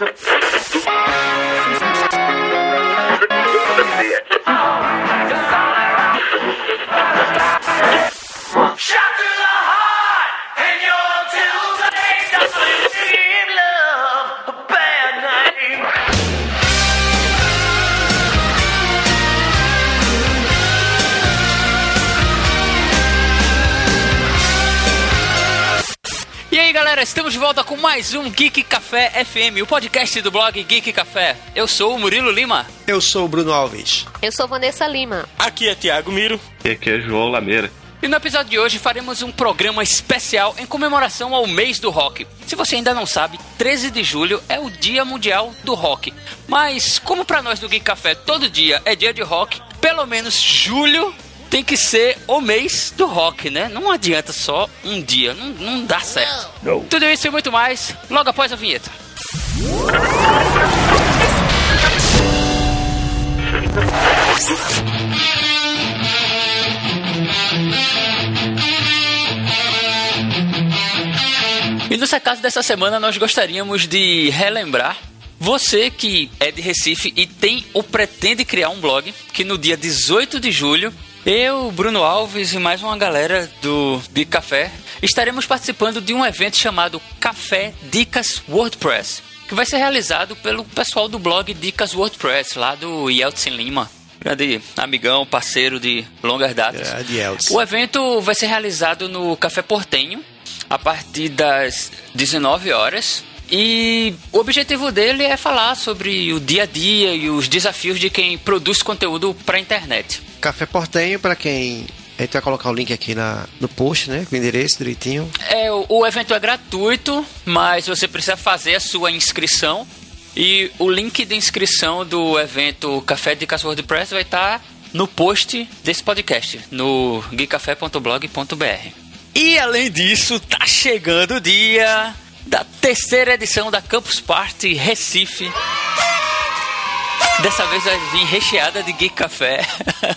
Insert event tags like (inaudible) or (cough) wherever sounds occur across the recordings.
Oh, Shut galera, estamos de volta com mais um Geek Café FM, o podcast do blog Geek Café. Eu sou o Murilo Lima. Eu sou o Bruno Alves. Eu sou Vanessa Lima. Aqui é Thiago Miro. E aqui é João Lameira. E no episódio de hoje faremos um programa especial em comemoração ao mês do rock. Se você ainda não sabe, 13 de julho é o Dia Mundial do Rock. Mas como para nós do Geek Café todo dia é dia de rock, pelo menos julho tem que ser o mês do rock, né? Não adianta só um dia, não, não dá certo. Tudo isso e muito mais logo após a vinheta. E nos recados dessa semana nós gostaríamos de relembrar você que é de Recife e tem ou pretende criar um blog, que no dia 18 de julho, eu, Bruno Alves e mais uma galera do Big Café estaremos participando de um evento chamado Café Dicas WordPress, que vai ser realizado pelo pessoal do blog Dicas WordPress, lá do Yeltsin Lima. Grande amigão, parceiro de longas datas. Yeltsin. O evento vai ser realizado no Café Portenho, a partir das 19 horas. E o objetivo dele é falar sobre o dia a dia e os desafios de quem produz conteúdo para a internet. Café Portenho, para quem. A gente vai colocar o link aqui na, no post, né? Com o endereço direitinho. É, o, o evento é gratuito, mas você precisa fazer a sua inscrição. E o link de inscrição do evento Café de WordPress vai estar no post desse podcast, no geekcafé.blog.br. E além disso, tá chegando o dia da terceira edição da Campus Party Recife. Dessa vez vai vir recheada de Geek Café.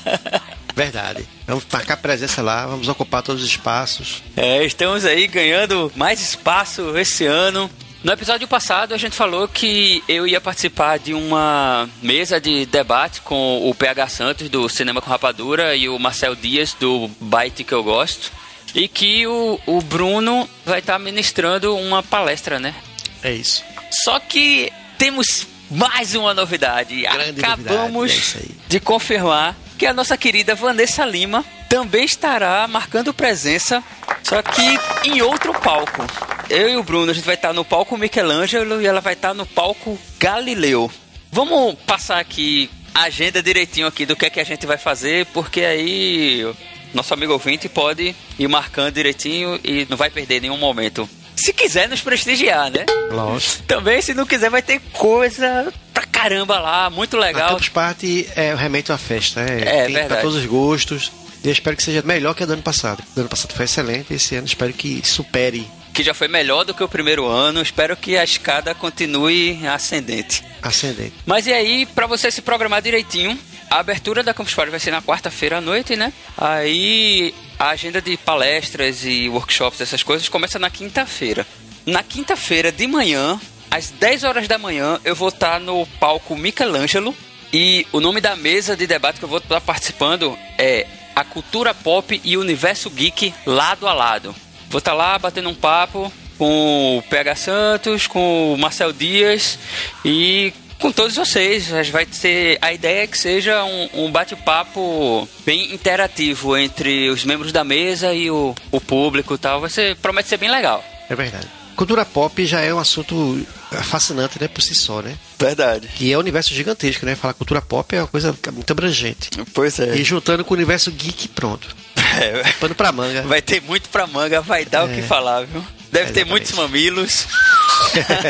(laughs) Verdade. Vamos marcar presença lá, vamos ocupar todos os espaços. É, estamos aí ganhando mais espaço esse ano. No episódio passado a gente falou que eu ia participar de uma mesa de debate com o PH Santos do Cinema com Rapadura e o Marcel Dias do Byte que eu gosto. E que o, o Bruno vai estar ministrando uma palestra, né? É isso. Só que temos mais uma novidade. Grande Acabamos novidade, é de confirmar que a nossa querida Vanessa Lima também estará marcando presença, só que em outro palco. Eu e o Bruno, a gente vai estar no palco Michelangelo e ela vai estar no palco Galileu. Vamos passar aqui a agenda direitinho aqui do que é que a gente vai fazer, porque aí nosso amigo ouvinte pode ir marcando direitinho e não vai perder nenhum momento. Se quiser nos prestigiar, né? Lógico. Também, se não quiser, vai ter coisa pra caramba lá, muito A legal. Campus Party é realmente uma festa, né? É, Tem verdade. pra todos os gostos. E eu espero que seja melhor que a do ano passado. O ano passado foi excelente, esse ano espero que supere Que já foi melhor do que o primeiro ano. Espero que a escada continue ascendente. ascendente. Mas e aí, pra você se programar direitinho, a abertura da Campus Party vai ser na quarta-feira à noite, né? Aí a agenda de palestras e workshops, essas coisas, começa na quinta-feira. Na quinta-feira de manhã, às 10 horas da manhã, eu vou estar no palco Michelangelo. E o nome da mesa de debate que eu vou estar participando é A Cultura Pop e o Universo Geek Lado a Lado. Vou estar lá batendo um papo com o PH Santos, com o Marcel Dias e com todos vocês. Vai ser, a ideia é que seja um, um bate-papo bem interativo entre os membros da mesa e o, o público e tal. Vai ser, promete ser bem legal. É verdade. Cultura pop já é um assunto fascinante, né, por si só, né? Verdade. E é um universo gigantesco, né? Falar cultura pop é uma coisa muito abrangente. Pois é. E juntando com o universo geek, pronto. (laughs) Pano pra manga. Vai ter muito pra manga, vai dar o É. que falar, viu? Deve ter muitos mamilos.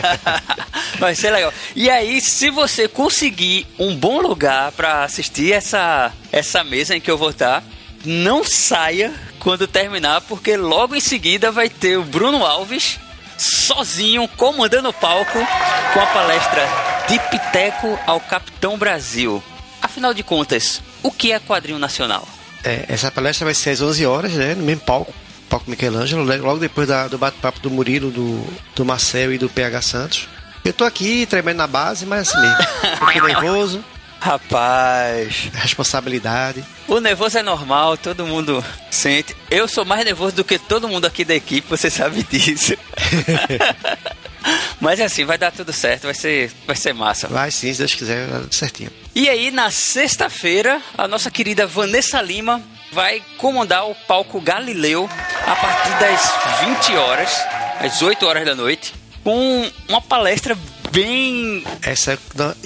(laughs) vai ser legal. E aí, se você conseguir um bom lugar pra assistir essa, essa mesa em que eu vou estar, não saia quando terminar, porque logo em seguida vai ter o Bruno Alves sozinho comandando o palco com a palestra De Piteco ao Capitão Brasil. Afinal de contas, o que é quadrinho nacional? É, essa palestra vai ser às 11 horas, né? No mesmo palco. Palco Michelangelo, né, logo depois da- do bate-papo do Murilo, do, do Marcel e do PH Santos. Eu tô aqui tremendo na base, mas assim mesmo. Um pouquinho nervoso, (laughs) Rapaz, responsabilidade. o nervoso é normal, todo mundo sente. Eu sou mais nervoso do que todo mundo aqui da equipe, você sabe disso. (laughs) (laughs) Mas é assim, vai dar tudo certo, vai ser, vai ser massa. Vai sim, se Deus quiser, vai dar tudo certinho. E aí, na sexta-feira, a nossa querida Vanessa Lima vai comandar o palco Galileu a partir das 20 horas, às 8 horas da noite, com uma palestra bem. Essa é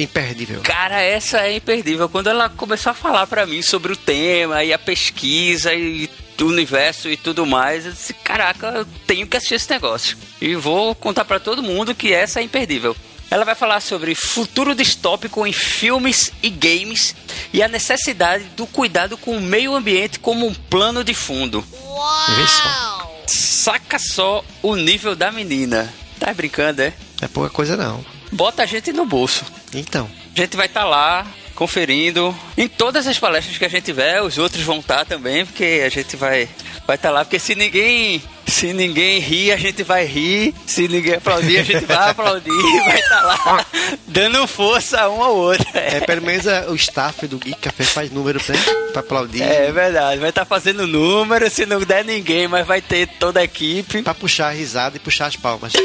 imperdível. Cara, essa é imperdível. Quando ela começou a falar pra mim sobre o tema e a pesquisa e o universo e tudo mais, eu disse: caraca, eu tenho que assistir esse negócio. E vou contar pra todo mundo que essa é imperdível. Ela vai falar sobre futuro distópico em filmes e games e a necessidade do cuidado com o meio ambiente como um plano de fundo. Vê só. Saca só o nível da menina. Tá brincando, é? É pouca coisa não. Bota a gente no bolso. Então, A gente vai estar lá conferindo em todas as palestras que a gente tiver, os outros vão estar também, porque a gente vai vai estar lá, porque se ninguém se ninguém rir, a gente vai rir, se ninguém aplaudir, a gente vai aplaudir, (laughs) vai estar lá dando força um ao outro. é, pelo menos é, o staff do Geek Café faz número né, pra aplaudir. É verdade, vai estar fazendo número, se não der ninguém, mas vai ter toda a equipe. Pra puxar a risada e puxar as palmas. (laughs)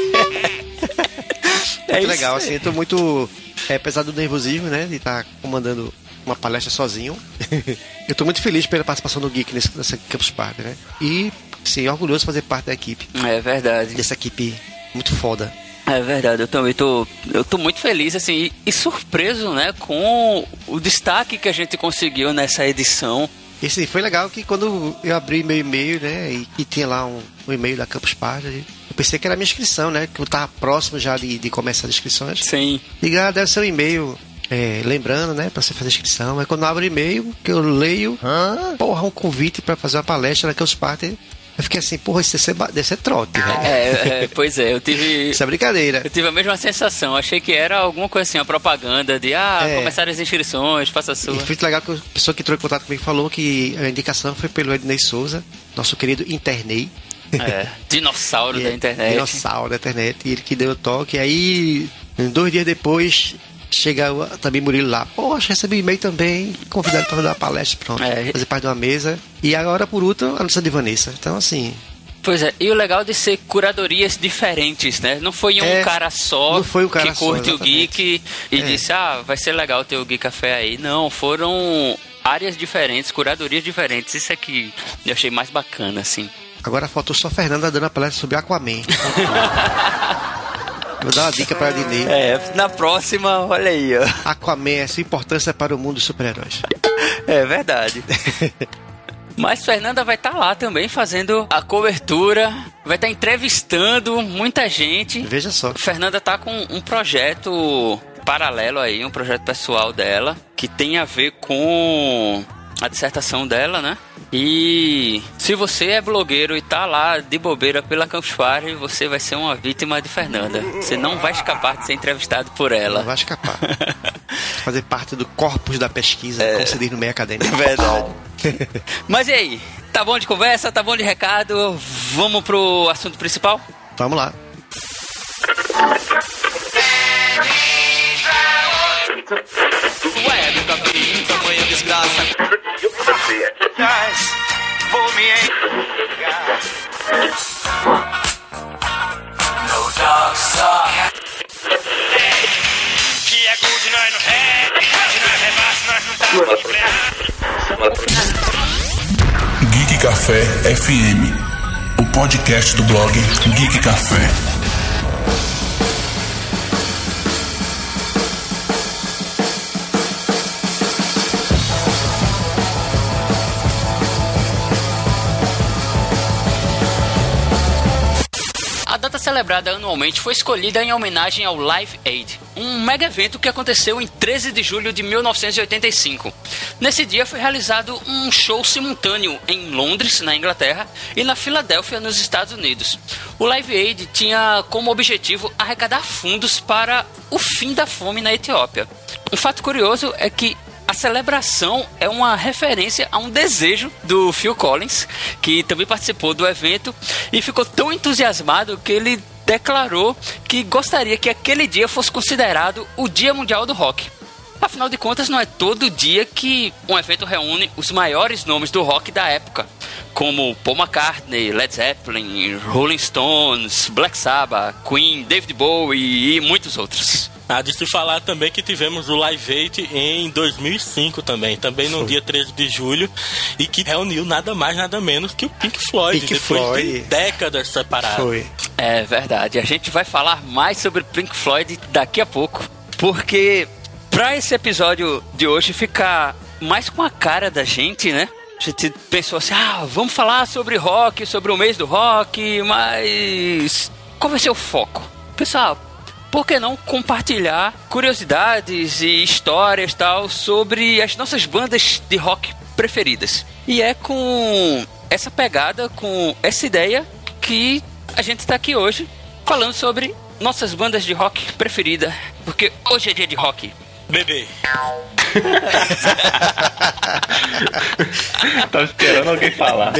É muito legal, assim, eu tô muito. É, apesar do nervosismo, né? De estar comandando uma palestra sozinho. (laughs) eu tô muito feliz pela participação do Geek nesse, nessa Campus Party, né? E, sim, orgulhoso de fazer parte da equipe. É verdade. Dessa equipe muito foda. É verdade, eu também tô, eu tô muito feliz assim e, e surpreso, né, com o destaque que a gente conseguiu nessa edição. E assim, foi legal que quando eu abri meu e-mail, né? E, e tinha lá um, um e-mail da Campus Party, eu pensei que era a minha inscrição, né? Que eu tava próximo já de, de começar as inscrições. Sim. Diga, ah, deve ser um e-mail. é, lembrando, né, pra você fazer inscrição. Mas quando eu abro o e-mail, que eu leio, porra, um convite pra fazer uma palestra na Campus Party. Eu fiquei assim, porra, isso deve ser, ba- deve ser trote, velho. É, é, pois é, eu tive (laughs) Isso é brincadeira. eu tive a mesma sensação. Achei que era alguma coisa assim, uma propaganda de ah, É. começaram as inscrições, faça a E sua. foi muito legal que a pessoa que entrou em contato comigo falou que a indicação foi pelo Ednei Souza, nosso querido Internei. É, dinossauro (laughs) E da é internet. Dinossauro da internet. E ele que deu o toque. E aí, dois dias depois, chega o- também Murilo lá. Poxa, recebi um e-mail também. Convidado para dar uma palestra. Pronto. É. Fazer parte de uma mesa. E agora, por último, a notícia de Vanessa. Então, assim. Pois é, e o legal de ser curadorias diferentes, né? Não foi um É, cara só um cara que só, curte o geek e É. disse, ah, vai ser legal ter o Geek Café aí. Não, foram áreas diferentes, curadorias diferentes. Isso é que eu achei mais bacana, assim. Agora faltou só a Fernanda dando a palestra sobre Aquaman. (laughs) Vou dar uma dica para a Dinei. É, na próxima, olha aí, ó. Aquaman, a sua importância para o mundo dos super-heróis. É verdade. (laughs) Mas Fernanda vai estar lá também fazendo a cobertura, vai estar entrevistando muita gente. Veja só. Fernanda tá com um projeto paralelo aí, um projeto pessoal dela, que tem a ver com a dissertação dela, né? E se você é blogueiro e tá lá de bobeira pela Campus Party, você vai ser uma vítima de Fernanda. Você não vai escapar de ser entrevistado por Não ela. vai escapar. (laughs) Fazer parte do corpus da pesquisa, se diz no meio acadêmico. Verdade. (laughs) Mas e aí? Tá bom de conversa? Tá bom de recado? Vamos pro assunto principal? Vamos lá. Ué, Guys, for me No. Que é nós não nós não tá Geek Café FM, o podcast do blog Geek Café. Celebrada anualmente foi escolhida em homenagem ao Live Aid, um mega evento que aconteceu em 13 de julho de 1985. Nesse dia foi realizado um show simultâneo em Londres, na Inglaterra, e na Filadélfia, nos Estados Unidos. O Live Aid tinha como objetivo arrecadar fundos para o fim da fome na Etiópia. Um fato curioso é que a celebração é uma referência a um desejo do Phil Collins, que também participou do evento e ficou tão entusiasmado que ele declarou que gostaria que aquele dia fosse considerado o Dia Mundial do Rock. Afinal de contas, não é todo dia que um evento reúne os maiores nomes do rock da época, como Paul McCartney, Led Zeppelin, Rolling Stones, Black Sabbath, Queen, David Bowie e muitos outros. Há de se falar também que tivemos o Live Aid em 2005 também, também no Foi. dia 13 de julho, e que reuniu nada mais, nada menos que o Pink Floyd, Pink depois Floyd. de décadas separados. Foi. É verdade. A gente vai falar mais sobre Pink Floyd daqui a pouco, porque pra esse episódio de hoje ficar mais com a cara da gente, né? A gente pensou assim: "Ah, vamos falar sobre rock, sobre o mês do rock, mas qual vai ser o foco?" Pessoal, por que não compartilhar curiosidades e histórias tal sobre as nossas bandas de rock preferidas? E é com essa pegada, com essa ideia que a gente tá aqui hoje falando sobre nossas bandas de rock preferida, porque hoje é dia de rock. Bebê, (laughs) Tava esperando alguém falar.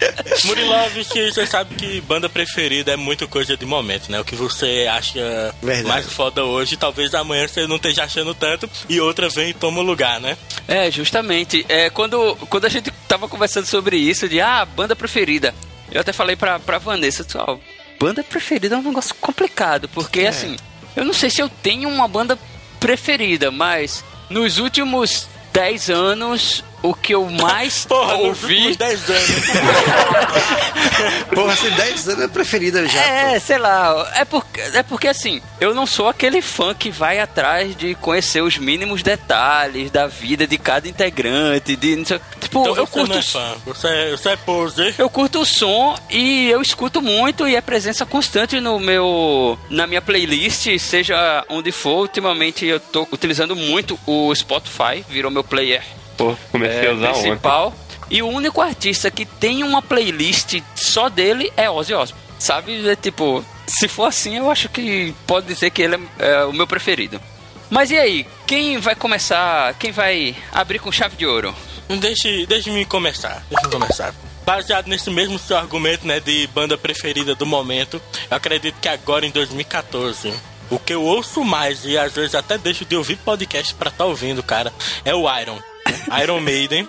(laughs) Murilov, que você sabe que banda preferida é muito coisa de momento, né? O que você acha Verdade. mais foda hoje, talvez amanhã você não esteja achando tanto e outra vem e toma o lugar, né? É, justamente. É, quando, quando a gente tava conversando sobre isso, de ah, banda preferida, eu até falei pra, pra Vanessa, ó, banda preferida é um negócio complicado, porque assim, eu não sei se eu tenho uma banda preferida, mas nos últimos 10 anos, o que eu mais (laughs) Porra, ouvi. últimos 10 anos. (laughs) Porra, assim, 10 anos é preferida já. É, sei lá, é porque, é porque assim, eu não sou aquele fã que vai atrás de conhecer os mínimos detalhes da vida de cada integrante, de não sei- tipo, Então eu você curto não é fã, você é, você é poser. eu curto o som e eu escuto muito e é presença constante no meu na minha playlist, seja onde for. Ultimamente eu tô utilizando muito o Spotify, virou meu player Pô, comecei é, a usar ontem. principal. E o único artista que tem uma playlist só dele é Ozzy Osbourne. Sabe? É tipo, se for assim, eu acho que pode dizer que ele é, é o meu preferido. Mas e aí? Quem vai começar? Quem vai abrir com chave de ouro? Deixe, deixe-me começar. Deixe-me começar. Baseado nesse mesmo seu argumento, né, de banda preferida do momento, eu acredito que agora em 2014, o que eu ouço mais e às vezes até deixo de ouvir podcast pra tá ouvindo, cara, é o Iron. Iron Maiden.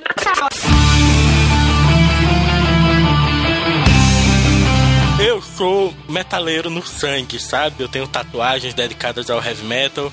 Eu sou metaleiro no sangue, sabe? Eu tenho tatuagens dedicadas ao heavy metal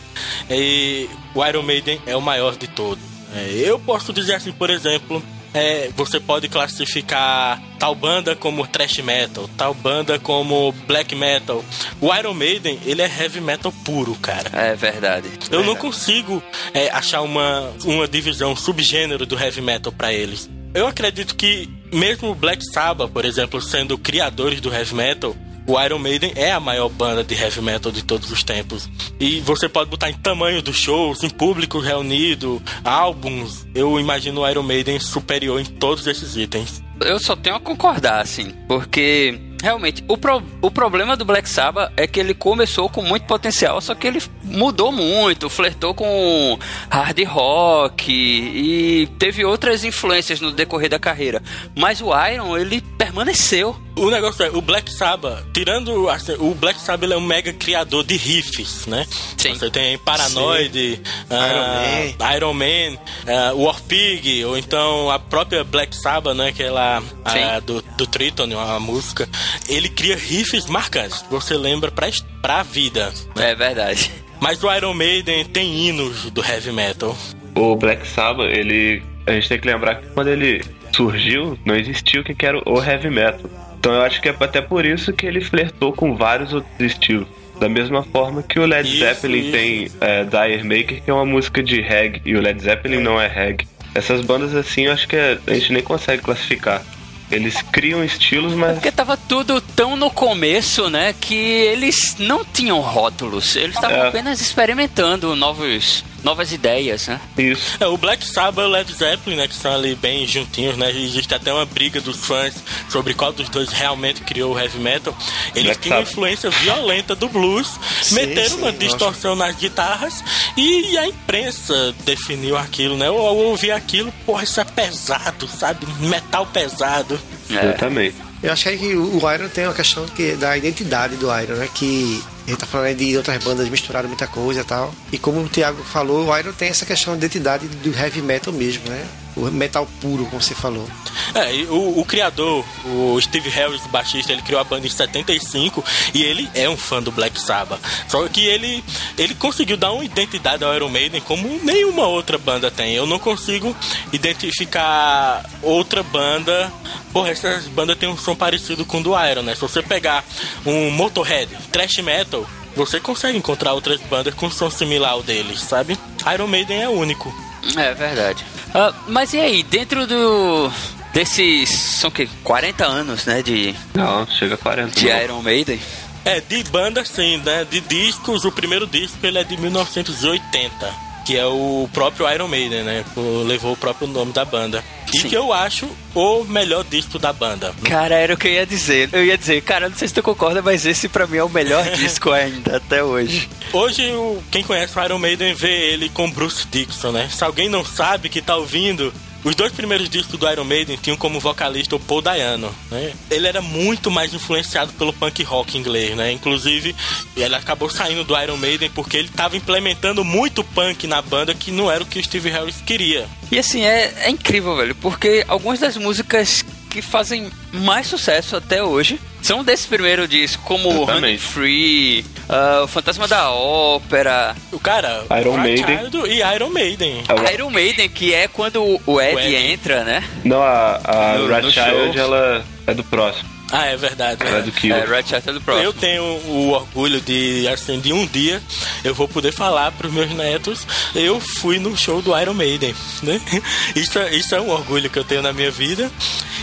e o Iron Maiden é o maior de todos. É, eu posso dizer assim, por exemplo, é, você pode classificar tal banda como thrash metal, tal banda como black metal. O Iron Maiden, ele é heavy metal puro, cara. É verdade. Eu não consigo é, achar uma, uma divisão, um subgênero do heavy metal pra eles. Eu acredito que, mesmo o Black Sabbath, por exemplo, sendo criadores do heavy metal, o Iron Maiden é a maior banda de heavy metal de todos os tempos. E você pode botar em tamanho dos shows, em público reunido, álbuns. Eu imagino o Iron Maiden superior em todos esses itens. Eu só tenho a concordar, assim, porque realmente o, pro, o problema do Black Sabbath é que ele começou com muito potencial, só que ele mudou muito, flertou com hard rock e teve outras influências no decorrer da carreira. Mas o Iron, ele permaneceu. O negócio é, o Black Sabbath, tirando. assim, o Black Sabbath ele é um mega criador de riffs, né? Sim. Você tem Paranoid, ah, Man. Iron Man, ah, War Pig, ou então a própria Black Sabbath, né? Aquela ah, Sim. do, do Triton, a música. Ele cria riffs marcantes. Você lembra pra, pra vida. É verdade. Mas o Iron Maiden tem hinos do heavy metal. O Black Sabbath, ele. A gente tem que lembrar que quando ele surgiu, não existia o que era o heavy metal. Então eu acho que é até por isso que ele flertou com vários outros estilos. Da mesma forma que o Led Isso, Zeppelin isso. tem é, Dire Maker, que é uma música de reggae, e o Led Zeppelin não é reggae. Essas bandas assim, eu acho que a gente nem consegue classificar. Eles criam estilos, mas Porque tava tudo tão no começo, né, que eles não tinham rótulos. Eles estavam É. apenas experimentando novos, novas ideias, né? É, isso. o Black Sabbath e o Led Zeppelin, né, que estão ali bem juntinhos, né? Existe até uma briga dos fãs sobre qual dos dois realmente criou o heavy metal. Eles Black tinham Sabbath. influência violenta do blues, Sim, meteram sim, uma nossa. distorção nas guitarras e a imprensa definiu aquilo, né? Eu, eu ouvi aquilo, porra, isso é pesado, sabe? Metal pesado. É. Exatamente. Eu acho que o Iron tem uma questão que, da identidade do Iron, né? Que ele tá falando aí de outras bandas misturaram muita coisa e tal. E como o Thiago falou, o Iron tem essa questão de identidade do heavy metal mesmo, né? O metal puro, como você falou. É, o, o criador, o Steve Harris, o baixista, ele criou a banda em 75 e ele é um fã do Black Sabbath. Só que ele, ele conseguiu dar uma identidade ao Iron Maiden como nenhuma outra banda tem. Eu não consigo identificar outra banda. Porra, essas bandas têm um som parecido com o do Iron, né? Se você pegar um Motorhead, thrash metal, você consegue encontrar outras bandas com som similar ao deles, sabe? Iron Maiden é único. É verdade. Ah, mas e aí, dentro do. desses. são o quê? 40 anos, né? De, Não, chega a 40. de não. Iron Maiden. É, de banda sim, né? De discos, o primeiro disco ele é de 1980, que é o próprio Iron Maiden, né? Levou o próprio nome da banda. E Sim. que eu acho o melhor disco da banda. Cara, era o que eu ia dizer. Eu ia dizer, cara, não sei se tu concorda, mas esse pra mim é o melhor (laughs) disco ainda, até hoje. Hoje, quem conhece o Iron Maiden vê ele com Bruce Dixon, né? Se alguém não sabe que tá ouvindo, os dois primeiros discos do Iron Maiden tinham como vocalista o Paul Dayano, né? Ele era muito mais influenciado pelo punk rock inglês, né? Inclusive, ele acabou saindo do Iron Maiden porque ele tava implementando muito punk na banda que não era o que o Steve Harris queria. E assim, é, é incrível, velho, porque algumas das músicas que fazem mais sucesso até hoje são desse primeiro disco, como Exatamente. Free, ah, O Fantasma da Ópera, O cara, Iron Maiden. E Iron Maiden. É o- Iron Maiden, que é quando o Ed, O Ed. entra, né? Não, a, a No- Rat no Child, ela é do próximo. Ah, é verdade. É do Kill. É, Red Shatter do próximo. Eu tenho o orgulho de, assim, de um dia eu vou poder falar pros meus netos, eu fui no show do Iron Maiden, né? (laughs) Isso, é- isso é um orgulho que eu tenho na minha vida.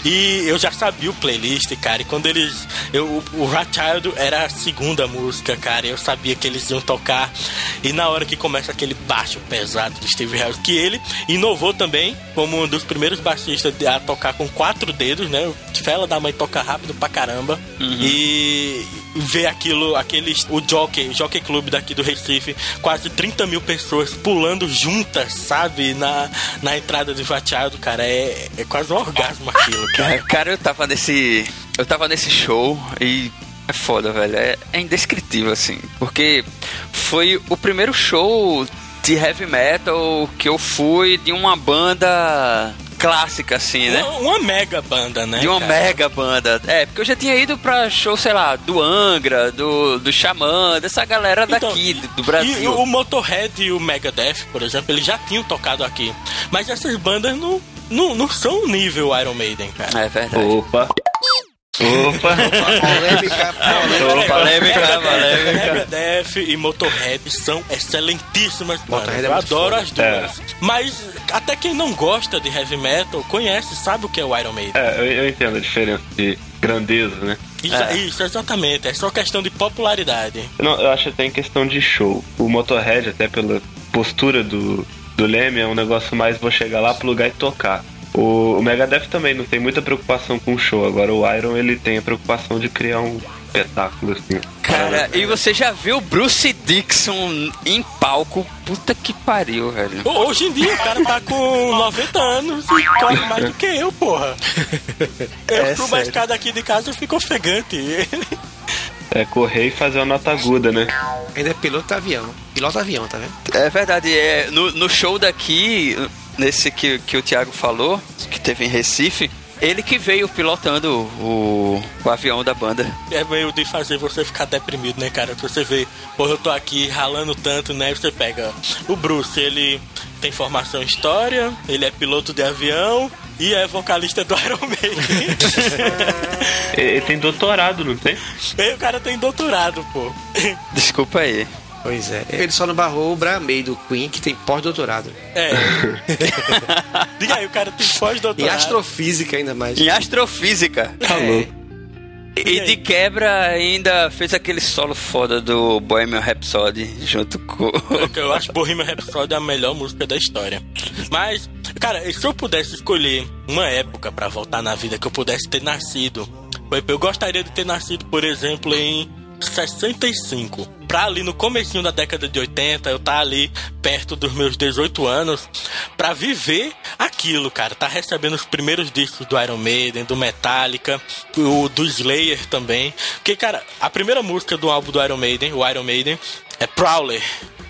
E eu já sabia o playlist, cara, e quando eles... Eu, o o Rat Child era a segunda música, cara, eu sabia que eles iam tocar. E na hora que começa aquele baixo pesado do Steve Harris, que ele inovou também como um dos primeiros baixistas a tocar com quatro dedos, né? O Fela da mãe toca rápido pra caramba. E ver aquilo, aqueles. O Jockey, o Jockey Club daqui do Recife, quase 30 mil pessoas pulando juntas, sabe? Na, na entrada do Vateado, cara. É, é quase um orgasmo aquilo, cara. Cara, cara, eu tava nesse. Eu tava nesse show e. É foda, velho. É, é indescritível, assim. Porque foi o primeiro show de heavy metal que eu fui de uma banda clássica, assim, né? Uma, uma mega banda, né? De uma cara? mega banda. É, porque eu já tinha ido pra show, sei lá, do Angra, do, do Xamã, dessa galera Então, daqui, do do E Brasil. o Motorhead e o Megadeth, por exemplo, eles já tinham tocado aqui. Mas essas bandas não, não, não são nível Iron Maiden, cara. É verdade. Opa. Opa. Polêmica, polêmica. Polêmica, polêmica. Megadeth e Motorhead são excelentíssimas bandas. Motorhead é Eu muito adoro as duas. Mas até quem não gosta de heavy metal conhece, sabe o que é o Iron Maiden. É, eu, eu entendo a diferença de grandeza, né? Isso, É. isso, exatamente. É só questão de popularidade. Não, eu acho até em questão de show. O Motorhead, até pela postura do, do Leme, é um negócio mais vou chegar lá pro lugar e tocar. O, o Megadeth também não tem muita preocupação com o show. Agora o Iron ele tem a preocupação de criar um espetáculo assim. Cara, e você já viu Bruce Dixon em palco? Puta que pariu, velho. Ho- Hoje em dia o cara tá com 90 anos e corre mais do que eu, porra. Eu É subo a sério. escada aqui de casa e fico ofegante. É correr e fazer uma nota aguda, né? Ainda é piloto de avião. Piloto de avião, tá vendo? É verdade, é, no, no show daqui, nesse que, que o Thiago falou, que teve em Recife, ele que veio pilotando o, o avião da banda. É meio de fazer você ficar deprimido, né, cara? Você vê, porra, eu tô aqui ralando tanto, né? Você pega o Bruce, ele tem formação em história, ele é piloto de avião e é vocalista do (laughs) Iron Maiden. (laughs) Ele tem doutorado, não tem? e o cara tem doutorado, pô. Desculpa aí. Pois é. Ele só não barrou o Brian May do Queen, que tem pós-doutorado. É. (laughs) Diga aí, o cara tem Em pós-doutorado. astrofísica ainda mais. Em astrofísica. Tá louco. E de quebra ainda fez aquele solo foda do Bohemian Rhapsody junto com. Eu acho Bohemian Rhapsody a melhor música da história. Mas, cara, se eu pudesse escolher uma época pra voltar na vida que eu pudesse ter nascido, eu gostaria de ter nascido, por exemplo, em 65. Pra ali no comecinho da década de 80, eu tá ali perto dos meus 18 anos, pra viver aquilo, cara. Tá recebendo os primeiros discos do Iron Maiden, do Metallica, o, do Slayer também. Porque, cara, a primeira música do álbum do Iron Maiden, o Iron Maiden, é Prowler.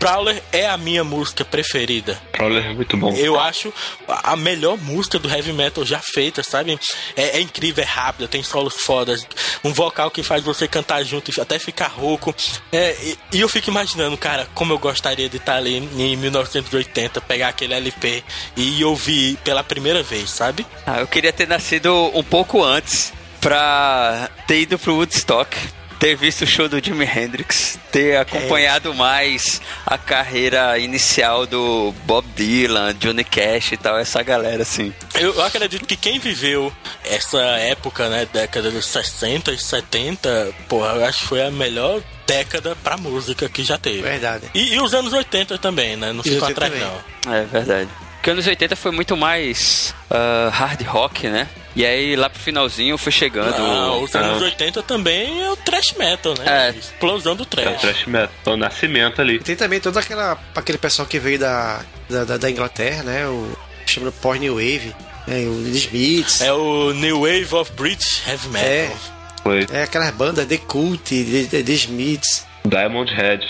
Prowler é a minha música preferida. Prowler é muito bom. Eu acho a melhor música do heavy metal já feita, sabe? É, é incrível, é rápida, tem solos fodas, um vocal que faz você cantar junto e até ficar rouco. É, e, e eu fico imaginando, cara, como eu gostaria de estar ali em 1980, pegar aquele LP e ouvir pela primeira vez, sabe? Ah, eu queria ter nascido um pouco antes pra ter ido pro Woodstock. Ter visto o show do Jimi Hendrix, ter acompanhado mais a carreira inicial do Bob Dylan, Johnny Cash e tal, essa galera assim. Eu, acredito que quem viveu essa época, né, década dos 60 e 70, porra, eu acho que foi a melhor década pra música que já teve. Verdade. E, e os anos 80 também, né? Não ficou 80 atrás, também. não. É verdade. Porque anos 80 foi muito mais ah, hard rock, né? E aí lá pro finalzinho foi chegando. Ah, os anos ah, 80 também é o thrash metal, né? É. Explosão do É o thrash. thrash metal, é o nascimento ali. Tem também todo aquela, aquele pessoal que veio da, da, da- Inglaterra, né? O chamado pós-New Wave, né? o Smiths. É o New Wave of British Heavy Metal. É. Foi É aquelas bandas The Cult, The, The, The Smiths. Diamond Head.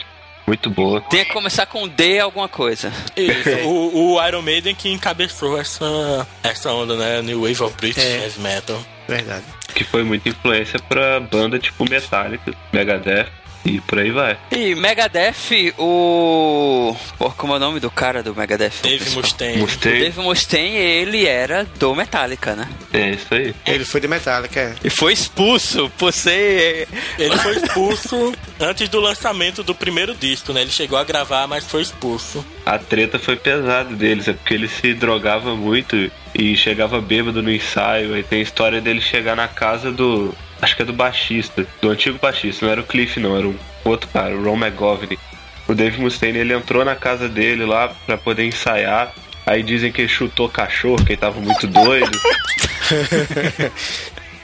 Muito boa. Tem que começar com D alguma coisa. Isso, (laughs) o, o Iron Maiden que encabeçou essa, essa onda, né? New Wave of British É. Heavy Metal. Verdade. Que foi muita influência pra banda tipo Metallica, Megadeth e por aí vai. E Megadeth, o. Pô, como é o nome do cara do Megadeth? Dave? Mustaine. O Mustaine. Dave Mustaine, ele era do Metallica, né? É isso aí. Ele foi de Metallica, é. E foi expulso por ser. Ele foi expulso antes do lançamento do primeiro disco, né? Ele chegou a gravar, mas foi expulso. A treta foi pesada deles, é porque ele se drogava muito e chegava bêbado no ensaio. Aí tem a história dele chegar na casa do. Acho que é do baixista, do antigo baixista, não era o Cliff, não, era um outro cara, o Ron McGovney. O Dave Mustaine ele entrou na casa dele lá pra poder ensaiar. Aí dizem que ele chutou cachorro, que ele tava muito doido. (laughs)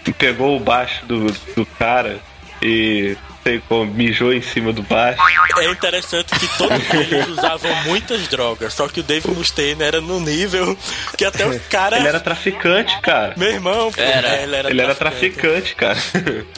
E pegou o baixo do, do cara e sei como, mijou em cima do baixo. É interessante que todos eles usavam muitas drogas, só que o Dave Mustaine era no nível que até os caras. Ele era traficante, cara. Meu irmão, pô, Era. é, ele era Ele era traficante, cara.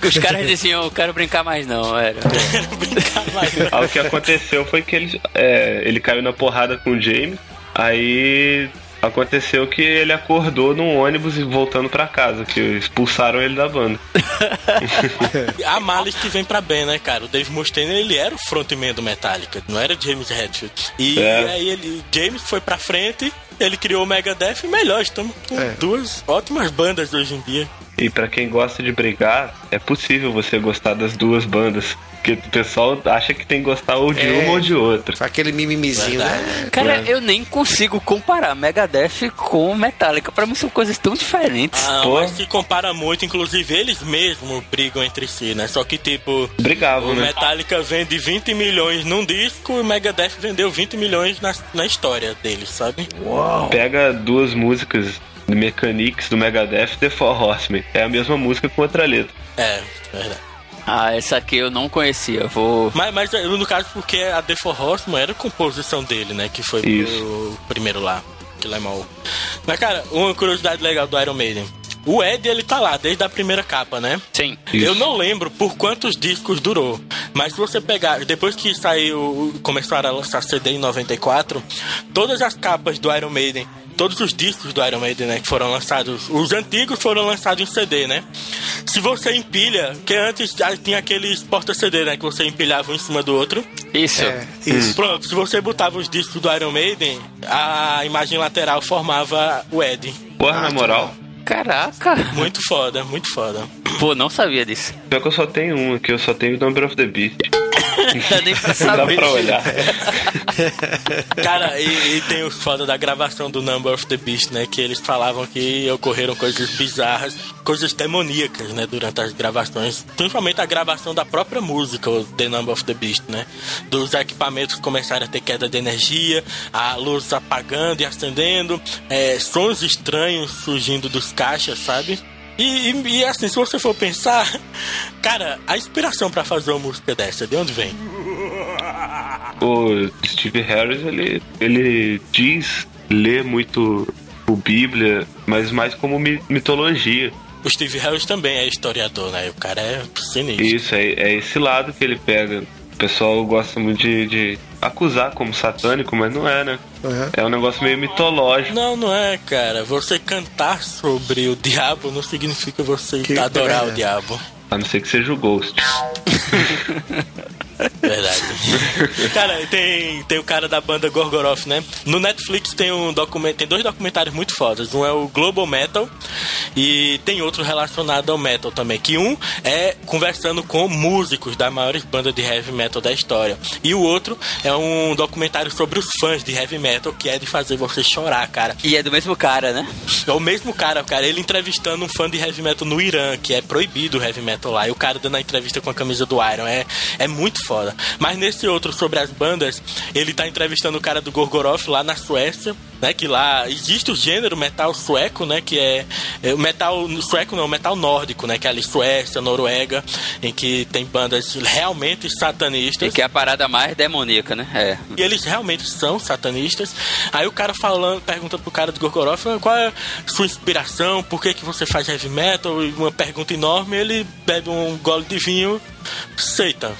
Os caras diziam, eu quero brincar mais não, era. (laughs) Brincar mais, né? Aí o que aconteceu foi que ele, é, ele caiu na porrada com o James. Aí aconteceu que ele acordou num ônibus e voltando pra casa, que expulsaram ele da banda. (laughs) Há males que vem pra bem, né, cara? O Dave Mustaine, ele era o frontman do Metallica, não era James Hetfield. E É. aí ele, James foi pra frente, ele criou o Megadeth e melhor, estamos com É. duas ótimas bandas hoje em dia. E pra quem gosta de brigar, é possível você gostar das duas bandas. Porque o pessoal acha que tem que gostar ou de É. uma ou de outra. Aquele mimimizinho, né? Cara, É. eu nem consigo comparar Megadeth com Metallica. Pra mim são coisas tão diferentes. Ah, Pô. mas se compara muito, inclusive eles mesmos brigam entre si, né? Só que tipo, Brigavam, o né? Metallica vende 20 milhões num disco e o Megadeth vendeu 20 milhões na, na história deles, sabe? Pega duas músicas do Mechanics do Megadeth e The Four Horsemen. É a mesma música com outra letra. É, verdade. Ah, essa aqui eu não conhecia. Vou. Mas, mas eh, no caso, porque a The For Horseman era a composição dele, né? Que foi o primeiro lá, que é mal. Mas, cara, uma curiosidade legal do Iron Maiden. O Ed, ele tá lá desde a primeira capa, né? Sim. Isso. Eu não lembro por quantos discos durou, mas se você pegar, depois que saiu, começaram a lançar CD em 94, todas as capas do Iron Maiden, todos os discos do Iron Maiden, né, que foram lançados, os antigos foram lançados em CD, né? Se você empilha, que antes já tinha aqueles porta-CD, né, que você empilhava um em cima do outro. Isso. É, isso. Pronto, se você botava os discos do Iron Maiden, a imagem lateral formava o Ed. Porra, na moral, Caraca. Muito foda, muito foda. Pô, não sabia disso. pior que eu só tenho um aqui, eu só tenho o Number of the Beast. Não dá nem pra Não (laughs) dá saber. pra olhar. Cara, e, e tem os foda da gravação do Number of the Beast, né? Que eles falavam que ocorreram coisas bizarras, coisas demoníacas, né? Durante as gravações. Principalmente a gravação da própria música, o The Number of the Beast, né? Dos equipamentos começaram a ter queda de energia, a luz apagando e acendendo, é, sons estranhos surgindo dos caixas, sabe? E, e- e, assim, se você for pensar, (laughs) cara, a inspiração pra fazer uma música dessa, de onde vem? o Steve Harris, ele, ele diz ler muito o Bíblia, mas mais como mi- mitologia. O Steve Harris também é historiador, né? O cara é sinistro. Isso, é, é esse lado que ele pega. O pessoal gosta muito de, de acusar como satânico, mas não é, né? Uhum. É um negócio meio mitológico. Não, não é, cara. Você cantar sobre o diabo não significa você Que- adorar é o diabo. A não ser que seja o Ghost. (laughs) Verdade. (laughs) cara, tem, tem o cara da banda Gorgoroth, né? No Netflix tem um documento, tem dois documentários muito fodas. Um é o Global Metal e tem outro relacionado ao metal também. Que um é conversando com músicos das maiores bandas de heavy metal da história. E o outro é um documentário sobre os fãs de heavy metal, que é de fazer você chorar, cara. E é do mesmo cara, né? É o mesmo cara, cara. Ele entrevistando um fã de heavy metal no Irã, que é proibido o heavy metal lá. E o cara dando a entrevista com a camisa do Iron. É, é muito foda. Mas nesse outro sobre as bandas, ele tá entrevistando o cara do Gorgoroth lá na Suécia, né? Que lá existe o gênero metal sueco, né? Que é, é o metal sueco, não, metal nórdico, né? Que é ali Suécia, Noruega, em que tem bandas realmente satanistas. E que é a parada mais demoníaca, né? É. E eles realmente são satanistas. Aí o cara falando, pergunta pro cara do Gorgoroth "Ah, qual é a sua inspiração, por que, que você faz heavy metal? E uma pergunta enorme, ele bebe um gole de vinho, Satan.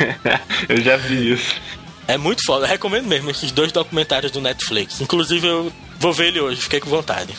(laughs) Eu já vi isso. É muito foda, eu recomendo mesmo esses dois documentários do Netflix. Inclusive eu vou ver ele hoje, fiquei com vontade.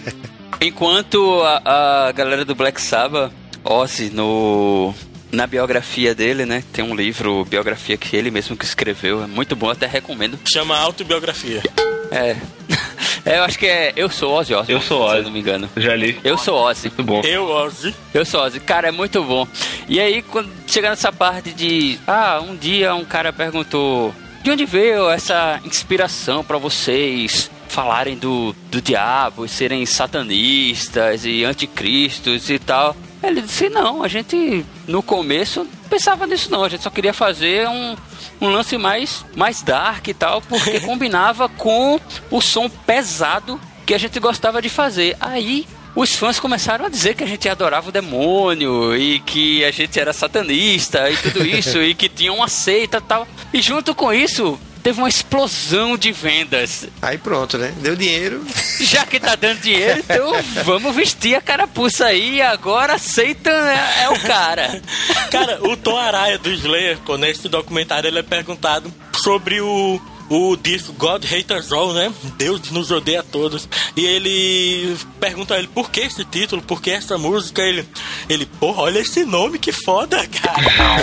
(laughs) Enquanto a, a galera do Black Sabbath, Ozzy, no, na biografia dele, né? Tem um livro, biografia que ele mesmo que escreveu. É muito bom, até recomendo. Chama autobiografia. É. (laughs) É, eu acho que é Eu Sou Ozzy Osbourne, Eu sou Se Ozzy. eu não me engano. Já li. Eu Sou Ozzy. Muito bom. Eu, Ozzy. Eu sou Ozzy. Cara, é muito bom. E aí, quando chega nessa parte de... Ah, um dia um cara perguntou... De onde veio essa inspiração pra vocês falarem do, do diabo e serem satanistas e anticristos e tal? Ele disse, não, a gente no começo não pensava nisso não, a gente só queria fazer um, um lance mais, mais dark e tal, porque (laughs) combinava com o som pesado que a gente gostava de fazer. Aí os fãs começaram a dizer que a gente adorava o demônio e que a gente era satanista e tudo isso (laughs) e que tinha uma seita e tal. E junto com isso, teve uma explosão de vendas. Aí pronto, né? Deu dinheiro. (laughs) Já que tá dando dinheiro, então vamos vestir a carapuça aí agora Satan é, é o cara. (laughs) Cara, o Tom Araya do Slayer, nesse documentário, ele é perguntado sobre o, o disco God Haters All, né? Deus nos odeia a todos. E ele pergunta a ele por que esse título, por que essa música. Ele, ele porra, olha esse nome, que foda, cara.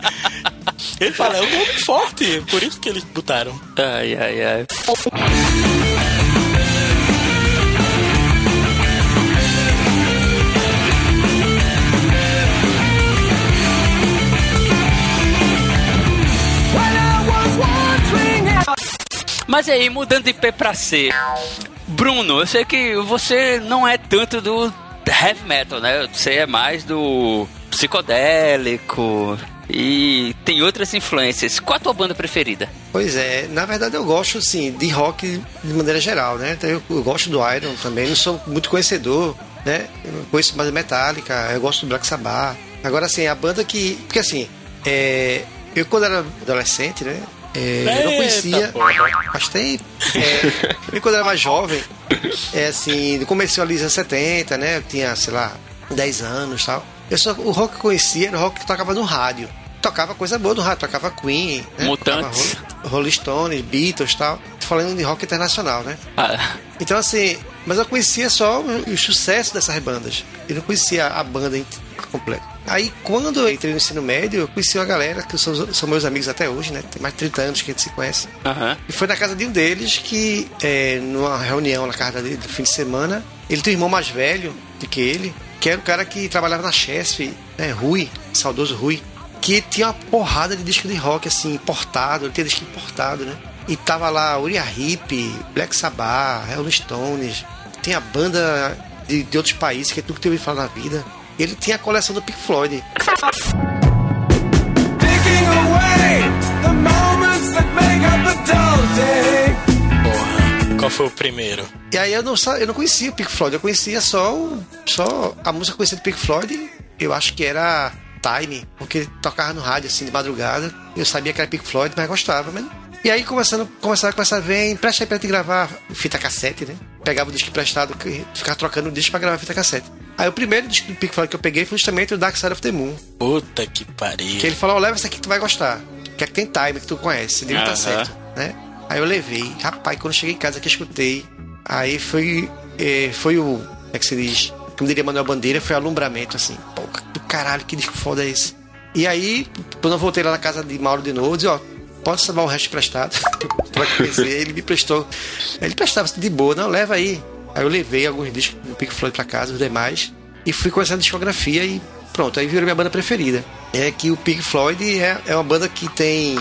(laughs) ele fala, é um nome forte, por isso que eles botaram. Ai, ai, ai. Mas aí, mudando de P pra C. Bruno, eu sei que você não é tanto do heavy metal, né? Você é mais do psicodélico e tem outras influências. Qual a tua banda preferida? Pois é, na verdade eu gosto assim de rock de maneira geral, né? Então, eu, eu gosto do Iron também, não sou muito conhecedor, né? Eu conheço mais Metallica, eu gosto do Black Sabbath. Agora assim, a banda que. Porque assim, é, eu quando era adolescente, né? É, eu não conhecia. porra. Faz tempo. É, eu quando era mais jovem, é assim, no começo ali anos 70, né? Eu tinha, sei lá, 10 anos e tal. Eu só, o rock que eu conhecia era o rock que tocava no rádio. Tocava coisa boa no rádio, tocava Queen, né? Mutantes. Tocava Rolling- Rolling Stones, Beatles e tal. Tô falando de rock internacional, né? Ah, Então, assim, mas eu conhecia só o sucesso dessas bandas. Eu não conhecia a banda completa. Aí, quando eu entrei no ensino médio, eu conheci uma galera que são, são meus amigos até hoje, né? Tem mais de 30 anos que a gente se conhece. aham. E foi na casa de um deles que, é, numa reunião na casa dele, do fim de semana, ele tem um irmão mais velho do que ele, que era o cara que trabalhava na Chesf, né? Rui, saudoso Rui, que tinha uma porrada de disco de rock, assim, importado, ele tinha disco importado, né? E tava lá Uriah Heep, Black Sabbath, Rolling Stones, tem a banda de, de outros países que tu nunca teve falar na vida. Ele tinha a coleção do Pink Floyd. Porra, qual foi o primeiro? E aí eu não, eu não conhecia o Pink Floyd, eu conhecia só, o- só a música que eu conhecia do Pink Floyd, eu acho que era Time, porque tocava no rádio assim de madrugada. Eu sabia que era Pink Floyd, mas gostava, mas e aí começando, começava a começar a ver, empresta aí pra te gravar fita cassete, né? Pegava o disco emprestado, que- ficava trocando o disco pra gravar fita cassete. Aí o primeiro disco do Pink Floyd que eu peguei foi justamente o Dark Side of the Moon. Puta que pariu. Que ele falou, ó, leva essa aqui que tu vai gostar. Que é que tem time, que tu conhece, deve tá Aham. certo, né? Aí eu levei. Rapaz, quando eu cheguei em casa que eu escutei, aí foi, eh, foi o, como é que se diz? Como diria Manuel Bandeira, foi o alumbramento, assim. Pô, do caralho, que disco foda é esse? E aí, quando eu voltei lá na casa de Mauro de novo, eu disse, ó, pode salvar o resto emprestado. (laughs) pra conhecer, ele me prestou. Ele prestava assim, de boa, não, leva aí. Aí eu levei alguns discos do Pink Floyd pra casa, os demais, e fui conhecendo a discografia e pronto, aí virou minha banda preferida. É que o Pink Floyd é, é uma banda que tem.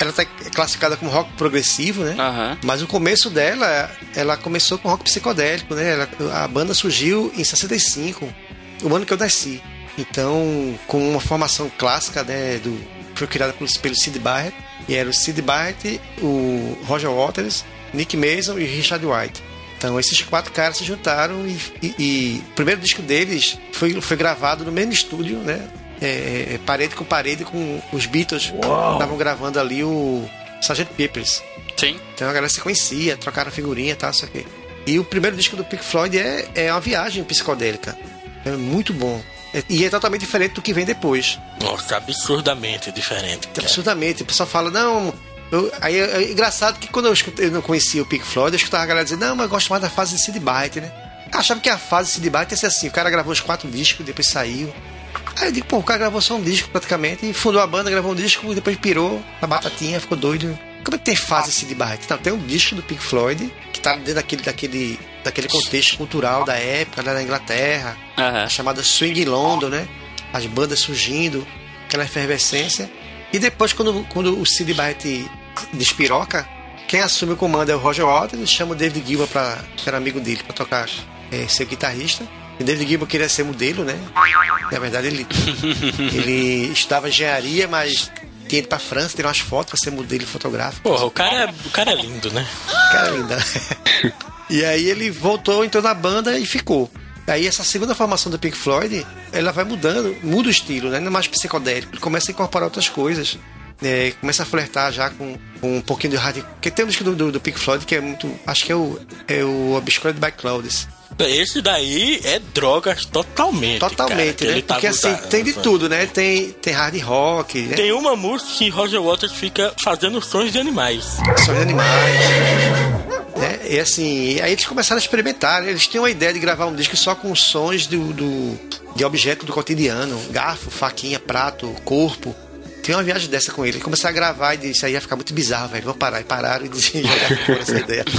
Ela tá classificada como rock progressivo, né? Aham. Mas o começo dela, ela começou com rock psicodélico, né? Ela- a banda surgiu em 65, o ano que eu nasci. Então, com uma formação clássica, né? Do, foi criada pelo, pelo Sid Barrett. E era o Sid Barrett, o Roger Waters, Nick Mason e Richard White. Então, esses quatro caras se juntaram e, e- e o primeiro disco deles foi, foi gravado no mesmo estúdio, né? É, é, parede com parede com os Beatles estavam gravando ali o Sgt. Peppers. Sim. Então a galera se conhecia, trocaram figurinha e tal, isso aqui. E o primeiro disco do Pink Floyd é, é uma viagem psicodélica. É muito bom. É- e é totalmente diferente do que vem depois. Nossa, absurdamente diferente. cara. Absurdamente. O pessoal fala, não. Eu- aí é, engraçado que quando eu, escutei, eu não conhecia o Pink Floyd, eu escutava a galera dizer, não, mas eu gosto mais da fase de Sid Barrett, né? Eu achava que a fase de Sid Barrett ia ser assim: o cara gravou os quatro discos, depois saiu. Aí eu digo, pô, o cara gravou só um disco praticamente, e fundou a banda, gravou um disco, e depois pirou na batatinha, ficou doido. Como é que tem fase Sid Barrett? Não, tem um disco do Pink Floyd, que tá dentro daquele, daquele, daquele contexto cultural da época, lá na Inglaterra, a chamada Swing London, né? As bandas surgindo, aquela efervescência. E depois, quando, quando o Sid Barrett despiroca, quem assume o comando é o Roger Waters, chama o David Gilmour, pra, que era amigo dele, pra tocar, é, ser guitarrista. E David Gilmour queria ser modelo, né? Na verdade, ele, (laughs) ele estudava engenharia, mas tinha ido pra França, tirar umas fotos pra ser modelo fotográfico. Porra, o cara, é, o cara é lindo, né? Cara linda. (laughs) e aí ele voltou, entrou na banda e ficou. Aí essa segunda formação do Pink Floyd, ela vai mudando, muda o estilo, né? Não é mais psicodélico. Ele começa a incorporar outras coisas. É, começa a flertar já com, com um pouquinho de hard. Porque tem um disco do, do, do Pink Floyd que é muito. Acho que é o, é o Obscured by Clouds. Esse daí é drogas totalmente. cara, Totalmente, que né? ele tá Porque assim, usando, tem de tudo, né? Tem, tem hard rock, né? Tem uma música que Roger Waters fica fazendo sons de animais. São de animais. Né? E assim, aí eles começaram a experimentar. né? Eles tinham a ideia de gravar um disco só com sons do, do, de objeto do cotidiano: garfo, faquinha, prato, corpo. Tem uma viagem dessa com ele. Ele começaram a gravar e disse: aí ia ficar muito bizarro, velho. Vamos parar. E pararam e (laughs) jogaram fora essa ideia. (laughs)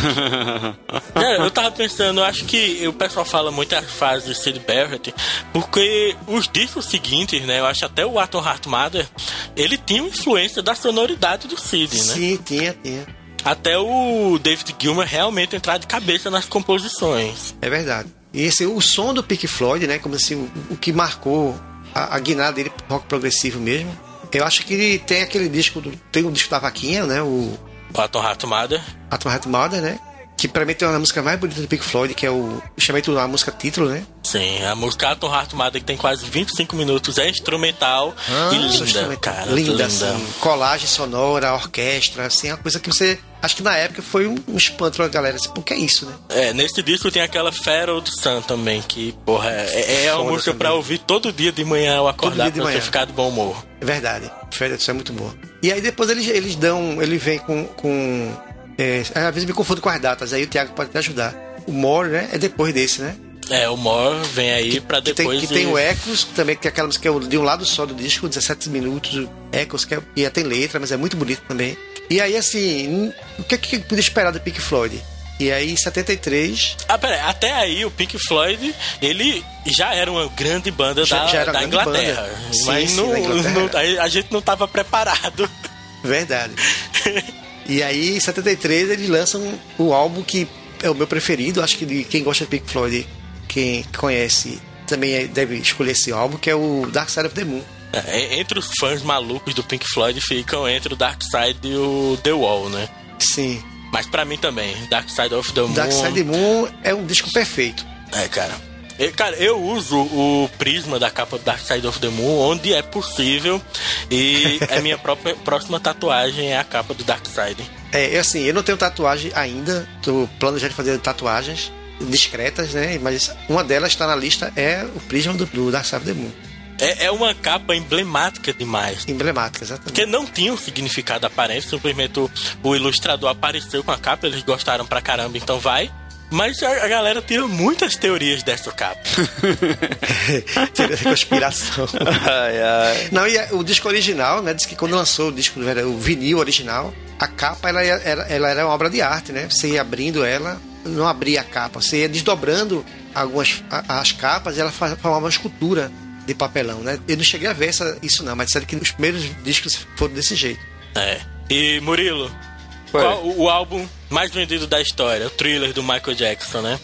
É, eu tava pensando, eu acho que o pessoal fala muito a fase de Sid Barrett, porque os discos seguintes, né? Eu acho até o Atom Heart Mother, ele tinha influência da sonoridade do Sid, né? Sim, tinha, tinha. Até o David Gilmour realmente entrar de cabeça nas composições. É verdade. E esse, o som do Pink Floyd, né? Como assim, o, o que marcou a, a guinada dele pro rock progressivo mesmo. Eu acho que ele tem aquele disco do. Tem o disco da vaquinha, né? O O Atom Heart Mother. Atom Heart Mother, né? Que pra mim tem uma música mais bonita do Pink Floyd, que é o. Chamei a música título, né? Sim, a música Atom Heart Mother, que tem quase 25 minutos, é instrumental e linda, Instrumental. cara. Ah, Linda, linda. assim. Colagem sonora, orquestra, assim, é uma coisa que você. Acho que na época foi um, um espanto pra galera. Assim, Pô, que é isso, né? É, nesse disco tem aquela Feral do Sun também, que, porra, é, é uma Foda música também. pra ouvir todo dia de manhã ao acordar pra você manhã. ficar de bom humor. É verdade. Fred, isso é muito boa. E aí depois eles, eles dão. Ele vem com. com é, às vezes me confundo com as datas, aí o Thiago pode te ajudar. O More, né? É depois desse, né? É, o More vem aí pra Que tem, depois que tem ir- o Echoes, também, que é aquela música é de um lado só do disco, 17 minutos. o Echoes, que é, e tem letra, mas é muito bonito também. E aí, assim, hum, o que, que podia esperar do Pink Floyd? E aí, em 73, Ah, pera, aí, até aí o Pink Floyd, ele já era uma grande banda Já- da, já era da Inglaterra. banda. Mas sim, não- Inglaterra. não- a gente não tava preparado. Verdade. (laughs) e aí, em 73, eles lançam o álbum que é o meu preferido. Acho que de quem gosta de Pink Floyd, quem conhece, também é- deve escolher esse álbum, que é o Dark Side of the Moon. É, entre os fãs malucos do Pink Floyd ficam entre o Dark Side e o The Wall, né? Sim. Mas pra mim também, Dark Side of the Moon. Dark Side of the Moon é um disco perfeito. É, cara. Cara, eu uso o prisma da capa do Dark Side of the Moon onde é possível. E a minha própria, próxima tatuagem é a capa do Dark Side. É, eu, assim, eu não tenho tatuagem ainda. Tô planejando fazer tatuagens discretas, né? Mas uma delas está na lista é o prisma do, do Dark Side of the Moon. É, é uma capa emblemática demais. Emblemática, exatamente. Porque não tinha um significado aparente, simplesmente o, o ilustrador apareceu com a capa, eles gostaram pra caramba, então vai. Mas a, a galera tira muitas teorias dessa capa. (laughs) Teoria da conspiração. Ai, ai. Não, e a- o disco original, né? Diz que quando lançou o disco, o vinil original, a capa ela era, ela era uma obra de arte, né? Você ia abrindo ela, não abria a capa, você ia desdobrando algumas a- as capas e ela formava uma escultura de papelão, né? Eu não cheguei a ver essa, isso não, mas disseram que os primeiros discos foram desse jeito. É. E Murilo, qual o, álbum mais vendido da história? O thriller do Michael Jackson, né?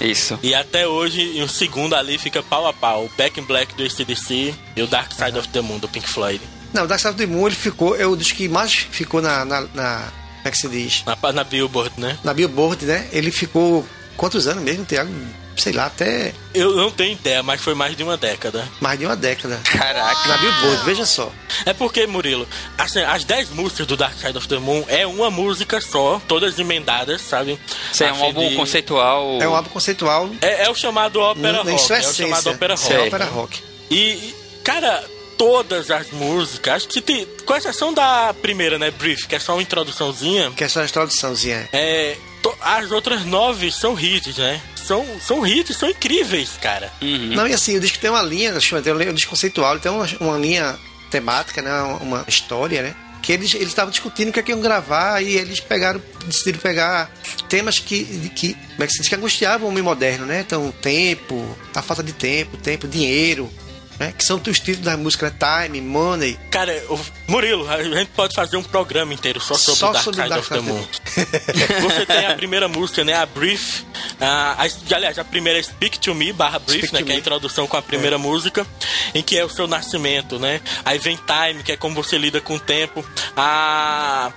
Isso. E até hoje, em um segundo ali, fica pau a pau. O Back in Black do ACDC e o Dark Side of the Moon do Pink Floyd. Não, o Dark Side of the Moon ele ficou, é o disco que mais ficou na, na, na como é que se diz? Na, na Billboard, né? Na Billboard, né? Ele ficou quantos anos mesmo, Tiago? Sei lá, até Eu não tenho ideia, mas foi mais de uma década. mais de uma década. Caraca. Na Billboard, veja só. É porque, Murilo, assim, as 10 músicas do Dark Side of the Moon é uma música só, todas emendadas, sabe? Isso é um fim álbum de- conceitual. É um álbum conceitual É, é o chamado ópera rock. sua É o chamado ópera Isso é rock. ópera rock. E, cara, todas as músicas, acho que tem, com exceção da primeira, né, Brief, que é só uma introduçãozinha, Que é só a traduçãozinha. é, to- as outras nove são hits, né? São, são hits, são incríveis, cara. Não, e assim, o disco tem uma linha, deixa eu ver, tem um disco conceitual, tem uma, uma linha temática, né? Uma, uma história, né? Que eles eles estavam discutindo o que é que iam gravar e eles pegaram, decidiram pegar temas que, que, como é que se diz, que angustiavam o homem moderno, né? Então, tempo, a falta de tempo, tempo, dinheiro, né? Que são os títulos da música, né? Time, money. Cara, o- Murilo, a gente pode fazer um programa inteiro só sobre Só o Dark sobre Side Dark of the Moon. (laughs) Você tem a primeira música, né? A Brief. A, a- aliás, a primeira é Speak to Me barra Brief, Speak né? Que é a introdução com a primeira música, em que é o seu nascimento, né? Aí vem Time, que é como você lida com o tempo. A.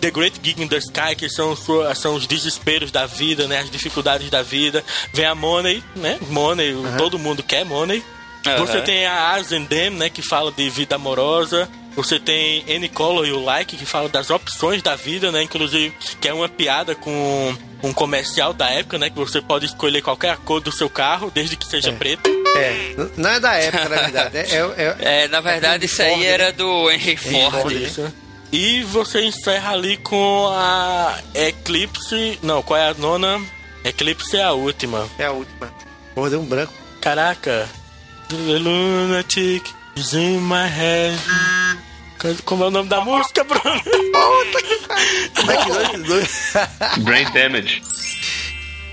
The Great Gig in the Sky, que são, são os desesperos da vida, né? As dificuldades da vida. Vem a Money, né? Money, todo mundo quer Money. Aham. Você tem a As and Them, né? Que fala de vida amorosa. Você tem Any Color You Like, que fala das opções da vida, né? Inclusive, que é uma piada com um comercial da época, né? Que você pode escolher qualquer cor do seu carro, desde que seja preto. É, n- não é da época, na verdade. É, é, é- (laughs) É, na verdade, é isso aí Ford, né? era do Henry Ford. Ford, né? Isso. E você encerra ali com a Eclipse. Não, qual é a nona? Eclipse é a última. é a última. Porra, deu um branco. Caraca. The lunatic is in my head. Como é o nome da música, Bruno? Como é que dois- Brain Damage.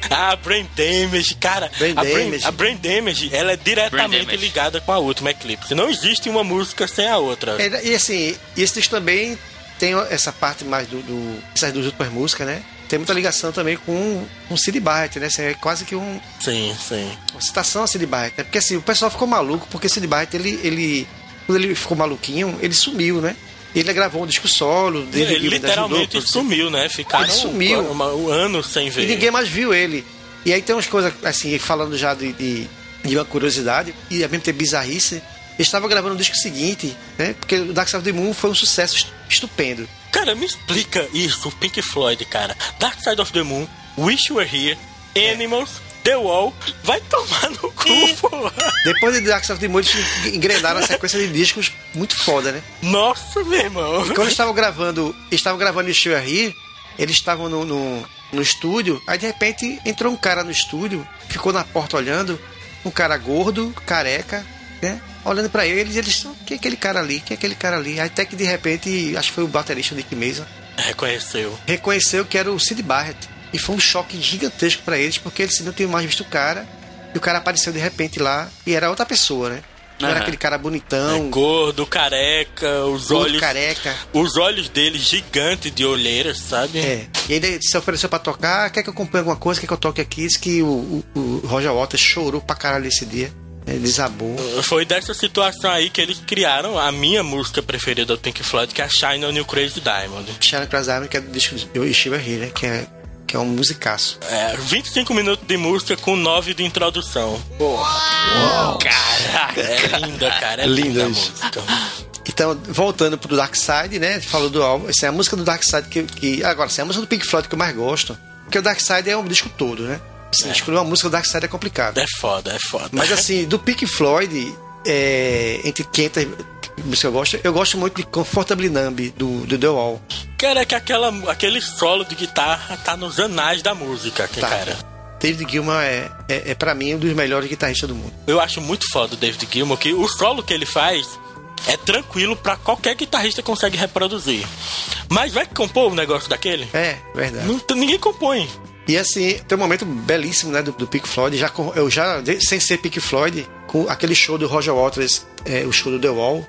Ah, Brain Damage, cara. Brain a, Brain, Damage. a Brain Damage, ela é diretamente ligada com a última Eclipse. Não existe uma música sem a outra. É, e assim, e esse disco também tem essa parte mais do, do essas duas últimas músicas, né? Tem muita ligação também com com Sid Barrett, né? Assim, é quase que um, Sim, sim. uma citação a Sid Barrett, né? Porque assim, o pessoal ficou maluco porque Sid Barrett, ele, ele quando ele ficou maluquinho, ele sumiu, né? Ele gravou um disco solo, David Ele literalmente ajudou, sumiu, né? Ficaram Ele sumiu. uma- um ano sem ver. E ninguém mais viu ele. E aí tem umas coisas, assim, falando já de, de, de uma curiosidade e ao mesmo tempo bizarrice. Ele estava gravando o disco seguinte, né? Porque o Dark Side of the Moon foi um sucesso est- estupendo. Cara, me explica isso, Pink Floyd, cara. Dark Side of the Moon, Wish You Were Here, Animals, The Wall, vai tomar no cu, porra. Depois de Dark Side of the Moon, eles engrenaram a sequência de discos muito foda, né? Nossa, meu irmão. Quando eles estavam gravando, estavam gravando o Still Here, eles estavam no, no, no estúdio, aí de repente entrou um cara no estúdio, ficou na porta olhando, um cara gordo, careca, né? Olhando pra eles, e eles, quem é aquele cara ali? Quem é aquele cara ali? Até que de repente, acho que foi o baterista o Nick Mason, Reconheceu. reconheceu que era o Sid Barrett. E foi um choque gigantesco pra eles, porque eles não tinham mais visto o cara. E o cara apareceu de repente lá e era outra pessoa, né? Não era Aham. aquele cara bonitão, Gordo, careca, os gordo, olhos. careca. Os olhos dele gigantes de olheiras, sabe? É. E aí ele se ofereceu pra tocar, quer que eu compre alguma coisa, quer que eu toque aqui? Diz que o, o- o Roger Waters chorou pra caralho esse dia. Desabou. Foi dessa situação aí que eles criaram a minha música preferida do Pink Floyd, que é a Shine on You Crazy Diamond. Sharon Cross Diamond, que é do disco do Shiva Here, né? Que é que é um musicaço. É, 25 minutos de música com 9 de introdução. Caraca! É linda, cara. É Linda linda música. Então, voltando pro Dark Side, né? Falou do álbum. Essa é a música do Dark Side que. que agora, essa é a música do Pink Floyd que eu mais gosto. Porque o Dark Side é um disco todo, né? Assim, Escolher uma música do Dark Side é complicado. É foda, é foda. Mas (laughs) assim, do Pink Floyd, é, entre 500 músicas que eu gosto, eu gosto muito de Comfortably Numb, do, do The Wall. Cara, é que aquela, aquele solo de guitarra tá nos anais da música, que, Tá. cara. David Gilmour é, é, é para mim um dos melhores guitarristas do mundo. Eu acho muito foda o David Gilmour, que o solo que ele faz é tranquilo pra qualquer guitarrista consegue reproduzir. Mas vai compor um negócio daquele? É, verdade. Não, ninguém compõe. E assim, tem um momento belíssimo, né, do, do Pink Floyd, já com- eu já, sem ser Pink Floyd, com aquele show do Roger Waters, é, o show do The Wall,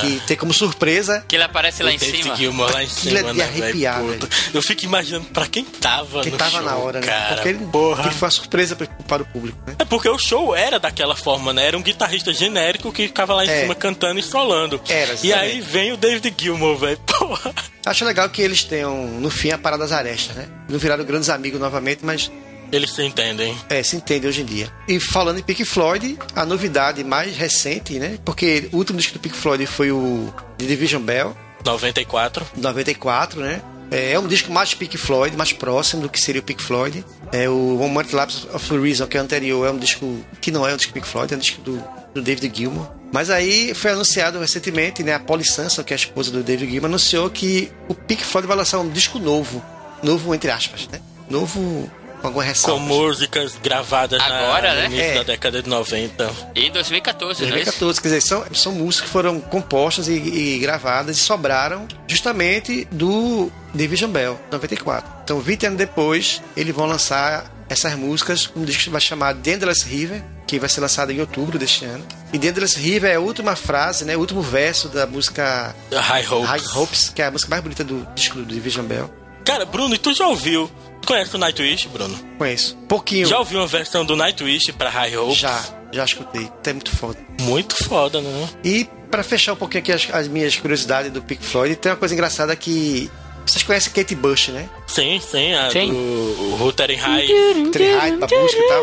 que tem como surpresa Que ele aparece lá em David cima. Gilmour lá em Aquilo é cima, de né, velho? arrepiar, Puta. Eu fico imaginando pra quem tava quem no tava show, na hora, né? cara. Porque ele, Porra. que foi uma surpresa para o público, né? É porque o show era daquela forma, né? Era um guitarrista genérico que ficava lá em É. cima cantando e solando. Era, e aí vem o David Gilmour, velho. (laughs) Porra. Acho legal que eles tenham, no fim, a parada das arestas, né? Não viraram grandes amigos novamente, mas Eles se entendem. É, se entende hoje em dia. E falando em Pink Floyd, a novidade mais recente, né? Porque o último disco do Pink Floyd foi o The Division Bell, 94. 94, né? É um disco mais Pink Floyd, mais próximo do que seria o Pink Floyd. É o One Month Lapse of Reason, que é o anterior, é um disco que não é um disco Pink Floyd, é um disco do, do David Gilmour. Mas aí foi anunciado recentemente, né? A Polly Sanson, que é a esposa do David Gilmour, anunciou que o Pink Floyd vai lançar um disco novo. Novo, entre aspas, né? Novo com alguma Com ressalva. músicas gravadas na- Agora, no né? início É. da década de 90. Em 2014, não é isso? 2014, quer dizer, são, são músicas que foram compostas e, e gravadas e sobraram justamente do Division Bell, 94. Então, 20 anos depois, eles vão lançar essas músicas, um disco que vai chamar The Endless River, que vai ser lançado em outubro deste ano. E The Endless River é a última frase, né, o último verso da música High Hopes. High Hopes, que é a música mais bonita do disco do Division Bell. Cara, Bruno, e tu já ouviu? Tu conhece o Nightwish, Bruno? Conheço. Pouquinho. Já ouviu uma versão do Nightwish pra High Hopes? Já, já escutei. É muito foda. Muito foda, né? E pra fechar um pouquinho aqui as, as minhas curiosidades do Pink Floyd, tem uma coisa engraçada que vocês conhecem Kate Bush, né? Sim, sim, a Sim. do o Ruther High. Tree High, da música e tal.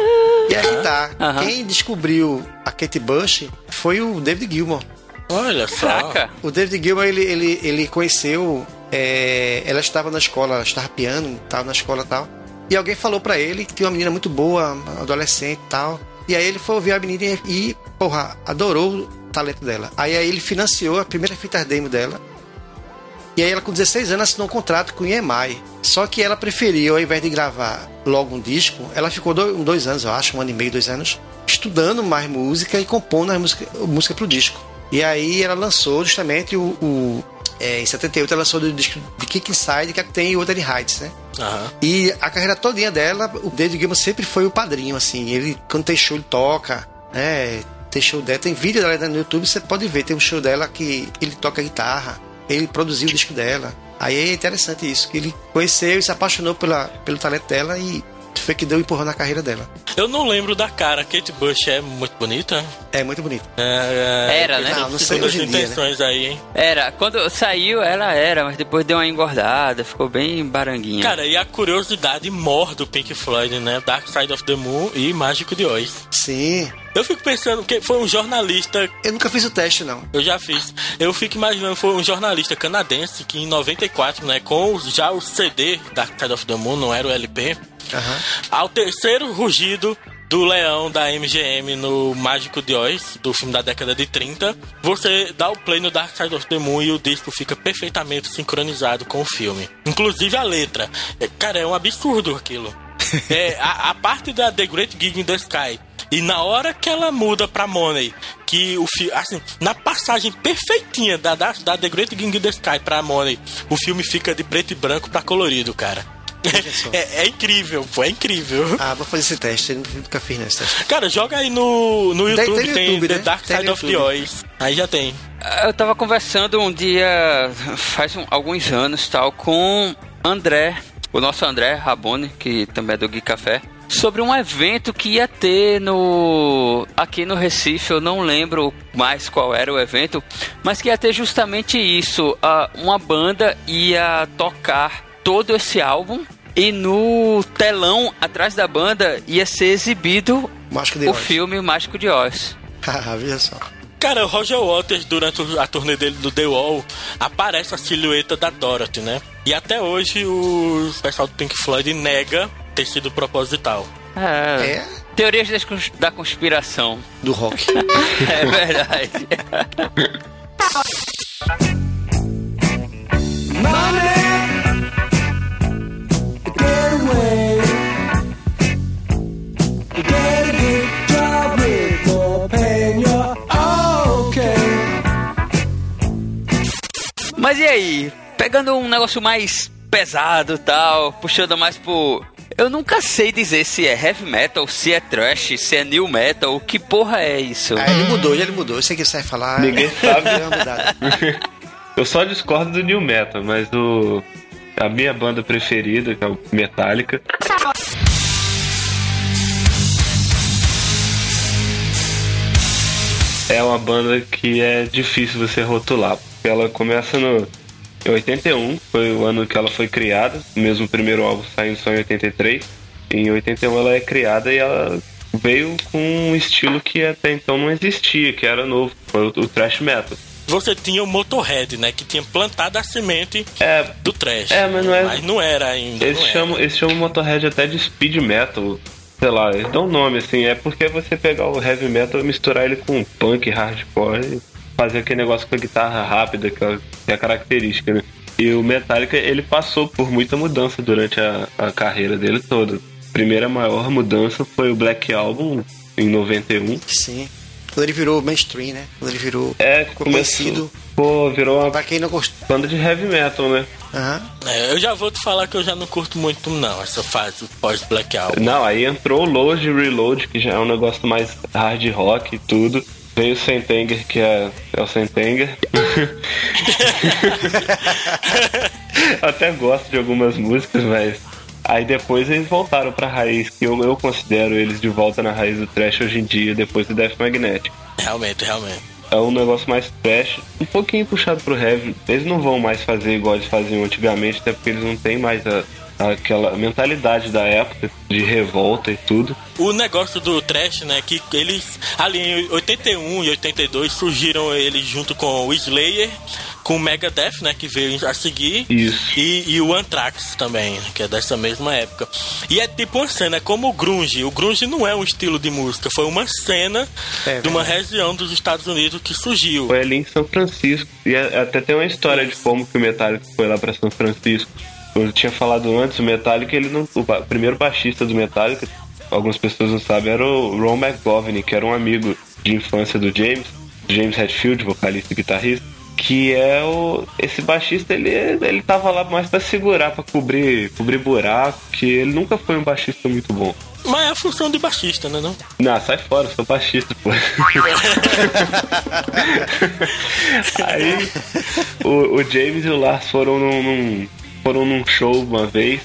E aí tá. Aham. Quem descobriu a Kate Bush foi o David Gilmour. Olha só. Caraca. O David Gilmour, ele, ele, ele conheceu. É, ela estava na escola, ela estava piano, estava na escola tal. E alguém falou pra ele que tinha uma menina muito boa, adolescente e tal. E aí ele foi ouvir a menina e, porra, adorou o talento dela. Aí, aí ele financiou a primeira fita demo dela. E aí ela, com 16 anos, assinou um contrato com o EMI. Só que ela preferiu, ao invés de gravar logo um disco, ela ficou dois, dois anos, eu acho, um ano e meio, dois anos, estudando mais música e compondo música, música pro disco. E aí ela lançou justamente o- é, em 78 ela lançou o disco de Kick Inside, que tem o Wuthering Heights, né? Aham. E a carreira todinha dela, o David Gilmour sempre foi o padrinho, assim. Ele, quando tem show, ele toca, né? Tem show dela, tem vídeo dela no YouTube, você pode ver. Tem um show dela que ele toca guitarra, ele produziu o disco dela. Aí é interessante isso, que ele conheceu e se apaixonou pela, pelo talento dela e foi que deu um empurrão na carreira dela. Eu não lembro da cara. Kate Bush é muito bonita. É muito bonito. É, Era, né? Não, não sei hoje em dia, né? intenções aí, hein? Era, quando saiu ela era, mas depois deu uma engordada, ficou bem baranguinha. Cara, e a curiosidade mor do Pink Floyd, né? Dark Side of the Moon e Mágico de Oz. Sim. Eu fico pensando que foi um jornalista Eu nunca fiz o teste, não. Eu já fiz. Eu fico imaginando, foi um jornalista canadense que em 94, né, com já o CD Dark Side of the Moon, não era o LP, Aham. ao terceiro rugido do leão da MGM no Mágico de Oz, do filme da década de 30, você dá o play no Dark Side of the Moon e o disco fica perfeitamente sincronizado com o filme. Inclusive a letra. É, Cara, é um absurdo aquilo. (laughs) É, a, a parte da The Great Gig in the Sky. E na hora que ela muda pra Money, que o filme. Assim, na passagem perfeitinha da, da, da The Great Gig in the Sky pra Money, o filme fica de preto e branco pra colorido, cara. (laughs) É, é incrível, pô, é incrível. Ah, vou fazer esse teste. Eu nunca fiz nesse teste. Cara, joga aí no, no Tem- YouTube, tem tem, no YouTube, The né? Dark Tem Side of the. Oz. Aí já tem. Eu tava conversando um dia, faz um- alguns anos, tal, com André, o nosso André Rabone, que também é do Gui Café, sobre um evento que ia ter no aqui no Recife, eu não lembro mais qual era o evento, mas que ia ter justamente isso, ah, uma banda ia tocar todo esse álbum E no telão, atrás da banda, ia ser exibido o Oz. filme O Mágico de Oz. (laughs) Ah, Veja só. Cara, o Roger Waters, durante a turnê dele do The Wall, aparece a silhueta da Dorothy, né? E até hoje o pessoal do Pink Floyd nega ter sido proposital. É. É Teorias das cons- da conspiração. do rock. (laughs) É verdade. Mas e aí? Pegando um negócio mais pesado e tal, puxando mais pro. Eu nunca sei dizer se é heavy metal, se é trash, se é new metal. Que porra é isso? Ah, ele mudou, ele mudou. Eu sei que você vai falar. Ninguém sabe. Uma mudada. (laughs) Eu só discordo do New Metal, mas o. A minha banda preferida, que é o Metallica. É uma banda que é difícil você rotular. Porque ela começa no. Em 81, foi o ano que ela foi criada. Mesmo o primeiro álbum saindo só em 83. Em 81 ela é criada e ela veio com um estilo que até então não existia, que era novo. Foi o, o thrash metal. Você tinha o Motorhead, né? Que tinha plantado a semente É, do trash. É, mas não é- Mas não era ainda. Eles não era. chamam, eles chamam o Motorhead até de speed metal. Sei lá, eles dão um nome assim. É porque você pegar o heavy metal e misturar ele com punk, hardcore e fazer aquele negócio com a guitarra rápida, que é a característica, né? E o Metallica, ele passou por muita mudança durante a, a carreira dele toda. A primeira maior mudança foi o Black Album, em 91. Sim. Quando ele virou mainstream, né? Quando ele virou É, conhecido. pô, virou uma Pra quem não gostou. banda de heavy metal, né? Aham. É, eu já vou te falar que eu já não curto muito, não, essa fase pós-Black Album. Não, aí entrou o Load Reload, que já é um negócio mais hard rock e tudo. Veio o Sentenger, que é, é o Sentenger. (laughs) Até gosto de algumas músicas, mas. Aí depois eles voltaram pra raiz, que eu, eu considero eles de volta na raiz do trash hoje em dia, depois do Death Magnetic. Realmente, realmente. É um negócio mais trash, um pouquinho puxado pro heavy. Eles não vão mais fazer igual eles faziam antigamente, até porque eles não têm mais a, aquela mentalidade da época de revolta e tudo. O negócio do trash, né, que eles ali em 81 e 82 surgiram eles junto com o Slayer, com o Megadeth, né, que veio a seguir. Isso. E, e o Anthrax também, que é dessa mesma época. E é tipo uma cena, é como o grunge. O grunge não é um estilo de música, foi uma cena É de uma verdade. região dos Estados Unidos que surgiu. Foi ali em São Francisco. E a- até tem uma história de como que o Metallica foi lá pra São Francisco. Eu tinha falado antes, o Metallica, ele não. O ba- primeiro baixista do Metallica, algumas pessoas não sabem, era o Ron McGovney, que era um amigo de infância do James, James Hetfield, vocalista e guitarrista. Que é o. Esse baixista, ele, ele tava lá mais pra segurar, pra cobrir, cobrir buraco, que ele nunca foi um baixista muito bom. Mas é a função de baixista, né, não? Não, sai fora, eu sou baixista, pô. (laughs) Aí o, o James e o Lars foram num, num- foram num show uma vez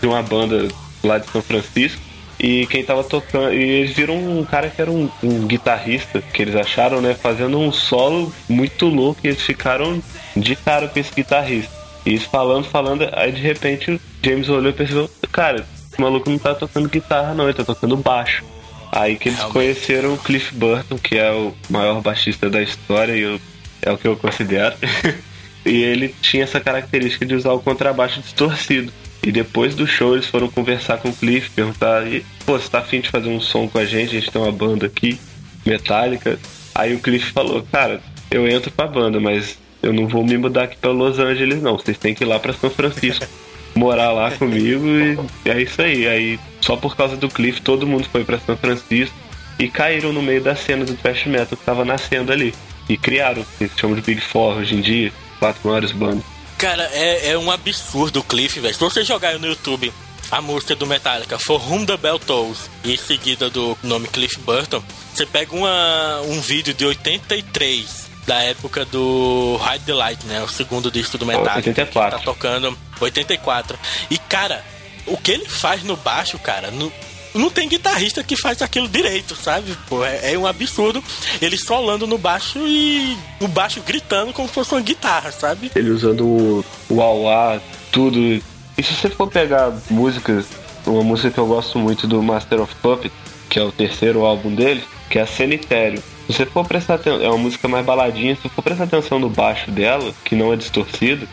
de uma banda lá de São Francisco. E quem tava tocando. E eles viram um cara que era um, um guitarrista, que eles acharam, né? Fazendo um solo muito louco. E eles ficaram de cara com esse guitarrista. E eles falando, falando. Aí de repente o James olhou e pensou: Cara, esse maluco não tá tocando guitarra, não, ele tá tocando baixo. Aí que eles conheceram o Cliff Burton, que é o maior baixista da história, e eu- é o que eu considero. (laughs) e ele tinha essa característica de usar o contrabaixo distorcido. E depois do show eles foram conversar com o Cliff, perguntar, e, pô, você tá afim de fazer um som com a gente? A gente tem uma banda aqui, metálica. Aí o Cliff falou, cara, eu entro pra banda, mas eu não vou me mudar aqui pra Los Angeles, não. Vocês têm que ir lá pra São Francisco. (laughs) morar lá comigo e é isso aí. Aí só por causa do Cliff todo mundo foi pra São Francisco e caíram no meio da cena do thrash metal que tava nascendo ali. E criaram, o que se chama de Big Four hoje em dia, quatro maiores bandas. Cara, é, é um absurdo o Cliff, velho. Se você jogar no YouTube a música do Metallica, For Whom the Bell Tolls, e seguida do nome Cliff Burton, você pega uma, um vídeo de 83, da época do Hide the Light, né? O segundo disco do Metallica. 84. Que tá tocando 84. E, cara, o que ele faz no baixo, cara, no, não tem guitarrista que faz aquilo direito, sabe? Pô, é, é um absurdo. Ele solando no baixo e o baixo gritando como se fosse uma guitarra, sabe? Ele usando o, o auá, tudo. E se você for pegar músicas, uma música que eu gosto muito do Master of Puppets, que é o terceiro álbum dele, que é Cemitério. Se você for prestar atenção, é uma música mais baladinha, se você for prestar atenção no baixo dela, que não é distorcido,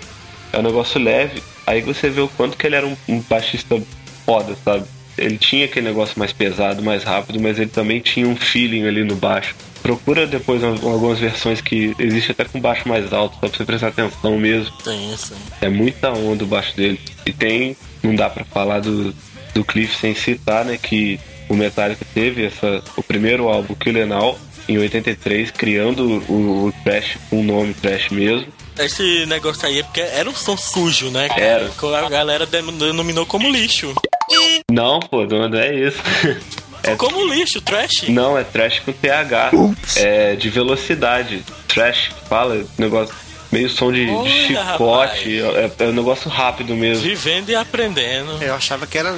é um negócio leve, aí você vê o quanto que ele era um, um baixista foda, sabe? Ele tinha aquele negócio mais pesado, mais rápido, mas ele também tinha um feeling ali no baixo. Procura depois al- algumas versões que existe até com baixo mais alto, só pra você prestar atenção mesmo. Sim, sim. É muita onda o baixo dele. E tem, não dá pra falar do, do Cliff sem citar, né, que o Metallica teve essa, o primeiro álbum, Kill Em All, em 83, criando o, o Trash com o nome Trash mesmo. Esse negócio aí é porque era um som sujo, né? Era. Que A galera denominou como lixo. Não, pô, não é isso. (laughs) É- Como lixo, trash. Não, é trash com TH. É de velocidade. Trash, que fala, negócio meio som de, de Olha, chicote. É, é um negócio rápido mesmo. Vivendo e aprendendo. Eu achava que era.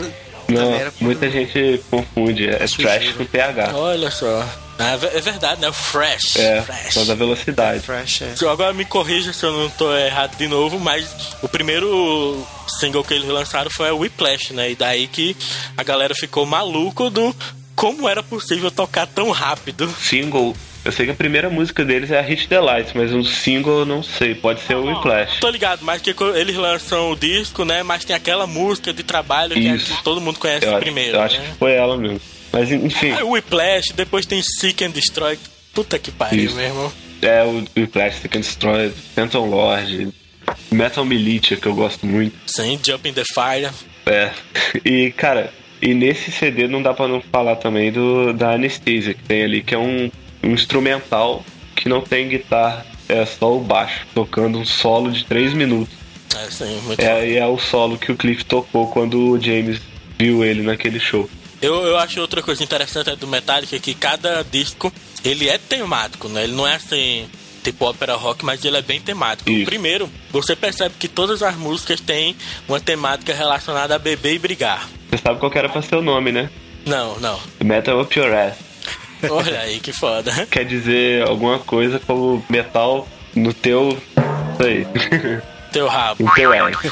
Não, era por- muita gente confunde. É Sujeira. trash com TH. Olha só. É ve- é verdade, né? O Fresh. É, Fresh. só da velocidade. Fresh, é. Agora me corrija se eu não tô errado de novo, mas o primeiro single que eles lançaram foi o Whiplash, né? E daí que a galera ficou maluco do como era possível tocar tão rápido. Single. Eu sei que a primeira música deles é a Hit the Lights, mas um single eu não sei. Pode ser o Whiplash. Tô ligado, mas que eles lançam o disco, né? Mas tem aquela música de trabalho que, é que todo mundo conhece Eu, primeiro. eu acho né? que foi ela mesmo. Mas enfim, Aí o Whiplash, depois tem Seek and Destroy. Puta que pariu, Isso. meu irmão. é o Whiplash, Second Destroy, Phantom Lord, Metal Militia, que eu gosto muito. Sim, Jump in the Fire. É. E, cara, e nesse CD não dá pra não falar também do da Anesthesia que tem ali, que é um, um instrumental que não tem guitarra, é só o baixo, tocando um solo de 3 minutos. É, sim, muito É, e é o solo que o Cliff tocou quando o James viu ele naquele show. Eu, eu acho outra coisa interessante do Metallica é que cada disco ele é temático, né? Ele não é assim tipo ópera rock, mas ele é bem temático. Isso. primeiro, você percebe que todas as músicas têm uma temática relacionada a beber e brigar. Você sabe qual que era pra ser o nome, né? Não, não. Metal Up Your Ass. Olha aí que foda. Quer dizer alguma coisa como metal no teu. Isso aí. (laughs) Teu rabo. teu.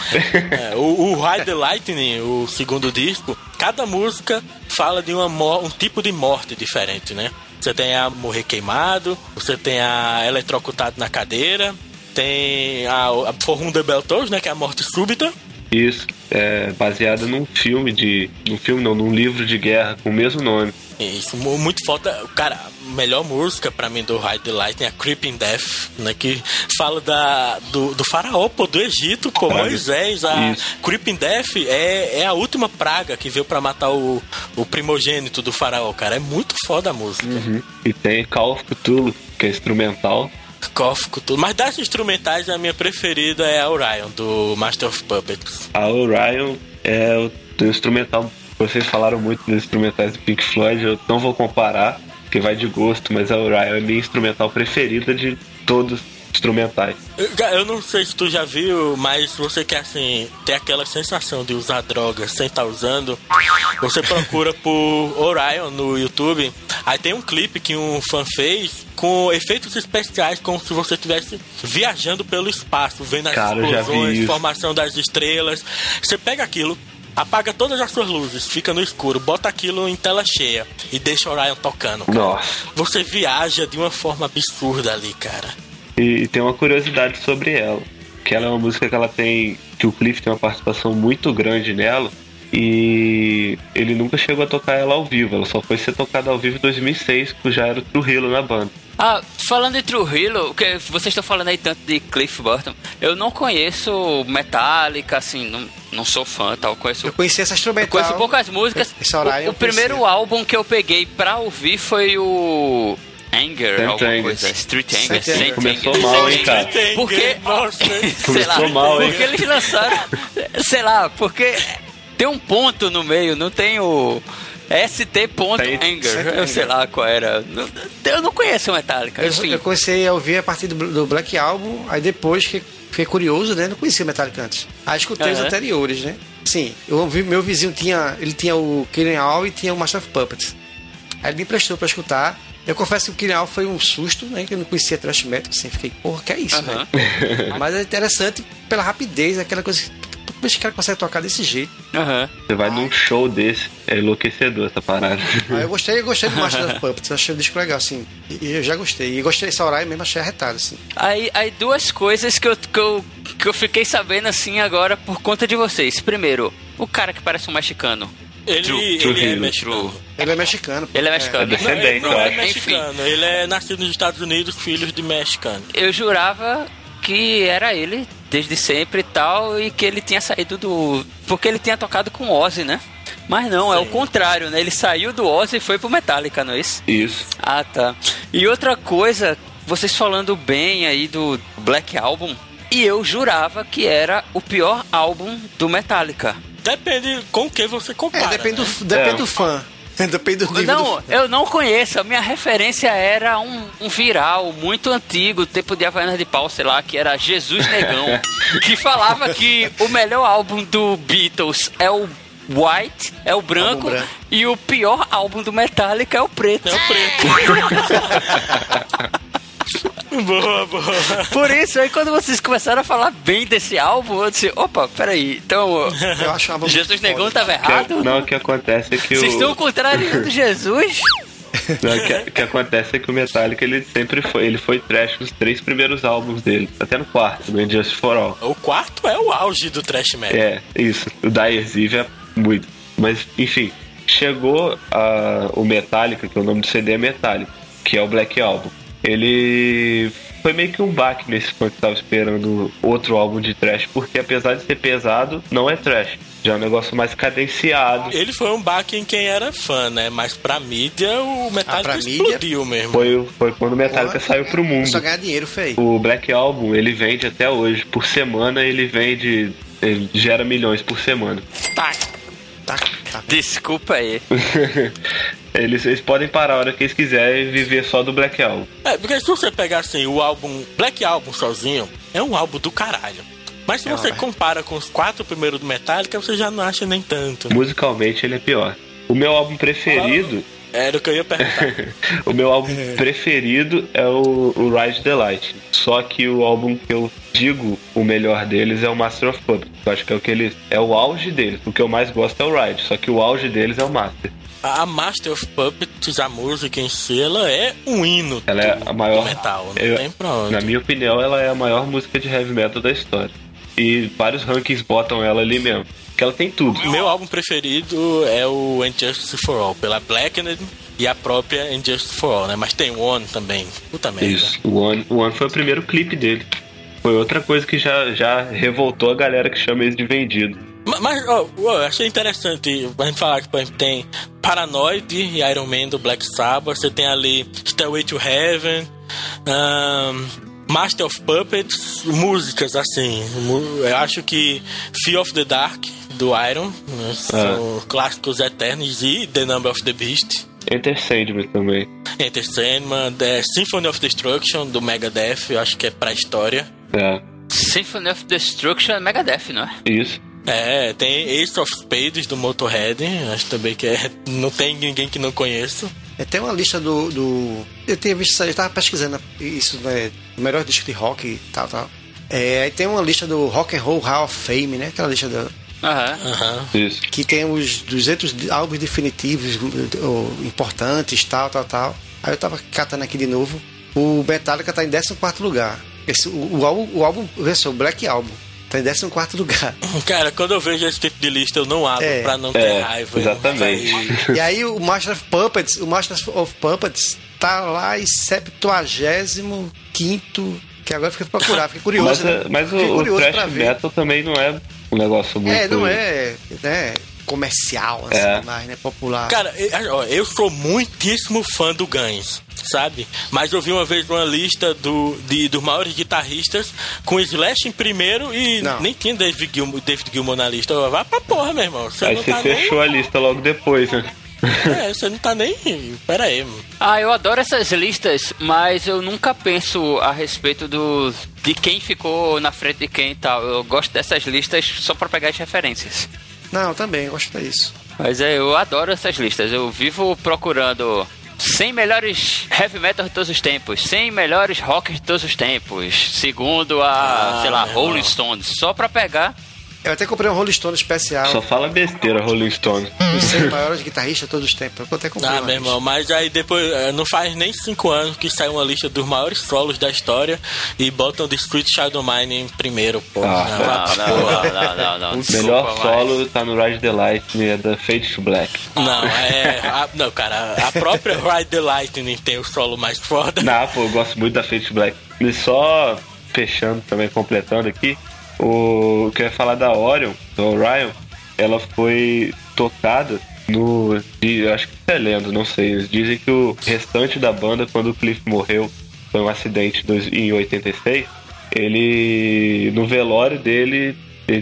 É, o, o Ride the Lightning, o segundo disco, cada música fala de uma um tipo de morte diferente, né? Você tem a morrer queimado, você tem a eletrocutado na cadeira, tem a, a Forrunda Beltos, né? Que é a morte súbita. Isso. É baseado num filme de. Num filme não, num livro de guerra com o mesmo nome. Isso, mu- muito foda. Cara, a melhor música pra mim do Ride the Lightning é a Creeping Death, né? Que fala da, do, do faraó, pô, do Egito, pô. Moisés. A Isso. Creeping Death é, é a última praga que veio pra matar o, o primogênito do faraó, cara. É muito foda a música. E tem Call of Cthulhu, que é instrumental. Cófico, tudo. Mas das instrumentais, a minha preferida é a Orion, do Master of Puppets. A Orion é o, o instrumental. Vocês falaram muito dos instrumentais do Pink Floyd, eu não vou comparar, porque vai de gosto, mas a Orion é minha instrumental preferida de todos os instrumentais. Eu, não sei se tu já viu, mas você quer assim ter aquela sensação de usar drogas sem estar usando, você procura (laughs) por Orion no YouTube. Aí tem um clipe que um fã fez com efeitos especiais, como se você estivesse viajando pelo espaço, vendo as Cara, explosões, formação das estrelas. Você pega aquilo. Apaga todas as suas luzes, fica no escuro, bota aquilo em tela cheia e deixa Orion tocando. cara. Nossa. Você viaja de uma forma absurda ali, cara. E, e tem uma curiosidade sobre ela, que ela é uma música que ela tem, que o Cliff tem uma participação muito grande nela, e ele nunca chegou a tocar ela ao vivo, ela só foi ser tocada ao vivo em 2006, que já era o Trujillo na banda. Ah, falando de Trujillo, que vocês estão falando aí tanto de Cliff Burton, eu não conheço Metallica, assim, não, não sou fã, tal, conheço Eu conheci essa Eu instrumental. conheço poucas músicas. (laughs) Esse horário o eu o primeiro álbum que eu peguei pra ouvir foi o Anger, Saint alguma Anger. coisa. Street Anger. Saint Anger. Saint Começou Anger. mal, hein, cara? Porque, (laughs) sei lá, Começou mal, hein? porque eles lançaram, sei lá, porque tem um ponto no meio, não tem o ST ponto Saint- Anger, Saint eu sei lá qual era. Eu não conheço o Metallica, Eu, enfim. eu comecei a ouvir a partir do, do Black Album, aí depois que fiquei curioso, né? Não conhecia o Metallica antes. Aí escutei os Aham. anteriores, né? Sim, eu ouvi, meu vizinho tinha, ele tinha o Killing All e tinha o Master of Puppets. Aí ele me emprestou pra escutar. Eu confesso que o Killing All foi um susto, né? Que eu não conhecia thrash metal, assim, fiquei, porra, que é isso, Aham. velho? Mas é interessante pela rapidez, aquela coisa que bicho, cara consegue tocar desse jeito. Aham. Você vai num show desse, é enlouquecedor essa parada. Aí eu gostei, eu gostei do (laughs) Master of Puppets, eu achei o disco legal, assim. E eu já gostei. E gostei desse horário mesmo, achei arretado, assim. Aí, aí duas coisas que eu, que, eu, que eu fiquei sabendo assim agora por conta de vocês. Primeiro, o cara que parece um mexicano. Ele, True, true ele é hero, mexicano. Ele é mexicano. Ele é mexicano. É né? Não, ele Descendente, não eu é acho. mexicano, ele é nascido nos Estados Unidos, filho de mexicano. Eu jurava que era ele desde sempre e tal, e que ele tinha saído do. Porque ele tinha tocado com o Ozzy, né? Mas não, é o contrário, né? Ele saiu do Ozzy e foi pro Metallica, não é isso? Isso. Ah, tá. E outra coisa, vocês falando bem aí do Black Album, e eu jurava que era o pior álbum do Metallica. Depende com o que você compara. É, depende, né? do, depende É. do fã. Depende do nível Não, do eu não conheço. A minha referência era um, um viral muito antigo, tempo de Havaianas de Pau, sei lá, que era Jesus Negão, (laughs) que falava que o melhor álbum do Beatles é o White, é o branco, branco. e o pior álbum do Metallica é o preto. É o preto. (laughs) (laughs) boa, boa. Por isso, aí quando vocês começaram a falar bem desse álbum, eu disse, opa, peraí, então Eu álbum Jesus Negão foda. tava Que- errado? não, o que acontece é que Vocês o. estão contrariando (laughs) Jesus? Não, o que, o que acontece é que o Metallica ele sempre foi. Ele foi trash nos três primeiros álbuns dele. Até no quarto, no Injustice for All. O quarto é o auge do thrash metal. É, isso. O Dyer's Eve é muito. Mas, enfim, chegou a, o Metallica, que é o nome do CD é Metallica, que é o Black Album. Ele foi meio que um baque nesse fã que tava esperando outro álbum de trash, porque apesar de ser pesado, não é trash. Já é um negócio mais cadenciado. Ele foi um baque em quem era fã, né? Mas pra mídia, o Metallica pra explodiu mesmo. Foi, foi quando o Metallica Porra. saiu pro mundo. Só ganhar dinheiro, feio. O Black Album, ele vende até hoje. Por semana, ele vende. Ele gera milhões por semana. Tá, tá. (laughs) desculpa aí. (laughs) eles, eles podem parar a hora que eles quiserem e viver só do Black Album. É, porque se você pegar assim, o álbum Black Album sozinho, é um álbum do caralho. Mas se É, você compara com os quatro primeiros do Metallica, você já não acha nem tanto. Musicalmente, ele é pior. O meu álbum preferido. Era o que eu ia perguntar. (laughs) o meu álbum preferido é o, o Ride the Light. Só que o álbum que eu digo o melhor deles é o Master of Puppets. Eu acho que é o que eles. É o auge deles. O que eu mais gosto é o Ride. Só que o auge deles é o Master. a Master of Puppets, a música em si, ela é um hino Ela é a maior. metal. Não eu- tem pra onde. Na minha opinião, ela é a maior música de heavy metal da história. E vários rankings botam ela ali mesmo. Porque ela tem tudo. Meu álbum preferido é o Injustice for All, pela Blackened e a própria Injustice for All, né? Mas tem One também. Puta merda. Isso. O One, o One foi o primeiro clipe dele. Foi outra coisa que já, já revoltou a galera que chama ele de vendido. Ma- Mas, ó, ó, eu achei interessante a gente falar que por exemplo, tem Paranoid e Iron Man do Black Sabbath. Você tem ali Stairway to Heaven, ahn, Master of Puppets, músicas assim. Eu acho que Fear of the Dark do Iron né, são clássicos eternos e The Number of the Beast. Enter Sandman também. Enter Sandman, The Symphony of Destruction do Megadeth, eu acho que é pra história. É, Symphony of Destruction é Megadeth, não é? isso. É, tem Ace of Spades do Motorhead, acho também que é, não tem ninguém que não conheça. É, tem uma lista do, do. Eu tinha visto isso aí, eu tava pesquisando isso, né? O melhor disco de rock e tal, tal. É, aí tem uma lista do Rock and Roll Hall of Fame, né? Aquela lista do, Aham. Aham. Isso. que tem os 200 álbuns definitivos ou, importantes, tal, tal, tal. Aí eu tava catando aqui de novo. O Metallica tá em 14 lugar. Esse, o, o álbum, o álbum, vê só, o Black Album, tá em 14 lugar. (laughs) Cara, quando eu vejo esse tipo de lista, eu não abro É. pra não ter É, raiva. exatamente. E aí o Master of Puppets, o Master of Puppets tá lá em 75 que agora fica procurar, fiquei curioso, Mas, né? mas o, Fiquei o curioso pra thrash ver. metal também não é um negócio muito. É, não é, né, comercial, assim, É. demais, né, popular. Cara, eu, ó, eu sou muitíssimo fã do Guns, sabe? Mas eu vi uma vez uma lista do, de, dos maiores guitarristas com Slash em primeiro e Não. nem tinha David Gilmour, David Gilmour na lista. Eu, Vai pra porra, meu irmão. Você Aí não você tá fechou a lista logo depois, né? É, você não tá nem. Pera aí, mano. Ah, eu adoro essas listas, mas eu nunca penso a respeito do de quem ficou na frente de quem e tal. Eu gosto dessas listas só pra pegar as referências. Não, também, eu gosto disso. Mas é, eu adoro essas listas. Eu vivo procurando 100 melhores heavy metal de todos os tempos, 100 melhores rockers de todos os tempos, segundo a, Ah, sei lá, Rolling. Stones, só pra pegar Eu até comprei um Rolling Stone especial. Só fala besteira, Rolling Stone. Os 100 maiores guitarristas de todos os tempos. Eu até comprei Ah, meu irmão, mas aí depois, eh, não faz nem cinco anos que saiu uma lista dos maiores solos da história e botam The Street Shadow Mine em primeiro, pô. Ah, Não, Não, não, não, não, não, não. O melhor solo tá no Ride the Lightning, é da Fade to Black. Não, é. a- não, cara, a própria Ride the Lightning tem o solo mais foda. Não, pô, eu gosto muito da Fade to Black. E só fechando também, completando aqui, o que eu ia falar da Orion, do Orion, ela foi tocada no. acho que é lenda, não sei. Eles dizem que o restante da banda, quando o Cliff morreu, foi um acidente em 86. Ele. No velório dele,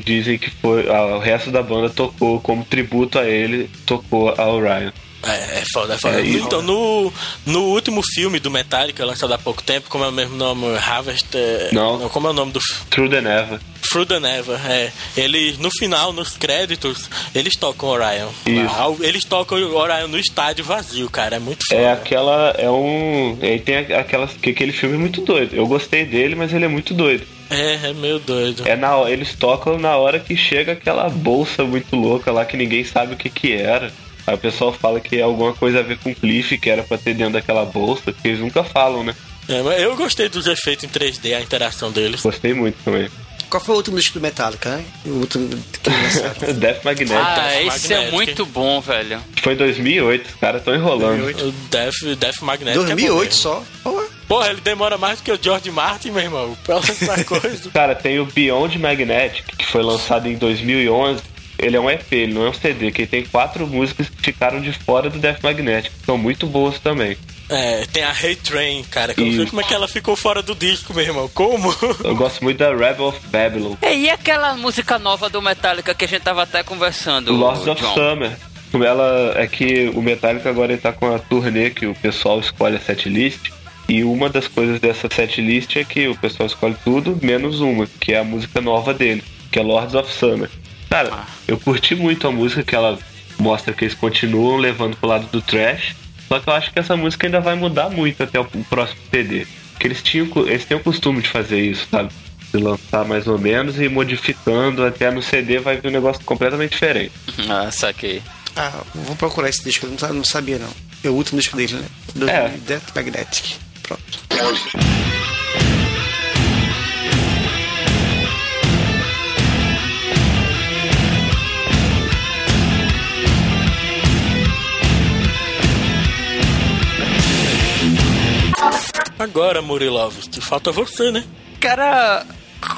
dizem que foi. o resto da banda tocou como tributo a ele, tocou a Orion. É, é foda, é foda. É, então, no, no último filme do Metallica, lançado há pouco tempo, como é o mesmo nome? Harvest. é- Não. Como é o nome do. True the Never. Through the Never, é. Eles, no final, nos créditos, eles tocam Orion. Isso. Eles tocam Orion no estádio vazio, cara. É muito foda. É aquela. É um. Aí tem aquelas. Que aquele filme é muito doido. Eu gostei dele, mas ele é muito doido. É, é meio doido. É na Eles tocam na hora que chega aquela bolsa muito louca lá que ninguém sabe o que que era. Aí o pessoal fala que é alguma coisa a ver com o Cliff, que era pra ter dentro daquela bolsa, que eles nunca falam, né? É, mas eu gostei dos efeitos em 3D, a interação deles. Gostei muito também. Qual foi o último disco do Metallica, hein? O último que. (laughs) Death Magnetic. Ah, esse é Magnetic. muito bom, velho. Foi em 2008, os caras estão enrolando. 2008. O Death, Death Magnetic. é bom 2008 mesmo. só. Porra. Porra, ele demora mais do que o George Martin, meu irmão. Pra lançar (laughs) coisa. Cara, tem o Beyond Magnetic, que foi lançado em 2011. Ele é um EP, ele não é um CD, que tem quatro músicas que ficaram de fora do Death Magnetic. São muito boas também. É, tem a Hey Train, cara. Que eu não sei como é que ela ficou fora do disco, meu irmão. Como? Eu gosto muito da Rebel of Babylon. É, e aquela música nova do Metallica que a gente tava até conversando? Lords of John? Summer. Ela é que o Metallica agora ele tá com a turnê que o pessoal escolhe a setlist. E uma das coisas dessa setlist é que o pessoal escolhe tudo, menos uma, que é a música nova dele, que é Lords of Summer. Cara, eu curti muito a música que ela mostra que eles continuam levando pro lado do trash. Só que eu acho que essa música ainda vai mudar muito até o próximo CD. Porque eles, tinham, eles têm o costume de fazer isso, sabe? De lançar mais ou menos e ir modificando até no CD vai vir um negócio completamente diferente. Ah, saquei. Ah, vou procurar esse disco, eu não sa- não sabia não. É o último disco dele, né? Do É. Death Magnetic. Pronto. Agora, Murilovs, te falta você, né? Cara,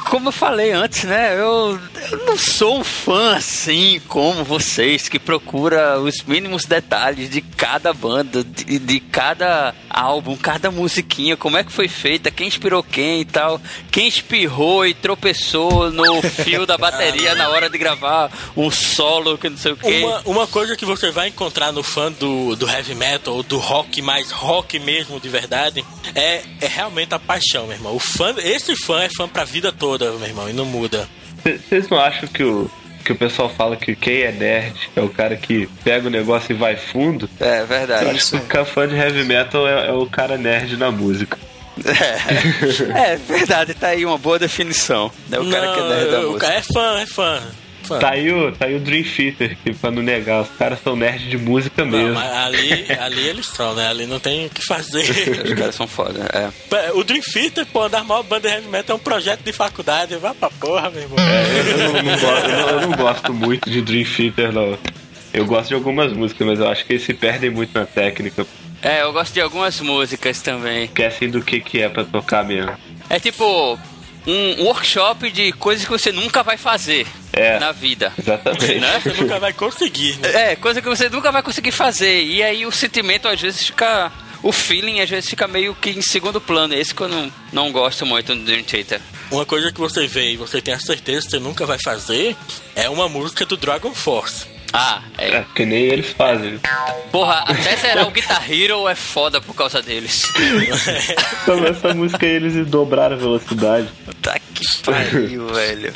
como eu falei antes, né? Eu, eu não sou um fã assim como vocês que procura os mínimos detalhes de cada banda, de, de cada álbum, cada musiquinha, como é que foi feita, quem inspirou quem e tal, quem espirrou e tropeçou no fio da bateria na hora de gravar um solo que não sei o quê. Uma, uma coisa que você vai encontrar no fã do, do heavy metal, do rock mais rock mesmo de verdade, é, é realmente a paixão, meu irmão. O fã, esse fã é fã pra vida toda, meu irmão, e não muda. Vocês não acham que o, que o pessoal fala que quem é nerd é o cara que pega o negócio e vai fundo? É verdade. Isso. O cara fã de heavy metal é, é o cara nerd na música. É, é verdade, tá aí uma boa definição. É o cara que é nerd da o música. cara é fã, é fã. Fã. Tá aí o, tá aí o Dream Theater, que pra não negar, os caras são nerd de música Não, mesmo. ali, ali eles são, né? Ali não tem o que fazer. (laughs) Os caras são foda, é. o Dream Theater, pô, das maiores bandas de heavy metal é um projeto de faculdade. Vai pra porra, meu irmão. É, eu, não, não gosto, eu, não, eu não gosto muito de Dream Theater, não. Eu gosto de algumas músicas, mas eu acho que eles se perdem muito na técnica. É, eu gosto de algumas músicas também. Esquecem do que, que é pra tocar mesmo. É tipo um workshop de coisas que você nunca vai fazer É. na vida. Exatamente. Né? Você nunca vai conseguir, né? É, coisa que você nunca vai conseguir fazer. E aí o sentimento às vezes fica. O feeling às vezes fica meio que em segundo plano. Esse que eu não, não gosto muito do Dream Theater. Uma coisa que você vê e você tem a certeza que você nunca vai fazer é uma música do Dragon Force. Ah, é. É, que nem eles fazem. Porra, até será o Guitar Hero é foda por causa deles. (laughs) Então, essa música aí eles dobraram a velocidade. Tá que pariu, (laughs) velho.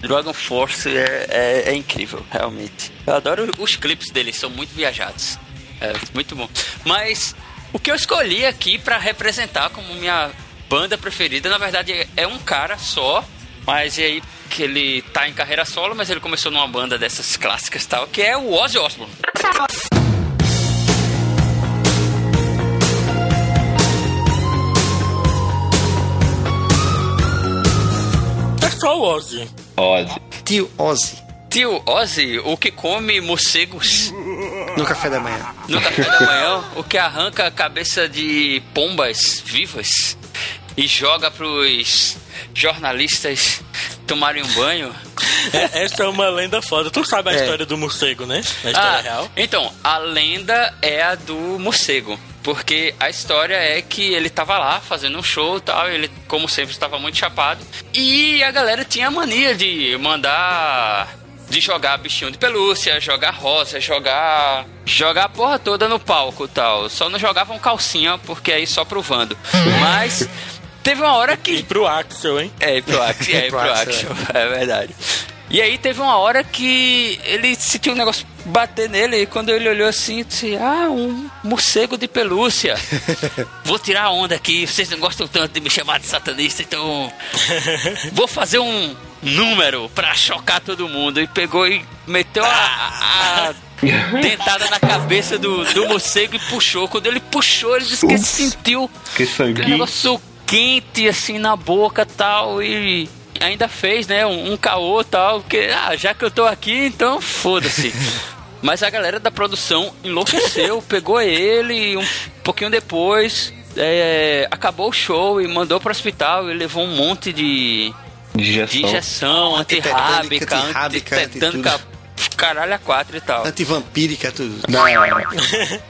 Dragon Force é, é, é incrível, realmente. Eu adoro os clipes deles, são muito viajados. É muito bom. Mas o que eu escolhi aqui pra representar como minha banda preferida, na verdade, é um cara só. Mas e aí que ele tá em carreira solo, mas ele começou numa banda dessas clássicas e tal, que é o Ozzy Osbourne. É só o Ozzy. Ozzy. Tio Ozzy, Tio Ozzy, o que come morcegos no café da manhã. no café da manhã, o que arranca a cabeça de pombas vivas e joga pros jornalistas tomarem um banho. É, essa é uma lenda foda. Tu sabe a É. história do morcego, né? A história Ah, real. Então, a lenda é a do morcego. Porque a história é que ele tava lá fazendo um show e tal, ele, como sempre, estava muito chapado. E a galera tinha a mania de mandar. de jogar bichinho de pelúcia, jogar rosa, jogar. jogar a porra toda no palco e tal. Só não jogavam calcinha, porque aí só provando. Mas. Teve uma hora que E pro Axel, hein? é, pro Axel, é, Pro (laughs) pro Axel, Axel, (laughs) é verdade. E aí teve uma hora que ele sentiu um negócio bater nele e quando ele olhou assim, disse, ah, um morcego de pelúcia. (laughs) Vou tirar a onda aqui, vocês não gostam tanto de me chamar de satanista, então vou fazer um número pra chocar todo mundo. E pegou e meteu a, a dentada na cabeça do, do morcego e puxou. Quando ele puxou, ele disse que ele sentiu Que aquele sanguinho. negócio quente assim na boca tal e ainda fez né um, um caô tal porque ah, já que eu tô aqui então foda-se (laughs) mas a galera da produção enlouqueceu pegou ele e um pouquinho depois é, acabou o show e mandou pro hospital e levou um monte de de Digestão. injeção antirrábica antirrábica, antitetânica caralho a quatro e tal Antivampírica, tudo. (laughs)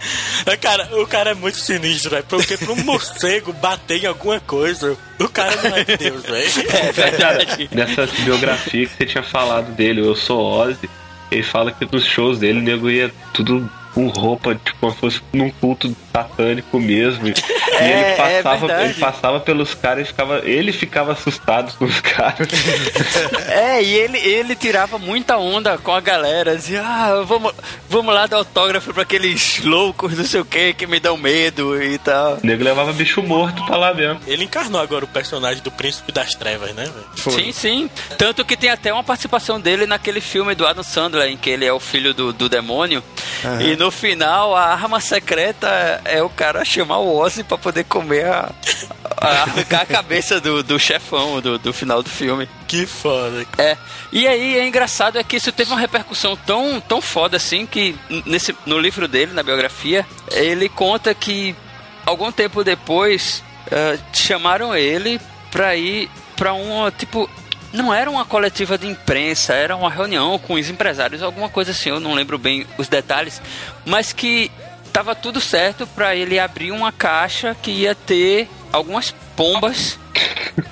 É, Cara, o cara é muito sinistro, velho. Porque pra um morcego bater em alguma coisa, o cara não é de Deus, velho. (laughs) é verdade Nessa biografia que você tinha falado dele, Eu Sou Ozzy, ele fala que nos shows dele o nego ia tudo com roupa, tipo, como se fosse num culto satânico mesmo. E (laughs) É, ele é passava, verdade. ele passava pelos caras e ficava. Ele ficava assustado com os caras. (laughs) É, e ele, ele tirava muita onda com a galera, dizia, ah, vamos, vamos lá dar autógrafo pra aqueles loucos, não sei o que, que me dão medo e tal. O nego levava bicho morto pra lá mesmo. Ele encarnou agora o personagem do Príncipe das Trevas, né, velho? Sim, sim. Tanto que tem até uma participação dele naquele filme do Adam Sandler, em que ele é o filho do, do demônio. E no final, a arma secreta é o cara chamar o Ozzy pra poder comer a. a arrancar a cabeça do, do chefão do, do final do filme. Que foda. É. E aí é engraçado é que isso teve uma repercussão tão, tão foda assim que nesse, no livro dele, na biografia, ele conta que algum tempo depois eh, chamaram ele pra ir pra uma tipo. Não era uma coletiva de imprensa, era uma reunião com os empresários, alguma coisa assim, eu não lembro bem os detalhes, mas que tava tudo certo pra ele abrir uma caixa que ia ter algumas pombas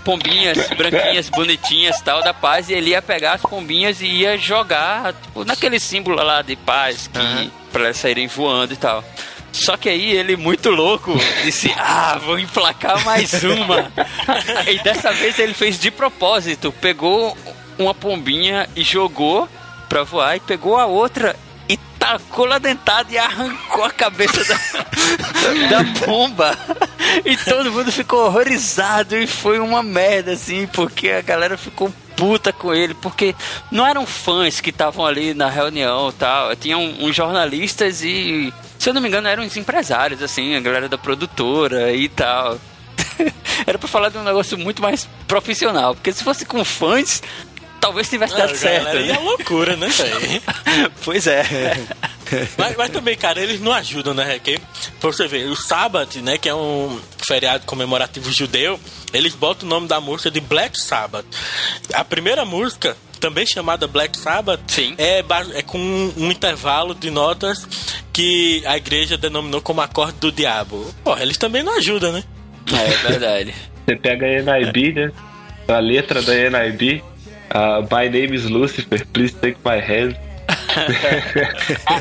pombinhas branquinhas, bonitinhas tal, da paz, e ele ia pegar as pombinhas e ia jogar, tipo, naquele símbolo lá de paz, que pra elas saírem voando e tal. Só que aí ele, muito louco, disse: Ah, vou emplacar mais uma. (laughs) e dessa vez ele fez de propósito, pegou uma pombinha e jogou pra voar, e pegou a outra e tacou lá dentada e arrancou a cabeça da, (laughs) da pomba. E todo mundo ficou horrorizado e foi uma merda, assim, porque a galera ficou puta com ele, porque não eram fãs que estavam ali na reunião e tal, tinham uns jornalistas e, se eu não me engano, eram os empresários, assim, a galera da produtora e tal. (laughs) Era pra falar de um negócio muito mais profissional, porque se fosse com fãs, talvez tivesse Ah, dado certo. né? loucura, né, (laughs) velho? pois é. Mas, mas também, cara, eles não ajudam, né, Reque? Pra você ver, o Sabbath, né, que é um feriado comemorativo judeu, eles botam o nome da música de Black Sabbath. A primeira música, também chamada Black Sabbath, Sim. É, é com um, um intervalo de notas que a igreja denominou como acorde do diabo. Porra, eles também não ajudam, né? É verdade. (laughs) Você pega a NIB, né? A letra da NIB. Uh, My name is Lucifer, please take my hand. (laughs) A,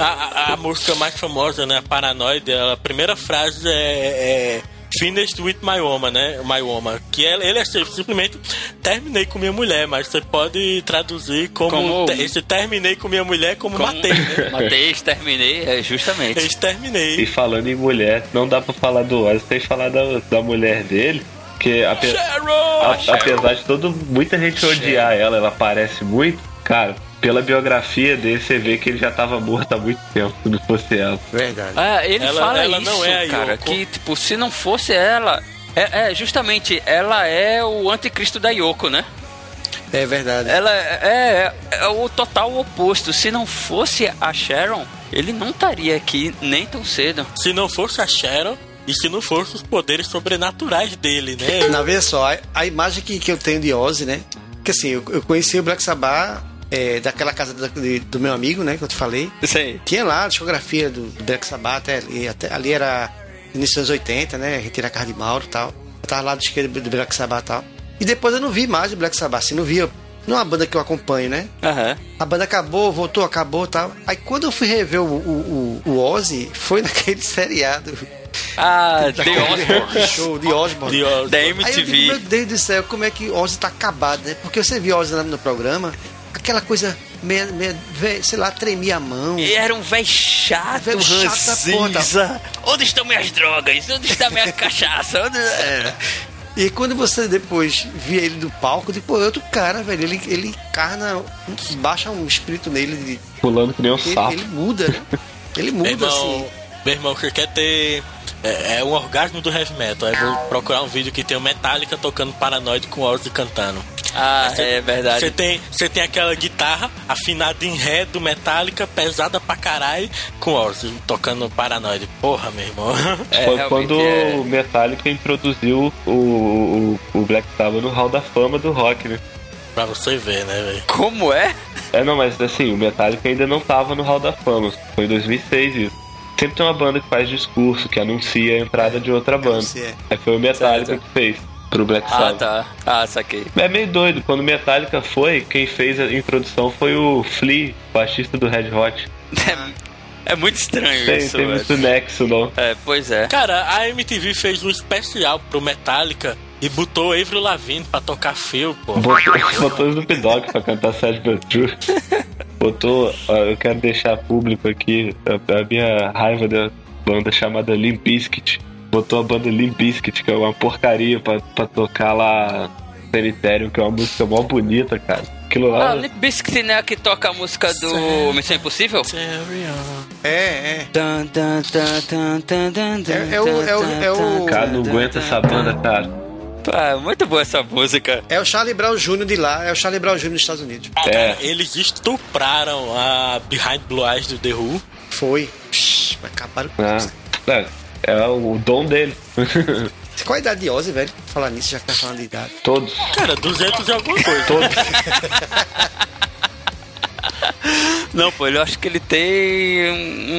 a- a música mais famosa, né, a Paranoid, a primeira frase é, é Finished with my woman, né? My woman. Que ele, ele é simplesmente terminei com minha mulher, mas você pode traduzir como, Como- te- esse terminei com minha mulher como, Como- matei, né? (laughs) Matei, exterminei, é, justamente. Exterminei. E falando em mulher, não dá pra falar do Ozzy sem falar da, da mulher dele. Que ape- a- apesar de todo, muita gente odiar ela, ela aparece muito, cara, pela biografia dele, você vê que ele já tava morto há muito tempo, se não fosse ela. Verdade. Ah, ele Ela- fala ela isso, não é cara, Yoko. que tipo, se não fosse ela, é, é, justamente, ela é o anticristo da Yoko, né? É verdade. Ela é, é, é o total oposto. Se não fosse a Sharon, ele não estaria aqui nem tão cedo. Se não fosse a Sharon e se não fosse os poderes sobrenaturais dele, né? (laughs) Na veja só, a, a imagem que, que eu tenho de Ozzy, né? Que assim, eu, eu conheci o Black Sabbath é, daquela casa da- de- do meu amigo, né? Que eu te falei. Sei. Tinha lá a discografia do, Black Sabbath, ali- até ali era início dos anos 80, né? Retira a casa de Mauro e tal. Eu tava lá do esquerdo do Black Sabbath e tal. E depois eu não vi mais o Black Sabbath, assim, não via. Não é uma banda que eu acompanho, né? Aham. A banda acabou, voltou, acabou e tal. Aí quando eu fui rever o, o, o, o Ozzy, foi (laughs) naquele seriado. Ah, The Osborne. show de Osborne. De Oz- Da Aí eu digo, MTV. meu Deus do céu, como é que Ozzy tá acabado, né? Porque você viu Ozzy lá no programa, aquela coisa, meia, meia, ve- sei lá, tremia a mão. E era um velho chato, tá? ranzinza. Onde estão minhas drogas? Onde está minha (laughs) cachaça? Onde... É. E quando você depois via ele do palco, depois é outro cara, velho. Ele, ele encarna, baixa um espírito nele. de- Pulando que nem um Ele, sapo. ele muda, né? Ele Meu muda, irmão, assim. meu irmão, você quer ter. É, é um orgasmo do heavy metal. Aí vou procurar um vídeo que tem o Metallica tocando Paranoid com o Ozzy cantando. Ah, Você- é verdade. Você tem, você tem aquela guitarra afinada em ré do Metallica, pesada pra caralho, com Ozzy tocando Paranoid. Porra, meu irmão. É, quando é. o Metallica introduziu o, o, o Black Sabbath no Hall da Fama do rock, né? pra você ver, né, velho? Como é? É, não, mas assim, o Metallica ainda não tava no Hall da Fama. Foi em 2006 isso. Sempre tem uma banda que faz discurso, que anuncia a entrada de outra banda. anuncia. Aí foi o Metallica Certo. que fez pro Black Ah, Sabbath. tá. Ah, saquei. É meio doido, quando o Metallica foi, quem fez a introdução foi o Flea, baixista do Red Hot. É, é muito estranho Tem, isso, tem velho. muito nexo, não. É, pois é. Cara, a MTV fez um especial pro Metallica e botou o Avril Lavigne pra tocar fio, pô. Botou, (laughs) botou o Snoop Dogg pra cantar Sad But True. (laughs) Botou, ó, eu quero deixar público aqui a, a minha raiva da banda chamada Limp Bizkit. Botou a banda Limp Bizkit, que é uma porcaria pra, pra tocar lá no cemitério, que é uma música mó bonita, cara. Aquilo lá. Ah, Limp Bizkit né, que toca a música do Missão Impossível? É, é. É- é o- é o- é o- Cara, não aguenta essa banda, cara. Ah, muito boa essa música. É o Charlie Brown Jr. de lá, é o Charlie Brown Jr. dos Estados Unidos. É. Eles estupraram a Behind Blue Eyes do The Who. Foi. Psh, acabaram com Ah, isso. é, é o dom dele. (laughs) Qual a idade de Ozzy, velho? Falar nisso, já que tá falando de idade. Todos. Cara, 200 e alguma coisa. (laughs) Não, pô, eu acho que ele tem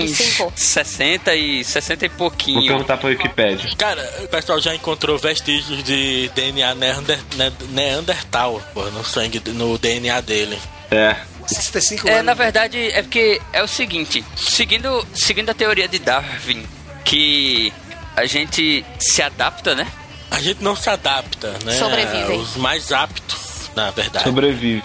uns cinco. 60 e 60 e Vou pouquinho. perguntar pra Wikipedia. Cara, o pessoal já encontrou vestígios de DNA Neander, Ne- Neandertal pô, no sangue, no DNA dele. É. 65 É, anos. na verdade, é porque é o seguinte, seguindo, seguindo a teoria de Darwin, que a gente se adapta, né? A gente não se adapta, né? Sobrevivem. Os mais aptos, na verdade. Sobrevive.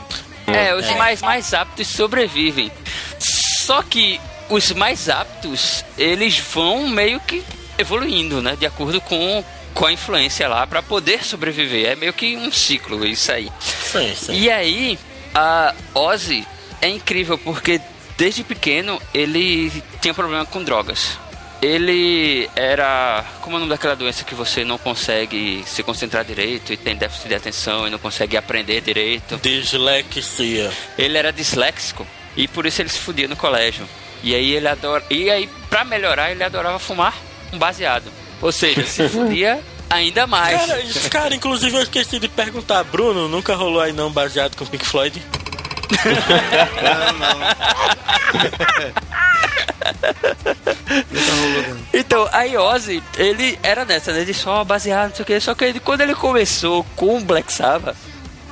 É, os mais, mais aptos sobrevivem. Só que os mais aptos, eles vão meio que evoluindo, né? De acordo com, com a influência lá, pra poder sobreviver. É meio que um ciclo isso aí. Sim, sim. E aí, a Ozzy é incrível porque desde pequeno ele tinha problema com drogas. Ele era. Como é o nome daquela doença que você não consegue se concentrar direito e tem déficit de atenção e não consegue aprender direito? Dislexia. Ele era disléxico e por isso ele se fudia no colégio. E aí ele adora. E aí, pra melhorar, ele adorava fumar um baseado. Ou seja, se (laughs) fudia ainda mais. Cara, isso- cara, inclusive eu esqueci de perguntar, Bruno, nunca rolou aí não baseado com Pink Floyd? (laughs) (laughs) Então, aí Ozzy, ele era nessa, né? De só baseado, não sei o que. Só que ele, quando ele começou com o Black Sabbath,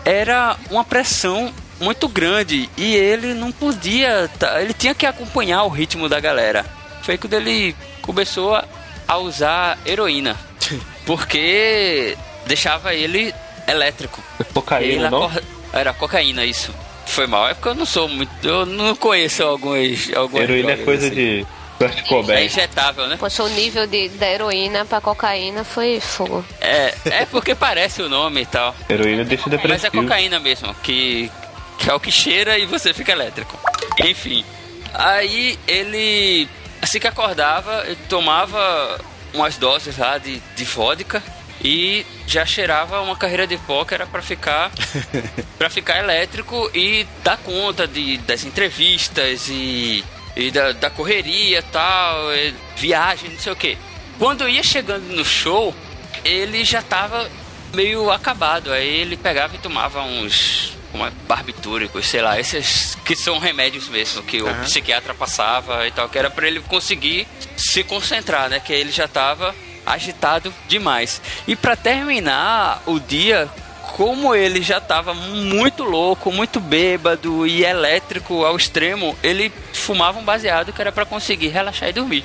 era uma pressão muito grande e ele não podia, tá- ele tinha que acompanhar o ritmo da galera. Foi quando ele começou a- a usar heroína, (laughs) porque deixava ele elétrico. Cocaína, Ele não? Era cocaína, isso. Foi mal, é porque eu não sou muito. Eu não conheço alguns. algumas Heroína é coisa assim. de Kurt É injetável, né? Poxa, o nível de, da heroína pra cocaína foi fogo. É, é porque parece o nome e tal. Heroína desse Mas é depressivo. cocaína mesmo, que, que é o que cheira e você fica elétrico. Enfim. Aí ele, assim que acordava, ele tomava umas doses lá de, de vodka e já cheirava uma carreira de póquer para ficar (laughs) para ficar elétrico e dar conta de, das entrevistas e, e da, da correria tal, e viagem, não sei o que. Quando ia chegando no show, ele já tava meio acabado. Aí ele pegava e tomava uns uma barbitúricos, sei lá, esses que são remédios mesmo que o psiquiatra passava e tal, que era para ele conseguir se concentrar, né? Que ele já tava agitado demais. E para terminar o dia, como ele já tava muito louco, muito bêbado e elétrico ao extremo, ele fumava um baseado que era para conseguir relaxar e dormir.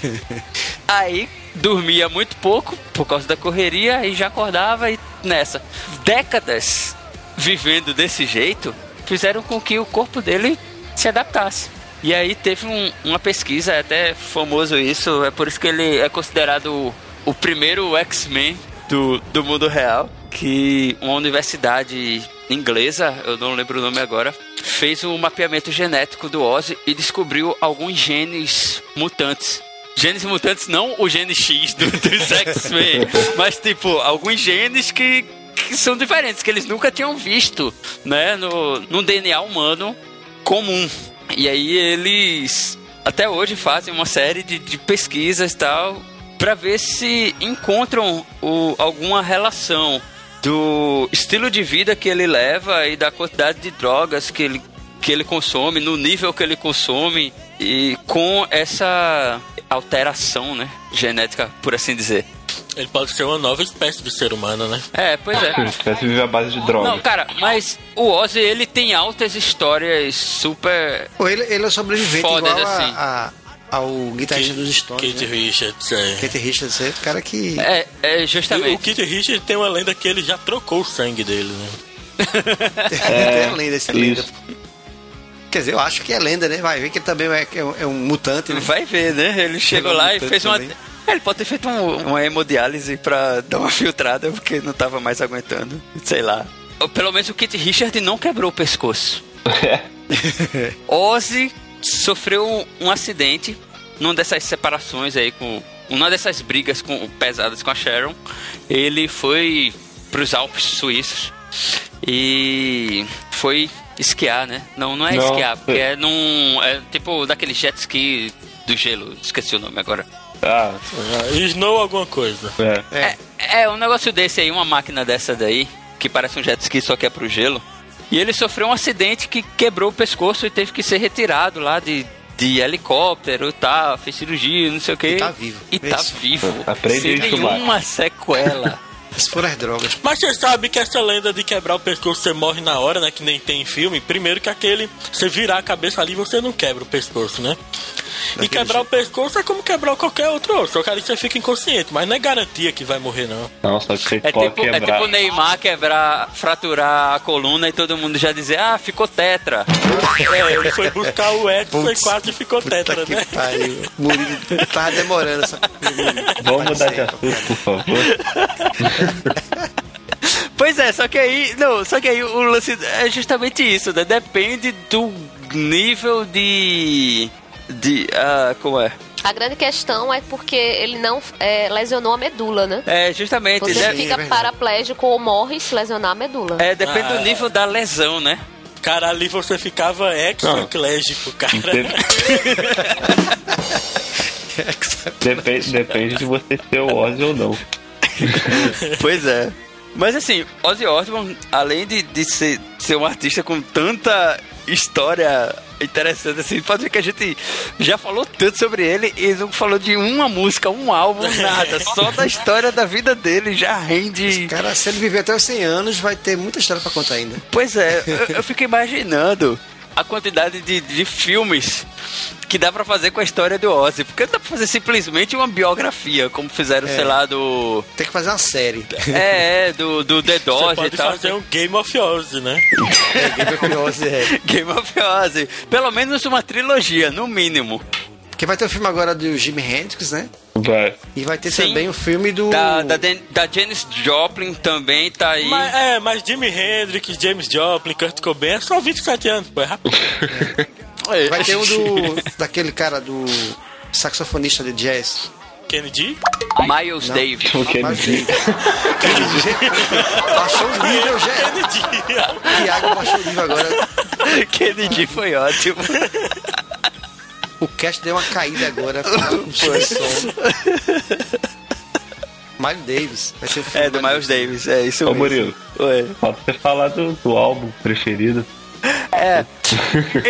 (laughs) Aí dormia muito pouco por causa da correria e já acordava e nessa. Décadas vivendo desse jeito fizeram com que o corpo dele se adaptasse. E aí teve um- uma pesquisa, é até famoso isso, é por isso que ele é considerado o, primeiro X-Men do, do mundo real, que uma universidade inglesa, eu não lembro o nome agora, fez um mapeamento genético do Ozzy e descobriu alguns genes mutantes. Genes mutantes, não o gene X do, dos X-Men, (laughs) mas tipo, alguns genes que, que são diferentes, que eles nunca tinham visto, né, no, no DNA humano comum. E aí eles até hoje fazem uma série de, de pesquisas tal para ver se encontram o, alguma relação do estilo de vida que ele leva e da quantidade de drogas que ele, que ele consome, no nível que ele consome e com essa alteração, né, genética, por assim dizer. Ele pode ser uma nova espécie de ser humano, né? É, pois é. Se tivesse viver à base de droga. Não, cara, mas o Ozzy, ele tem altas histórias super Pô, ele, ele é sobrevivente Fodas, igual a- assim. a- ao guitarrista dos Stones, Kate né? Richards, é. Kate Richards, é o cara que... É, é E justamente. O Kate Richards tem uma lenda que ele já trocou o sangue dele, né? (laughs) É, a lenda, essa lenda. Quer dizer, eu acho que é lenda, né? Vai ver que ele também é, é um, é um mutante, né? Vai ver, né? Ele chegou Chegou lá e mutante fez uma. também. É, Ele pode ter feito um- uma hemodiálise pra dar uma filtrada, porque não tava mais aguentando. Sei lá. Pelo menos o Kit Richard não quebrou o pescoço. (laughs) Ozzy sofreu um, acidente numa dessas separações aí com. Uma dessas brigas com, pesadas com a Sharon. Ele foi pros Alpes suíços e foi esquiar, né? Não, não é Não, esquiar, porque foi- é num. É tipo daquele jet ski do gelo, esqueci o nome agora. Ah, Snow alguma coisa. é. É, é um negócio desse aí, uma máquina dessa daí, que parece um jet ski, só que é pro gelo. E ele sofreu um acidente que quebrou o pescoço e teve que ser retirado lá de, de helicóptero e tal, fez cirurgia, não sei o que. E tá vivo. E tá Isso. vivo. Aprende sem isso, nenhuma sequela. Se for as drogas. Mas você sabe que essa lenda de quebrar o pescoço você morre na hora, né? Que nem tem em filme. Primeiro que aquele. Você virar a cabeça ali você não quebra o pescoço, né? E quebrar o pescoço é como quebrar qualquer outro osso. Só que ali você fica inconsciente, mas não é garantia que vai morrer, não. Não, só que você É pode tipo, é quebrar. tipo o Neymar quebrar, fraturar a coluna e todo mundo já dizer, ah, ficou tetra. É, ele foi buscar o Edson e quase ficou Puta tetra, que né? pariu. Murilo tava demorando essa. Vamos mudar de assunto, por favor. (laughs) (laughs) Pois é, só que aí, não, só que aí o lance é justamente isso, né? Depende do nível de de ah, como é? A grande questão é porque ele não é, lesionou a medula, né? É, justamente, Você Sim, de- é fica verdade. paraplégico ou morre se lesionar a medula. é, depende Ah, do nível da lesão, né? Cara, ali você ficava exoclégico, cara. (laughs) Depende, depende de você ser o Ozzy ou não. (laughs) Pois é. Mas assim, Ozzy Osbourne, além de, de ser, ser um artista com tanta história interessante assim, pode ver que a gente já falou tanto sobre ele e não falou de uma música, um álbum, nada. (laughs) Só da história da vida dele já rende. Cara, se ele viver até os 100 anos, vai ter muita história pra contar ainda. Pois é, eu, eu fico imaginando a quantidade de, de filmes que dá pra fazer com a história do Ozzy. Porque não dá pra fazer simplesmente uma biografia, como fizeram, sei lá, do. Tem que fazer uma série. É, é, do, do The Você Doors e pode tal. fazer um Game of Ozzy, né? Game of Thrones, é. (laughs) Game of Ozzy. Pelo menos uma trilogia, no mínimo. Porque vai ter o filme agora do Jimi Hendrix, né? Vai. E vai ter Sim. também o filme do. Da, da, da Janis Joplin também tá aí. Mas, é, mas Jimi Hendrix, James Joplin, Kurt Cobain é só 27 anos, pô, é rápido. Vai ter um do. (laughs) daquele cara do. saxofonista de jazz. Kennedy? Miles Davis. O Mas, gente, (laughs) baixou o nível, já. Kennedy! Tiago baixou o nível agora. (laughs) Kennedy foi ótimo. O cast deu uma caída agora. (laughs) Com o som. Miles Davis. Vai ter o filme É, do Miles Davis, é isso Ô mesmo. Murilo, Oi. falta você falar do, do álbum preferido. É.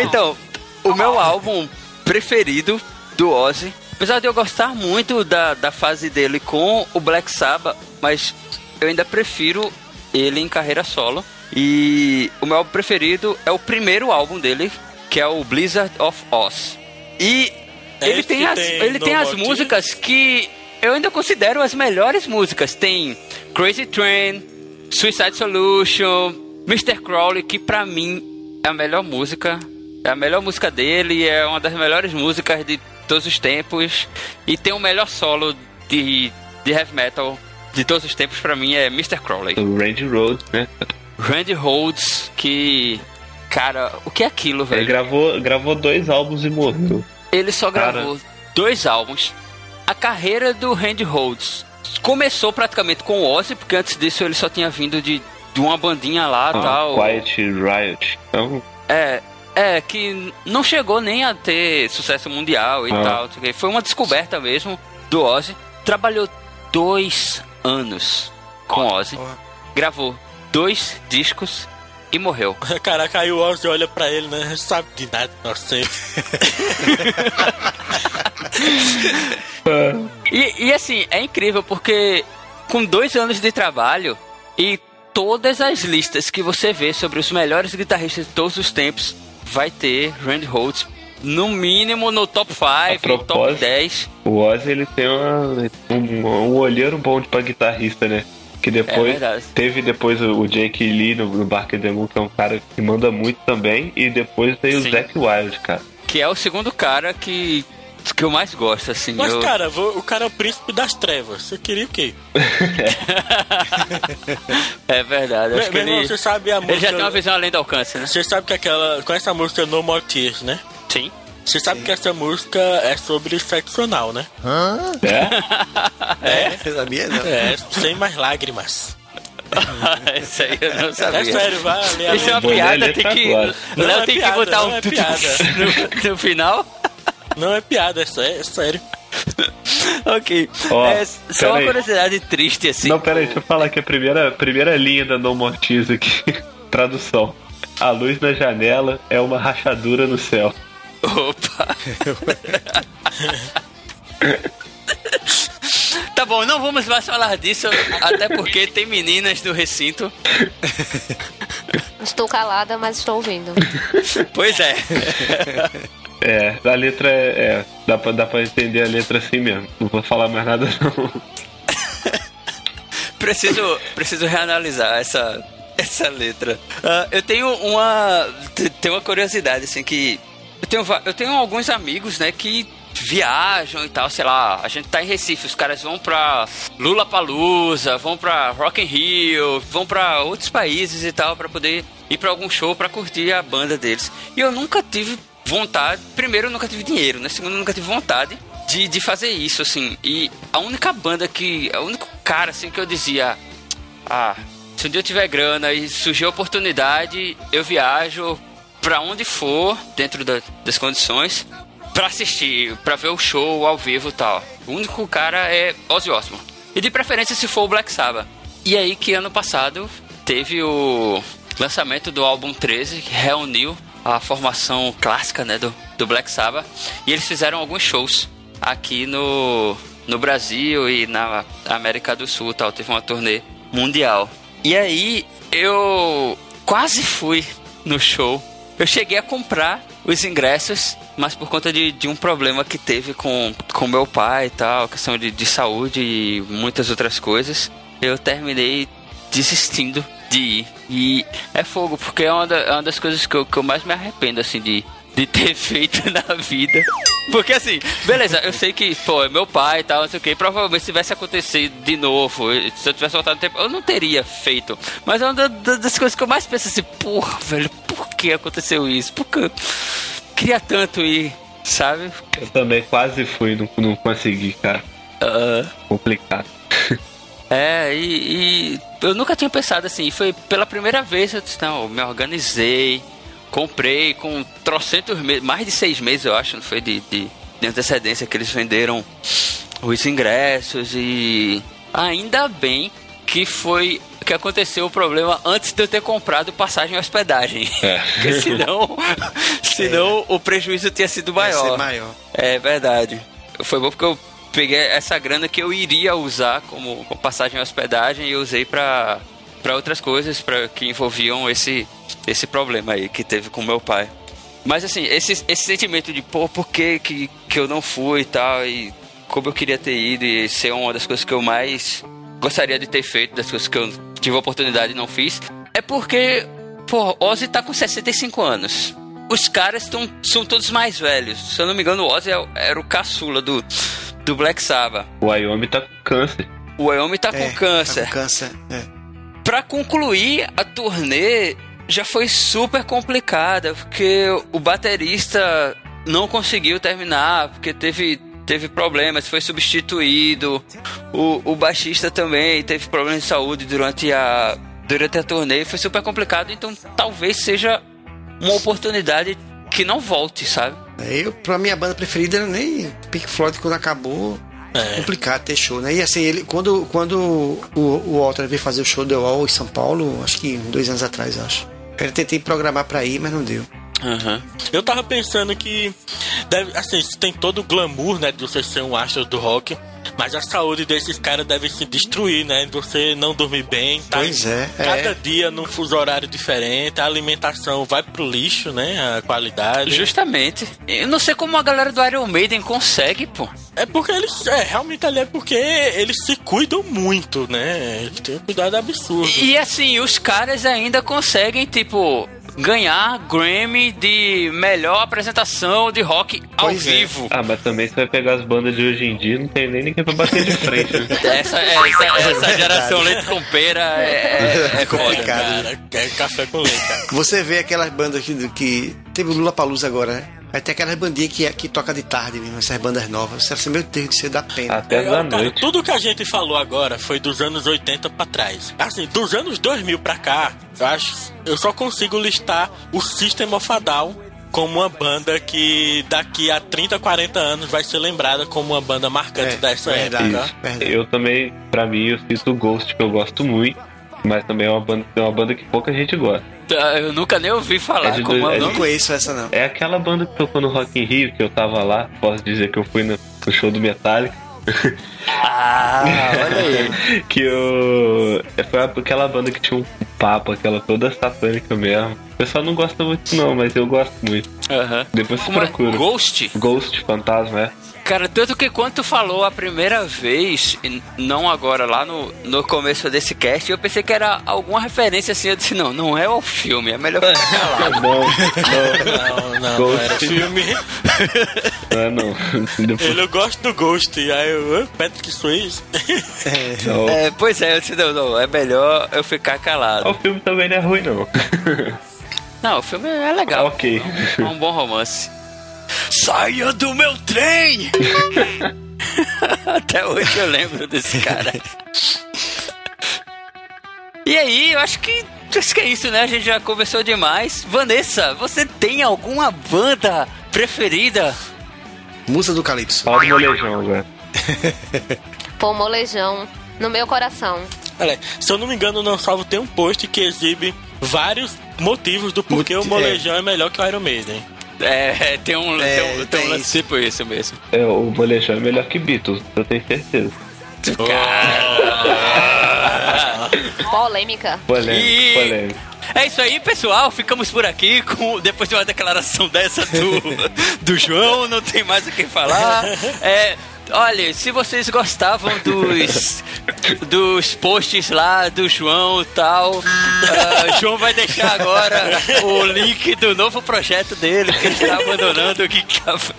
Então, o meu álbum preferido do Ozzy, apesar de eu gostar muito da, da fase dele com o Black Sabbath, mas eu ainda prefiro ele em carreira solo. E o meu álbum preferido é o primeiro álbum dele, que é o Blizzard of Oz. E É ele tem as, tem ele tem as músicas que eu ainda considero as melhores músicas. Tem Crazy Train, Suicide Solution, Mr. Crowley, que pra mim é a melhor música. É a melhor música dele, é uma das melhores músicas de todos os tempos. E tem o melhor solo de, de heavy metal de todos os tempos pra mim é Mr. Crowley. O Randy Rhoads, né? Randy Rhodes, que. Cara, o que é aquilo, Ele velho? gravou, gravou dois álbuns e morreu. Ele só Cara. gravou dois álbuns. A carreira do Randy Rhodes começou praticamente com o Ozzy, porque antes disso ele só tinha vindo de, de uma bandinha lá Ah, tal. Quiet Riot. Então, É, é, que não chegou nem a ter sucesso mundial e Ah. tal. Foi uma descoberta mesmo do Ozzy. Trabalhou dois anos com Ozzy. Gravou dois discos e morreu. (laughs) Caraca, aí o Ozzy olha pra ele, né? Não sabe de nada, inocente. (laughs) E, e assim, é incrível porque com dois anos de trabalho e todas as listas que você vê sobre os melhores guitarristas de todos os tempos, vai ter Randy Rhoads no mínimo no top 5, no top propósito, 10. o Ozzy ele tem uma, um, um olheiro bom pra guitarrista, né? Que É depois verdade. teve depois o, Jake Lee no, no Barker the Moon, que é um cara que manda muito também, e depois veio Sim. o Zack Wild, cara. Que é o segundo cara que, que eu mais gosto, assim. Mas, eu- cara, vou- o cara é o príncipe das trevas. Você queria o quê? (laughs) É verdade. Acho Meu- que meu irmão, ele, você sabe a ele música... já tem uma visão além do alcance, né? Você sabe que aquela... Com essa música No More Tears, né? Sim. Você sabe que essa música é sobre sexo anal, né? É? É, sabia não. É, sem mais lágrimas. (laughs) Isso aí eu não sabia. É sério, vai ler Isso é uma piada, tem que. Léo é tem que piada, botar não um é piada. (laughs) no, no final. Não é piada, é sé- é sério. ok. Ó, é só uma aí. curiosidade triste, assim. Não, pera aí, deixa eu falar aqui a primeira, primeira linha da No More Tears aqui. (laughs) Tradução. A luz na janela é uma rachadura no céu. Opa. (laughs) tá bom, não vamos mais falar disso, até porque tem meninas no recinto. Estou calada, mas estou ouvindo. Pois é. É, a letra é. é, dá, pra, dá pra entender a letra assim mesmo. Não vou falar mais nada não. (laughs) preciso, preciso reanalisar essa, essa letra. Ah, eu tenho uma. te- Tenho uma curiosidade, assim, que. Eu tenho, eu tenho alguns amigos, né, que viajam e tal, sei lá, a gente tá em Recife, os caras vão pra Lula Palusa, vão pra Rock in Rio, vão pra outros países e tal, pra poder ir pra algum show pra curtir a banda deles. E eu nunca tive vontade, primeiro eu nunca tive dinheiro, né, segundo eu nunca tive vontade de, de fazer isso, assim. E a única banda que, o único cara, assim, que eu dizia, ah, se um dia eu tiver grana e surgir a oportunidade, eu viajo pra onde for, dentro da- das condições, pra assistir, pra ver o show ao vivo e tal. O único cara é Ozzy Osbourne. E de preferência se for o Black Sabbath. E aí que ano passado teve o lançamento do álbum 13, que reuniu a formação clássica né, do, do Black Sabbath. E eles fizeram alguns shows aqui no, no Brasil e na América do Sul tal. Teve uma turnê mundial. E aí eu quase fui no show. Eu cheguei a comprar os ingressos, mas por conta de, de um problema que teve com, com meu pai e tal, questão de, de saúde e muitas outras coisas, eu terminei desistindo de ir. E é fogo, porque é uma, da- é uma das coisas que eu, que eu mais me arrependo, assim, de, de ter (laughs) feito na vida. Porque assim, beleza, eu sei que, pô, é meu pai e tal, não sei o que. Provavelmente se tivesse acontecido de novo, se eu tivesse voltado no tempo, eu não teria feito. Mas é uma da- da- das coisas que eu mais penso assim, porra, velho, por que aconteceu isso? Por que eu queria tanto ir, sabe? Eu também quase fui, não, não consegui, cara. Ah, Complicado. (laughs) É, e, e eu nunca tinha pensado assim. Foi pela primeira vez eu disse, não, eu me organizei, comprei com trocentos meses, mais de seis meses eu acho, não foi de, de, de antecedência que eles venderam os ingressos e ainda bem que foi que aconteceu o problema antes de eu ter comprado passagem e hospedagem. É. (laughs) Porque senão, (laughs) senão o prejuízo tinha sido maior. maior. É verdade. Foi bom porque eu peguei essa grana que eu iria usar como, passagem e hospedagem e usei pra para outras coisas pra, que envolviam esse, esse problema aí que teve com meu pai. Mas assim, esse, esse sentimento de, pô, por que, que, que eu não fui e tal, e como eu queria ter ido, e ser uma das coisas que eu mais gostaria de ter feito, das coisas que eu tive a oportunidade e não fiz, é porque, pô, Ozzy tá com 65 anos. Os caras tão, são todos mais velhos. Se eu não me engano, o Ozzy é- era o caçula do, do Black Sabbath. O Wyoming tá com câncer. O Wyoming tá É, com câncer. Tá com câncer. É. Pra concluir a turnê, já foi super complicada, porque o baterista não conseguiu terminar, porque teve, teve problemas, foi substituído. O, o baixista também teve problemas de saúde durante a, durante a turnê, foi super complicado, então talvez seja uma oportunidade que não volte, sabe? É, Eu, pra minha banda preferida era nem Pink Floyd quando acabou. É. Complicado ter show, né? E assim, ele, quando, quando o, o Walter veio fazer o show do Wall em São Paulo, acho que dois anos atrás, acho. Eu tentei programar pra ir, mas não deu. Eu tava pensando que deve, assim, isso tem todo o glamour, né, de você ser um astro do rock, mas a saúde desses caras deve se destruir, né? Você não dormir bem, tá? Pois é, Cada é. dia num fuso horário diferente, a alimentação vai pro lixo, né? A qualidade. Justamente. Eu não sei como a galera do Iron Maiden consegue, pô. É porque eles. É, realmente ali é porque eles se cuidam muito, né? Eles têm um cuidado absurdo. E assim, os caras ainda conseguem, tipo, ganhar Grammy de melhor apresentação de rock ao Pois é. vivo. Ah, mas também você vai pegar as bandas de hoje em dia, não tem nem ninguém pra bater de frente. né? (laughs) Essa, essa, essa geração leite com pera é, é, é foda. complicado. Cara, é café com leite, cara. Você vê aquelas bandas que, que teve o Lula Palusa agora, né? Aí tem aquelas bandinhas que, que toca de tarde mesmo, essas bandas novas. Você assim, meu Deus, isso dá pena. Até É, da cara, noite. tudo que a gente falou agora foi dos anos 80 pra trás. Assim, dos anos 2000 pra cá, eu acho, eu só consigo listar o System of a Down como uma banda que daqui a 30, 40 anos vai ser lembrada como uma banda marcante É, dessa verdade. época. Verdade. Eu também, pra mim, eu cito o Ghost, que eu gosto muito. Mas também é uma banda, é uma banda que pouca gente gosta. Tá, Eu nunca nem ouvi falar É de como dois- é é Não nome. conheço essa, não. É aquela banda que tocou no Rock in Rio, que eu tava lá. Posso dizer que eu fui no, no show do Metallica. Ah, olha aí. (laughs) que eu. Foi aquela banda que tinha um papo, aquela toda satânica mesmo. O pessoal não gosta muito, não, mas eu gosto muito. Aham. Depois você é? procura. Ghost? Ghost, fantasma, é. Cara, tanto que quando tu falou a primeira vez, e não agora, lá no, no começo desse cast, eu pensei que era alguma referência assim. Eu disse, não, não é o filme, é melhor ficar (laughs) calado. Não, não, Não, não, Ghost. era filme. não é não. (laughs) Depois, Ele eu gosto do Ghost. Aí eu, "Ah, Patrick Swayze. (laughs) não. É, pois é, eu disse, não, não, é melhor eu ficar calado. O filme também não é ruim, não. Não, o filme é legal. ok. É um bom romance. Saia do meu trem! (laughs) Até hoje eu lembro desse cara. E aí, eu acho que acho que é isso, né? A gente já conversou demais. Vanessa, você tem alguma banda preferida? Musa do Calypso. Fala do molejão agora. (laughs) Pô, molejão no meu coração. Olha, se eu não me engano, não salvo tem um post que exibe vários motivos do porquê o molejão é. melhor que o Iron Maiden. É, tem um, É, tem um, tem um tem lance tipo isso mesmo. É, o molejão é melhor que Beatles, eu tenho certeza. (laughs) Polêmica. Polêmico, E- polêmico. É isso aí, pessoal. Ficamos por aqui com depois de uma declaração (laughs) dessa do, do João, não tem mais o que falar. É, Olha, se vocês gostavam dos (laughs) dos posts lá do João e tal, ah, João vai deixar agora o link do novo projeto dele, que ele está abandonando o Geek Café.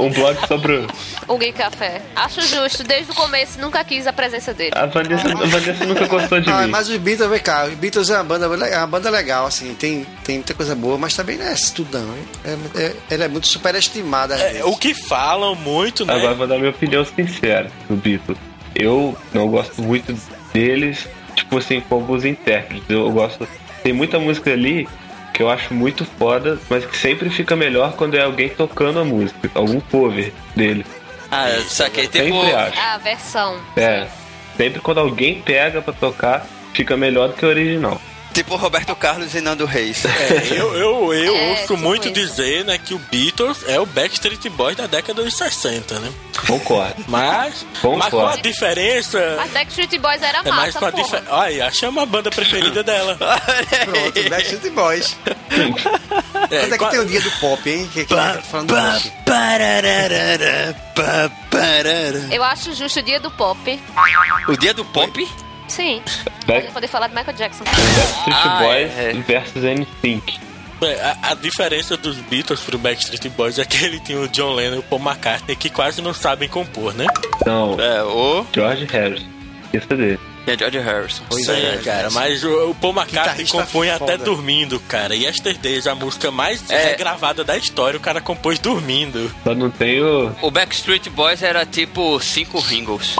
Um blog sobre o- O Gay Café. Acho justo, desde o começo nunca quis a presença dele. a Vanessa, a Vanessa nunca gostou de Ah, mim. mas os Beatles, vem cá, os Beatles é uma banda, é uma banda legal, assim, tem, tem muita coisa boa, mas também não é hein? É, é, ela é muito superestimada É, o que falam muito, né? Agora vou dar minha opinião sincera do Beatles. Eu não gosto muito deles, tipo assim, com alguns intérpretes. Eu gosto. Tem muita música ali que eu acho muito foda, mas que sempre fica melhor quando é alguém tocando a música, algum cover dele. Ah, saquei. Tipo, Sempre acho. A versão. É. Sempre quando alguém pega pra tocar, fica melhor do que o original. Tipo Roberto Carlos e Nando Reis. É, eu eu, eu É, ouço tipo muito isso. dizer né, que o Beatles é o Backstreet Boys da década dos 60, né? Concordo. Mas, Concordo. mas com a diferença. Mas Backstreet Boys era É mais massa, com a. Olha, aí, chama a banda preferida dela. (laughs) Pronto, Backstreet Boys. É, Quando é que a- tem o dia do pop, hein? Que, que tá falando do pop. Eu acho justo o dia do pop. O dia do pop? Sim. Back- Pra poder falar de Michael Jackson. Backstreet Ah, Boys é. versus NSYNC. É, A, a diferença dos Beatles pro Backstreet Boys é que ele tinha o John Lennon e o Paul McCartney que quase não sabem compor, né? Não, É, o. George Harrison. Isso dele. É George Harrison. Pois Sim, é, cara, mas o, o Paul McCartney compõe até foda. dormindo, cara. E Yesterdays, a música mais É. regravada da história, o cara compôs dormindo. Só não tem o. O Backstreet Boys era tipo cinco Ringles.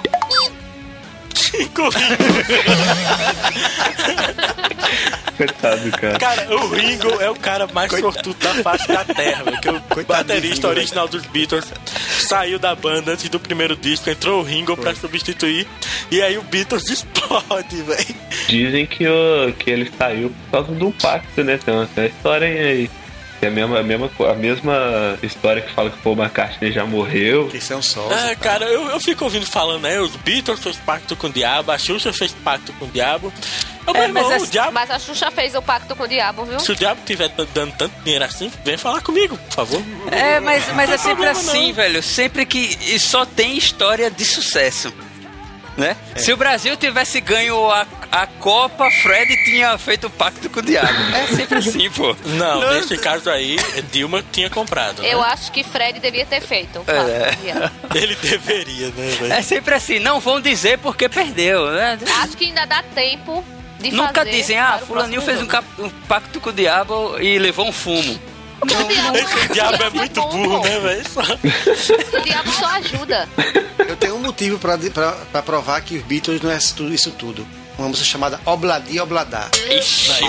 Coitado, cara. Cara, o Ringo é o cara mais sortudo da face da terra, velho. Que o Coitado do baterista Ringo, original dos Beatles saiu da banda antes do primeiro disco, entrou o Ringo pra substituir, e aí o Beatles (laughs) explode, velho. Dizem que, o, que ele saiu por causa do pacto, né? Tem uma história aí. É a mesma, a, mesma, a mesma história que fala que o Paul McCartney já morreu. Que são sócios. É, cara, eu, eu fico ouvindo falando, né? Os Beatles fez pacto com o diabo, a Xuxa fez pacto com o diabo. Meu É, mas irmão, o diabo, Mas a Xuxa fez o pacto com o diabo, viu? se o diabo tiver dando tanto dinheiro assim, vem falar comigo, por favor. É, mas, mas é sempre problema, assim, não. velho. Sempre que. E só tem história de sucesso. Né? Se o Brasil tivesse ganho a, a Copa, Fred tinha feito pacto com o diabo. É sempre assim, pô. Não, nesse caso aí, Dilma tinha comprado. Eu né? acho que Fred devia ter feito. o É. pacto com o diabo. Ele deveria, né? É sempre assim, não vão dizer porque perdeu, né? Acho que ainda dá tempo de Nunca fazer dizem, ah, fulaninho fez um, cap- um pacto com o diabo e levou um fumo. O diabo, Esse diabo é o muito bom, burro, né, velho? O diabo só ajuda. Eu tenho um motivo pra, pra, pra provar que os Beatles não é isso tudo- isso tudo. Uma música chamada Obladi Obladá. Ixi, É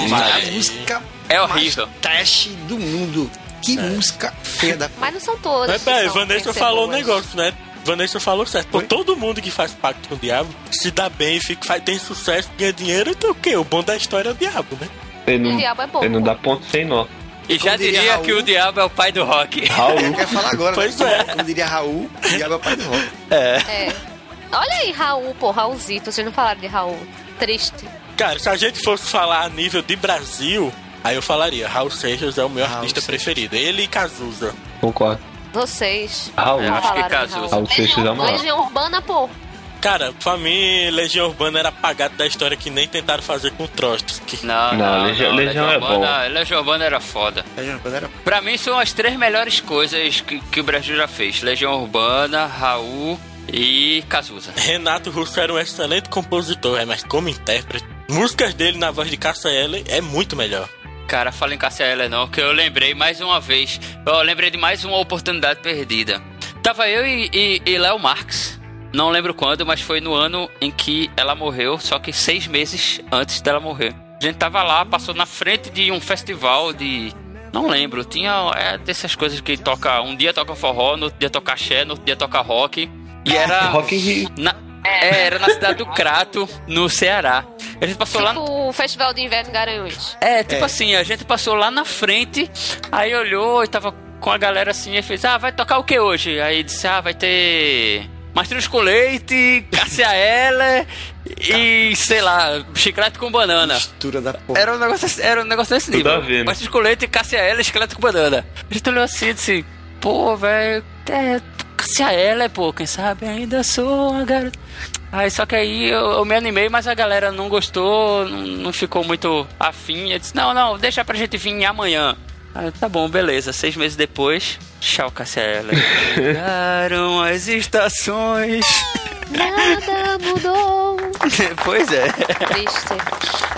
a música É horrível. mais trash do mundo. Que música feia da Mas não são todas. Mas peraí, Vanessa falou um negócio, né? Vanessa falou certo. Pô, todo mundo que faz pacto com o diabo se dá bem, fica, faz, tem sucesso, ganha dinheiro, então o quê? O bom da história é o diabo, né? Ele não, O diabo é bom. ele não dá ponto sem nó. E já Como diria diria Raul- que o diabo é o pai do rock. Raul. Eu quero falar agora, Pois né? é. Como diria Raul, o diabo é o pai do rock. É. Olha aí, Raul, pô, Raulzito. Vocês não falaram de Raul. Triste. Cara, se a gente fosse falar a nível de Brasil, aí eu falaria, Raul Seixas é o meu Raul artista Seixas. preferido. Ele e Cazuza. Concordo. Vocês. Raul. Eu acho que Cazuza. Raul Seixas é o maior. Legião Urbana, pô. Cara, pra mim, Legião Urbana era apagado da história que nem tentaram fazer com Trotsky. Não, Não, não, Legião- não, Legião é Urbana- Legião Urbana era foda. Quando era Pra mim são as três melhores coisas que, que o Brasil já fez. Legião Urbana, Raul e Cazuza. Renato Russo era um excelente compositor, é, mas como intérprete, músicas dele na voz de Eller é muito melhor. Cara, fala em Eller não, que eu lembrei mais uma vez. Eu lembrei de mais uma oportunidade perdida. Tava eu e, e- e Léo Marx. Não lembro quando, mas foi no ano em que ela morreu, só que seis meses antes dela morrer. A gente tava lá, passou na frente de um festival de. Não lembro, tinha. É dessas coisas que toca. Um dia toca forró, no outro dia toca axé, no outro dia toca rock. E era. (laughs) Rock in Rio. Na, é, era na cidade do Crato, no Ceará. A gente passou lá. Tipo o Festival de Inverno em Garanhuns. É, tipo É. assim, a gente passou lá na frente, aí olhou e tava com a galera assim, e fez, ah, vai tocar o que hoje? Aí disse, ah, vai ter Mastruz com leite, Cássia Eller e, sei lá, chiclete com banana. mistura da porra. Era um negócio, era um negócio desse Tudo nível. a ver, né? Mastruz com leite, Cássia Eller, chiclete com banana. A gente olhou assim e disse, pô, velho, é, Cássia Eller, pô, quem sabe ainda sou a garota. Aí só que aí eu, eu me animei, mas a galera não gostou, não, não ficou muito afim. Eu disse, não, não, deixa pra gente vir amanhã. Aí, tá bom, beleza. Seis meses depois, tchau, Cássia Eller. (laughs) Mudaram as estações. Nada mudou. (laughs) pois é. Triste.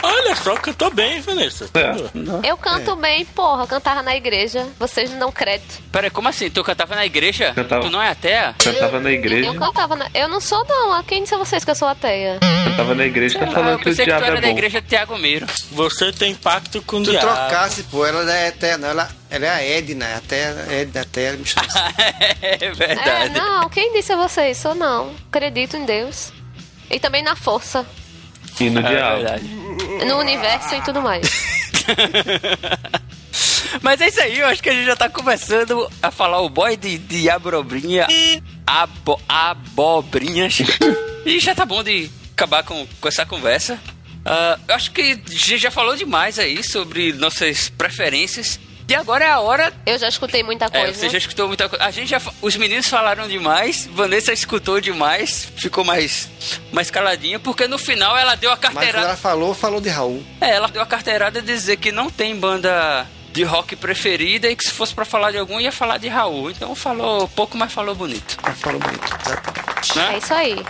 Olha só, cantou bem, Vanessa. É. Eu canto bem, porra. Eu cantava na igreja. Vocês não dão crédito. Peraí, como assim? Tu cantava na igreja? Cantava. Tu não é ateia? Cantava na igreja. Eu cantava na... Eu não sou, não. Quem disse a vocês que eu sou ateia? Cantava na igreja tá Ah, falando eu que o pensei que tu diabo era é da bom. igreja Tiago Miro. Você tem pacto com o Tu diabo. trocasse, pô, ela não é eterna, ela, ela é a Edna, até Edna, até mistura. é É, verdade. não. Quem disse a vocês? Sou não. Acredito em Deus. E também na força. E no É diabo. No universo e tudo mais. (laughs) Mas é isso aí, eu acho que a gente já tá começando a falar o boy de, de abrobrinha, abo, abobrinhas. (laughs) e já tá bom de acabar com, com essa conversa. Ah, eu acho que a gente já falou demais aí sobre nossas preferências. E agora é a hora. Eu já escutei muita É, coisa. você já escutou muita coisa. A gente já. Os meninos falaram demais, Vanessa escutou demais, ficou mais, mais caladinha, porque no final ela deu a Mas quando carteirada. ela falou, falou de Raul. É, ela deu a carteirada de dizer que não tem banda de rock preferida e que se fosse pra falar de algum ia falar de Raul. Então falou pouco, mas falou bonito. Ela falou bonito, exatamente. Né? É isso aí.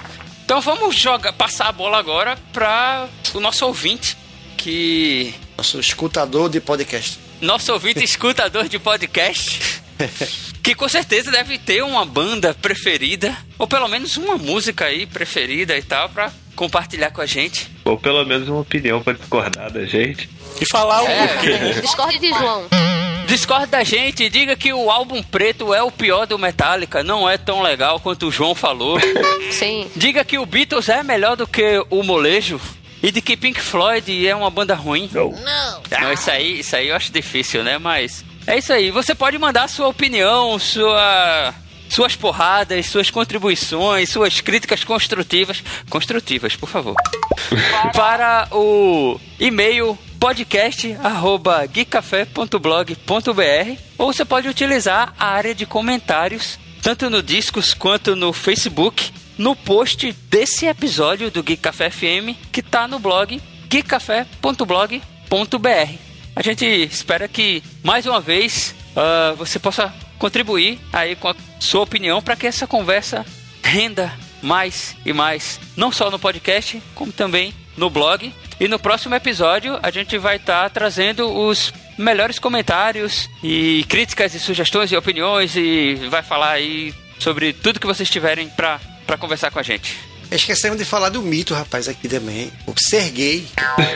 Então vamos jogar, passar a bola agora pra o nosso ouvinte, que Nosso escutador de podcast. Nosso ouvinte escutador de podcast, (laughs) que com certeza deve ter uma banda preferida ou pelo menos uma música aí preferida e tal pra compartilhar com a gente. Ou pelo menos uma opinião pra discordar da gente. E falar o É. porquê. (laughs) Discorde de João. Discorde da gente, diga que o álbum preto é o pior do Metallica, não é tão legal quanto o João falou. Sim. diga que o Beatles é melhor do que o molejo e de que Pink Floyd é uma banda ruim. Não. Não, isso aí, isso aí eu acho difícil, né? Mas é isso aí. Você pode mandar sua opinião, sua suas porradas, suas contribuições, suas críticas construtivas, construtivas, por favor, (laughs) para o e-mail podcast@geekcafé.blog.br ou você pode utilizar a área de comentários tanto no Discos quanto no Facebook no post desse episódio do Geek Café FM que tá no blog geekcafé.blog.br. A gente espera que mais uma vez ah, você possa contribuir aí com a sua opinião para que essa conversa renda mais e mais, não só no podcast, como também no blog. E no próximo episódio a gente vai estar trazendo os melhores comentários e críticas e sugestões e opiniões e vai falar aí sobre tudo que vocês tiverem para para conversar com a gente. Esquecemos de falar do mito, rapaz, aqui também. O ser gay.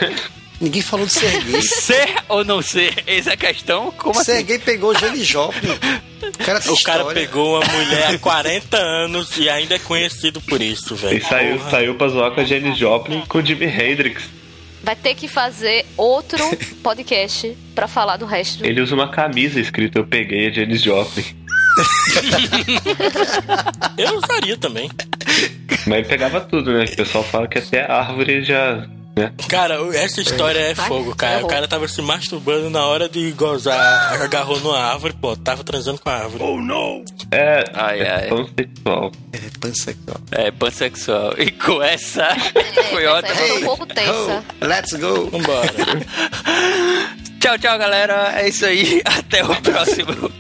(laughs) Ninguém falou de ser gay. Ser ou não ser? Eis a questão. Como ser assim? gay pegou o Jenny Joplin. (laughs) O cara, O cara pegou uma mulher há (laughs) 40 anos e ainda é conhecido por isso, velho. E saiu, Porra. saiu pra zoar com a Jenny Joplin e com o Jimi Hendrix. Vai ter que fazer outro podcast pra falar do resto. Ele usa uma camisa escrita Eu peguei a Jenny Joplin. (laughs) Eu usaria também. Mas ele pegava tudo, né? O pessoal fala que até a árvore já. Né? Cara, essa história é fogo, cara. O cara tava se masturbando na hora de gozar, agarrou numa árvore, pô, tava transando com a árvore. Oh, não! É, Ai, é ai. pansexual. É pansexual. É, pansexual. E com essa (laughs) foi essa ótimo. aí foi um pouco tensa. Oh, let's go. Vambora. (laughs) Tchau, tchau, galera. É isso aí. Até o próximo.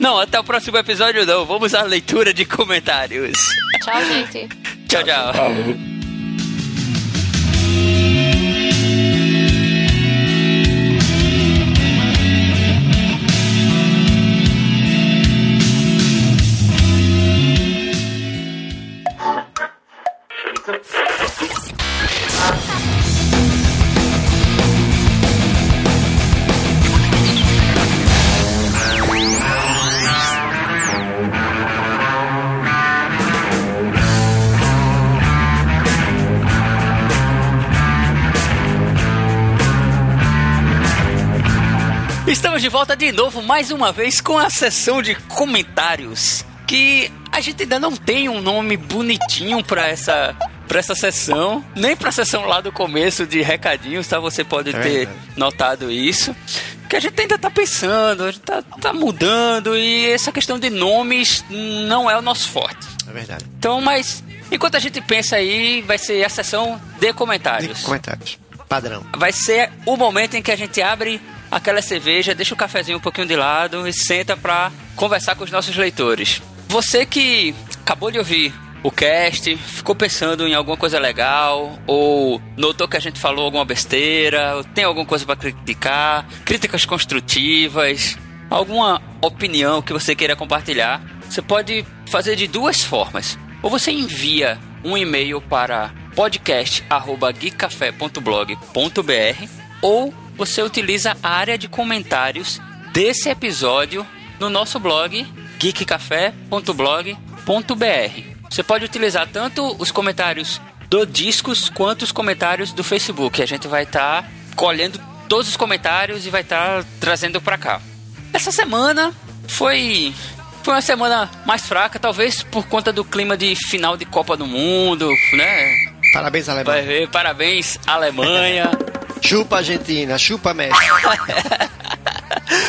Não, até o próximo episódio não. Vamos à leitura de comentários. Tchau, gente. Tchau, tchau. Falou. Estamos de volta de novo, mais uma vez, com a sessão de comentários. Que a gente ainda não tem um nome bonitinho pra essa, pra essa sessão, nem pra sessão lá do começo de recadinhos, tá? Você pode É ter verdade. notado isso. que a gente ainda tá pensando, a gente tá, tá mudando e essa questão de nomes não é o nosso forte. É verdade. Então, mas enquanto a gente pensa aí, vai ser a sessão de comentários. Comentários. Padrão. Vai ser o momento em que a gente abre aquela cerveja, deixa o cafezinho um pouquinho de lado e senta pra conversar com os nossos leitores. Você que acabou de ouvir o cast, ficou pensando em alguma coisa legal, ou notou que a gente falou alguma besteira, ou tem alguma coisa pra criticar, críticas construtivas, alguma opinião que você queira compartilhar, você pode fazer de duas formas. Ou você envia um e-mail para podcast@geekcafé.blog.br ou você utiliza a área de comentários desse episódio no nosso blog geekcafé.blog.br. Você pode utilizar tanto os comentários do Discos quanto os comentários do Facebook. A gente vai estar colhendo todos os comentários e vai estar trazendo para cá. Essa semana foi foi uma semana mais fraca, talvez por conta do clima de final de Copa do Mundo, né? Parabéns, Alemanha. parabéns Alemanha. (laughs) Chupa Argentina, chupa Messi. (laughs)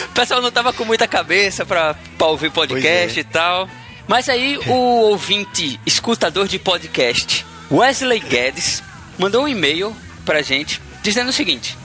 O pessoal não tava com muita cabeça pra, pra ouvir podcast é. e tal. Mas aí o ouvinte, escutador de podcast, Wesley Guedes, mandou um e-mail pra gente dizendo o seguinte: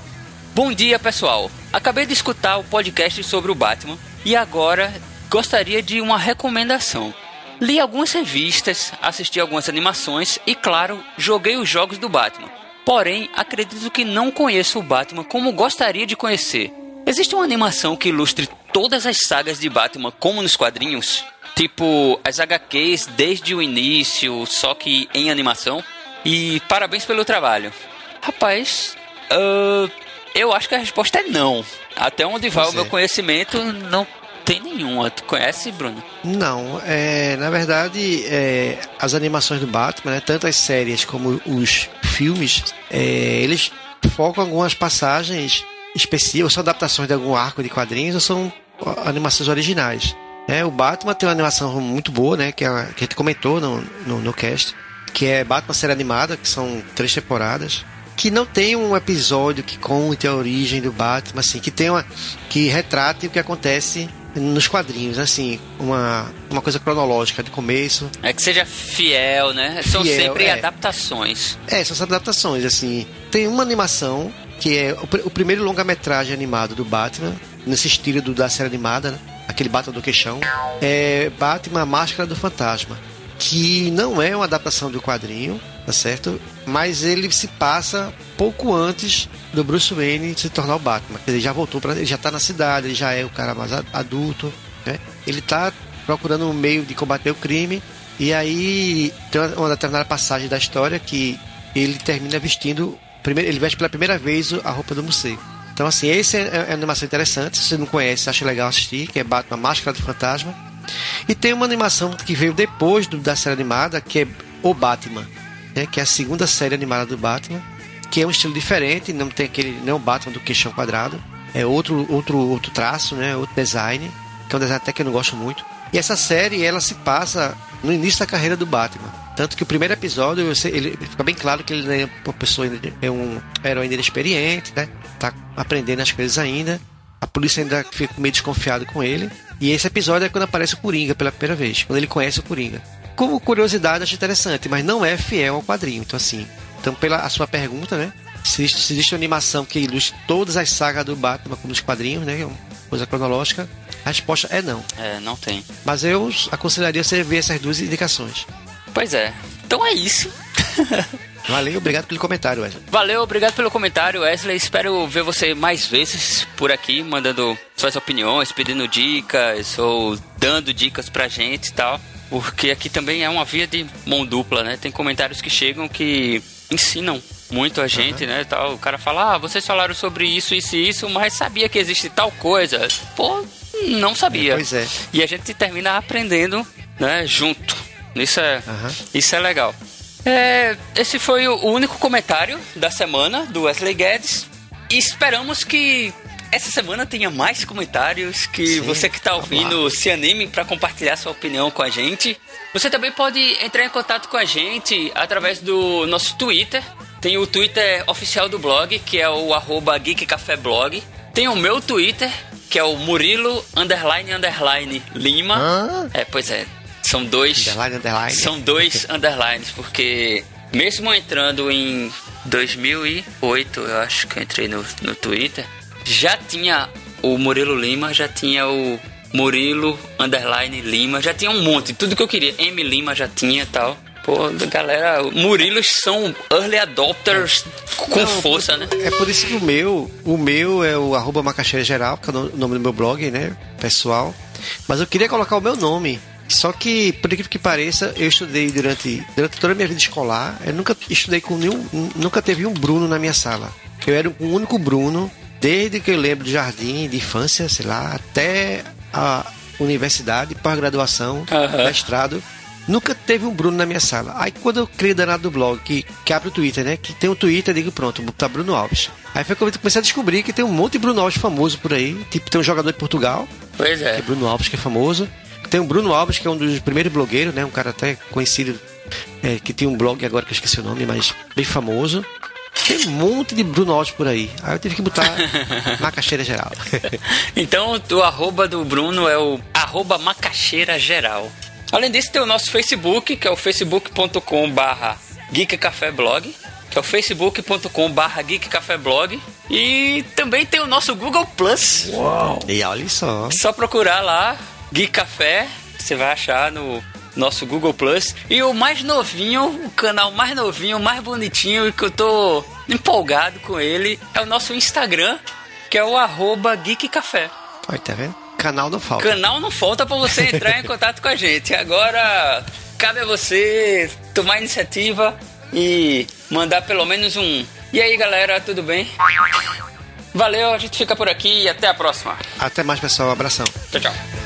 Bom dia, pessoal. Acabei de escutar o podcast sobre o Batman e agora gostaria de uma recomendação. Li algumas revistas, assisti algumas animações e, claro, joguei os jogos do Batman. Porém, acredito que não conheço o Batman como gostaria de conhecer. Existe uma animação que ilustre todas as sagas de Batman como nos quadrinhos? Tipo, as HQs desde o início, só que em animação? E parabéns pelo trabalho. Rapaz, ah, eu acho que a resposta é não. Até onde vai Pois o meu é. conhecimento, não tem nenhuma. Tu conhece, Bruno? Não, é, na verdade, é, as animações do Batman, né, tanto as séries como os filmes, é, eles focam algumas passagens específicas, são adaptações de algum arco de quadrinhos ou são animações originais. É, o Batman tem uma animação muito boa, né, que, é que a gente comentou no, no, no cast, que é Batman série animada, que são três temporadas, que não tem um episódio que conte a origem do Batman, assim, que tem uma, que retrate o que acontece nos quadrinhos, assim, uma, uma coisa cronológica de começo. É que seja fiel, né? São Fiel, sempre é. adaptações. É, são adaptações, assim. Tem uma animação que é o, pr- o primeiro longa-metragem animado do Batman, nesse estilo do, da série animada, né? aquele Batman do queixão, é Batman Máscara do Fantasma, que não é uma adaptação do quadrinho, tá certo? Mas ele se passa pouco antes do Bruce Wayne se tornar o Batman. Ele já voltou para, ele já tá na cidade, ele já é o cara mais adulto, né? Ele tá procurando um meio de combater o crime e aí tem uma, uma determinada passagem da história que ele termina vestindo primeiro, ele veste pela primeira vez a roupa do morcego. Então, assim, esse é, é uma animação interessante. Se você não conhece, acha legal assistir, que é Batman Máscara do Fantasma. E tem uma animação que veio depois do- da série animada, que é O Batman, né? que é a segunda série animada do Batman, que é um estilo diferente, não tem aquele, não é Batman do queixão quadrado, é outro, outro, outro traço, né? outro design, que é um design até que eu não gosto muito. E essa série, ela se passa no início da carreira do Batman. Tanto que o primeiro episódio, ele fica bem claro que ele é uma pessoa, é um herói inexperiente, né? Tá aprendendo as coisas ainda. A polícia ainda fica meio desconfiado com ele. E esse episódio é quando aparece o Coringa pela primeira vez, quando ele conhece o Coringa. Como curiosidade, acho interessante, mas não é fiel ao quadrinho. Então, assim, então pela a sua pergunta, né? Se existe, se existe uma animação que ilustre todas as sagas do Batman como nos quadrinhos, né? que é uma Coisa cronológica. A resposta é não. É, não tem. Mas eu aconselharia você ver essas duas indicações. Pois é. Então é isso. (laughs) Valeu, obrigado pelo comentário, Wesley. Valeu, obrigado pelo comentário, Wesley. Espero ver você mais vezes por aqui, mandando suas opiniões, pedindo dicas ou dando dicas pra gente e tal. Porque aqui também é uma via de mão dupla, né? Tem comentários que chegam que ensinam muito a gente, né? Tal. O cara fala, ah, vocês falaram sobre isso, isso e isso, mas sabia que existe tal coisa. Pô, não sabia. Pois é. E a gente termina aprendendo, né, junto. Isso é, Aham. isso é legal. É, esse foi o único comentário da semana do Wesley Guedes. E esperamos que essa semana tenha mais comentários, que Sim, você que está ouvindo se anime para compartilhar sua opinião com a gente. Você também pode entrar em contato com a gente através do nosso Twitter. Tem o Twitter oficial do blog, que é o arroba geekcafeblog. Tem o meu Twitter, que é o Murilo underline underline Lima. Hã? É, pois é. São dois. Underline, underline. São dois underlines, porque mesmo entrando em 2008, eu acho que eu entrei no, no Twitter, já tinha o Murilo Lima, já tinha o Murilo underline Lima, já tinha um monte, tudo que eu queria. M Lima já tinha e tal. Pô, galera, Murilos são early adopters com Não, força, né? É por isso que o meu, o meu é o arroba macaxeira geral, que é o no- nome do meu blog, né, pessoal. Mas eu queria colocar o meu nome. Só que, por incrível que pareça, eu estudei durante, durante toda a minha vida escolar. Eu nunca estudei com nenhum. Nunca teve um Bruno na minha sala. Eu era o único Bruno, desde que eu lembro de jardim, de infância, sei lá, até a universidade, pós-graduação, Aham. mestrado. Nunca teve um Bruno na minha sala. Aí quando eu criei o danado do blog, que, que abre o Twitter, né? Que tem um Twitter, eu digo, pronto, botar Bruno Alves. Aí foi quando eu comecei a descobrir que tem um monte de Bruno Alves famoso por aí. Tipo, tem um jogador de Portugal, Pois que é é. Bruno Alves, que é famoso. Tem o Bruno Alves, que é um dos primeiros blogueiros, né? Um cara até conhecido, é, que tem um blog agora que eu esqueci o nome, mas bem famoso. Tem um monte de Bruno Alves por aí. Aí eu tive que botar (laughs) na caixeira geral. (laughs) Então, o arroba do Bruno é o arroba macaxeira geral. Além disso, tem o nosso Facebook, que é o facebook.com barra geekcafeblog, que é o facebook.com barra geekcafeblog. E também tem o nosso Google Plus. e olha só. Só procurar lá, Geek Café, você vai achar no nosso Google Plus. E o mais novinho, o canal mais novinho, mais bonitinho, e que eu tô empolgado com ele, é o nosso Instagram, que é o arroba Geek Café. Olha, tá vendo? Canal não falta. Canal não falta pra você entrar em (laughs) contato com a gente. Agora cabe a você tomar iniciativa e mandar pelo menos um. E aí, galera, tudo bem? Valeu, a gente fica por aqui e até a próxima. Até mais, pessoal. Abração. Tchau, tchau.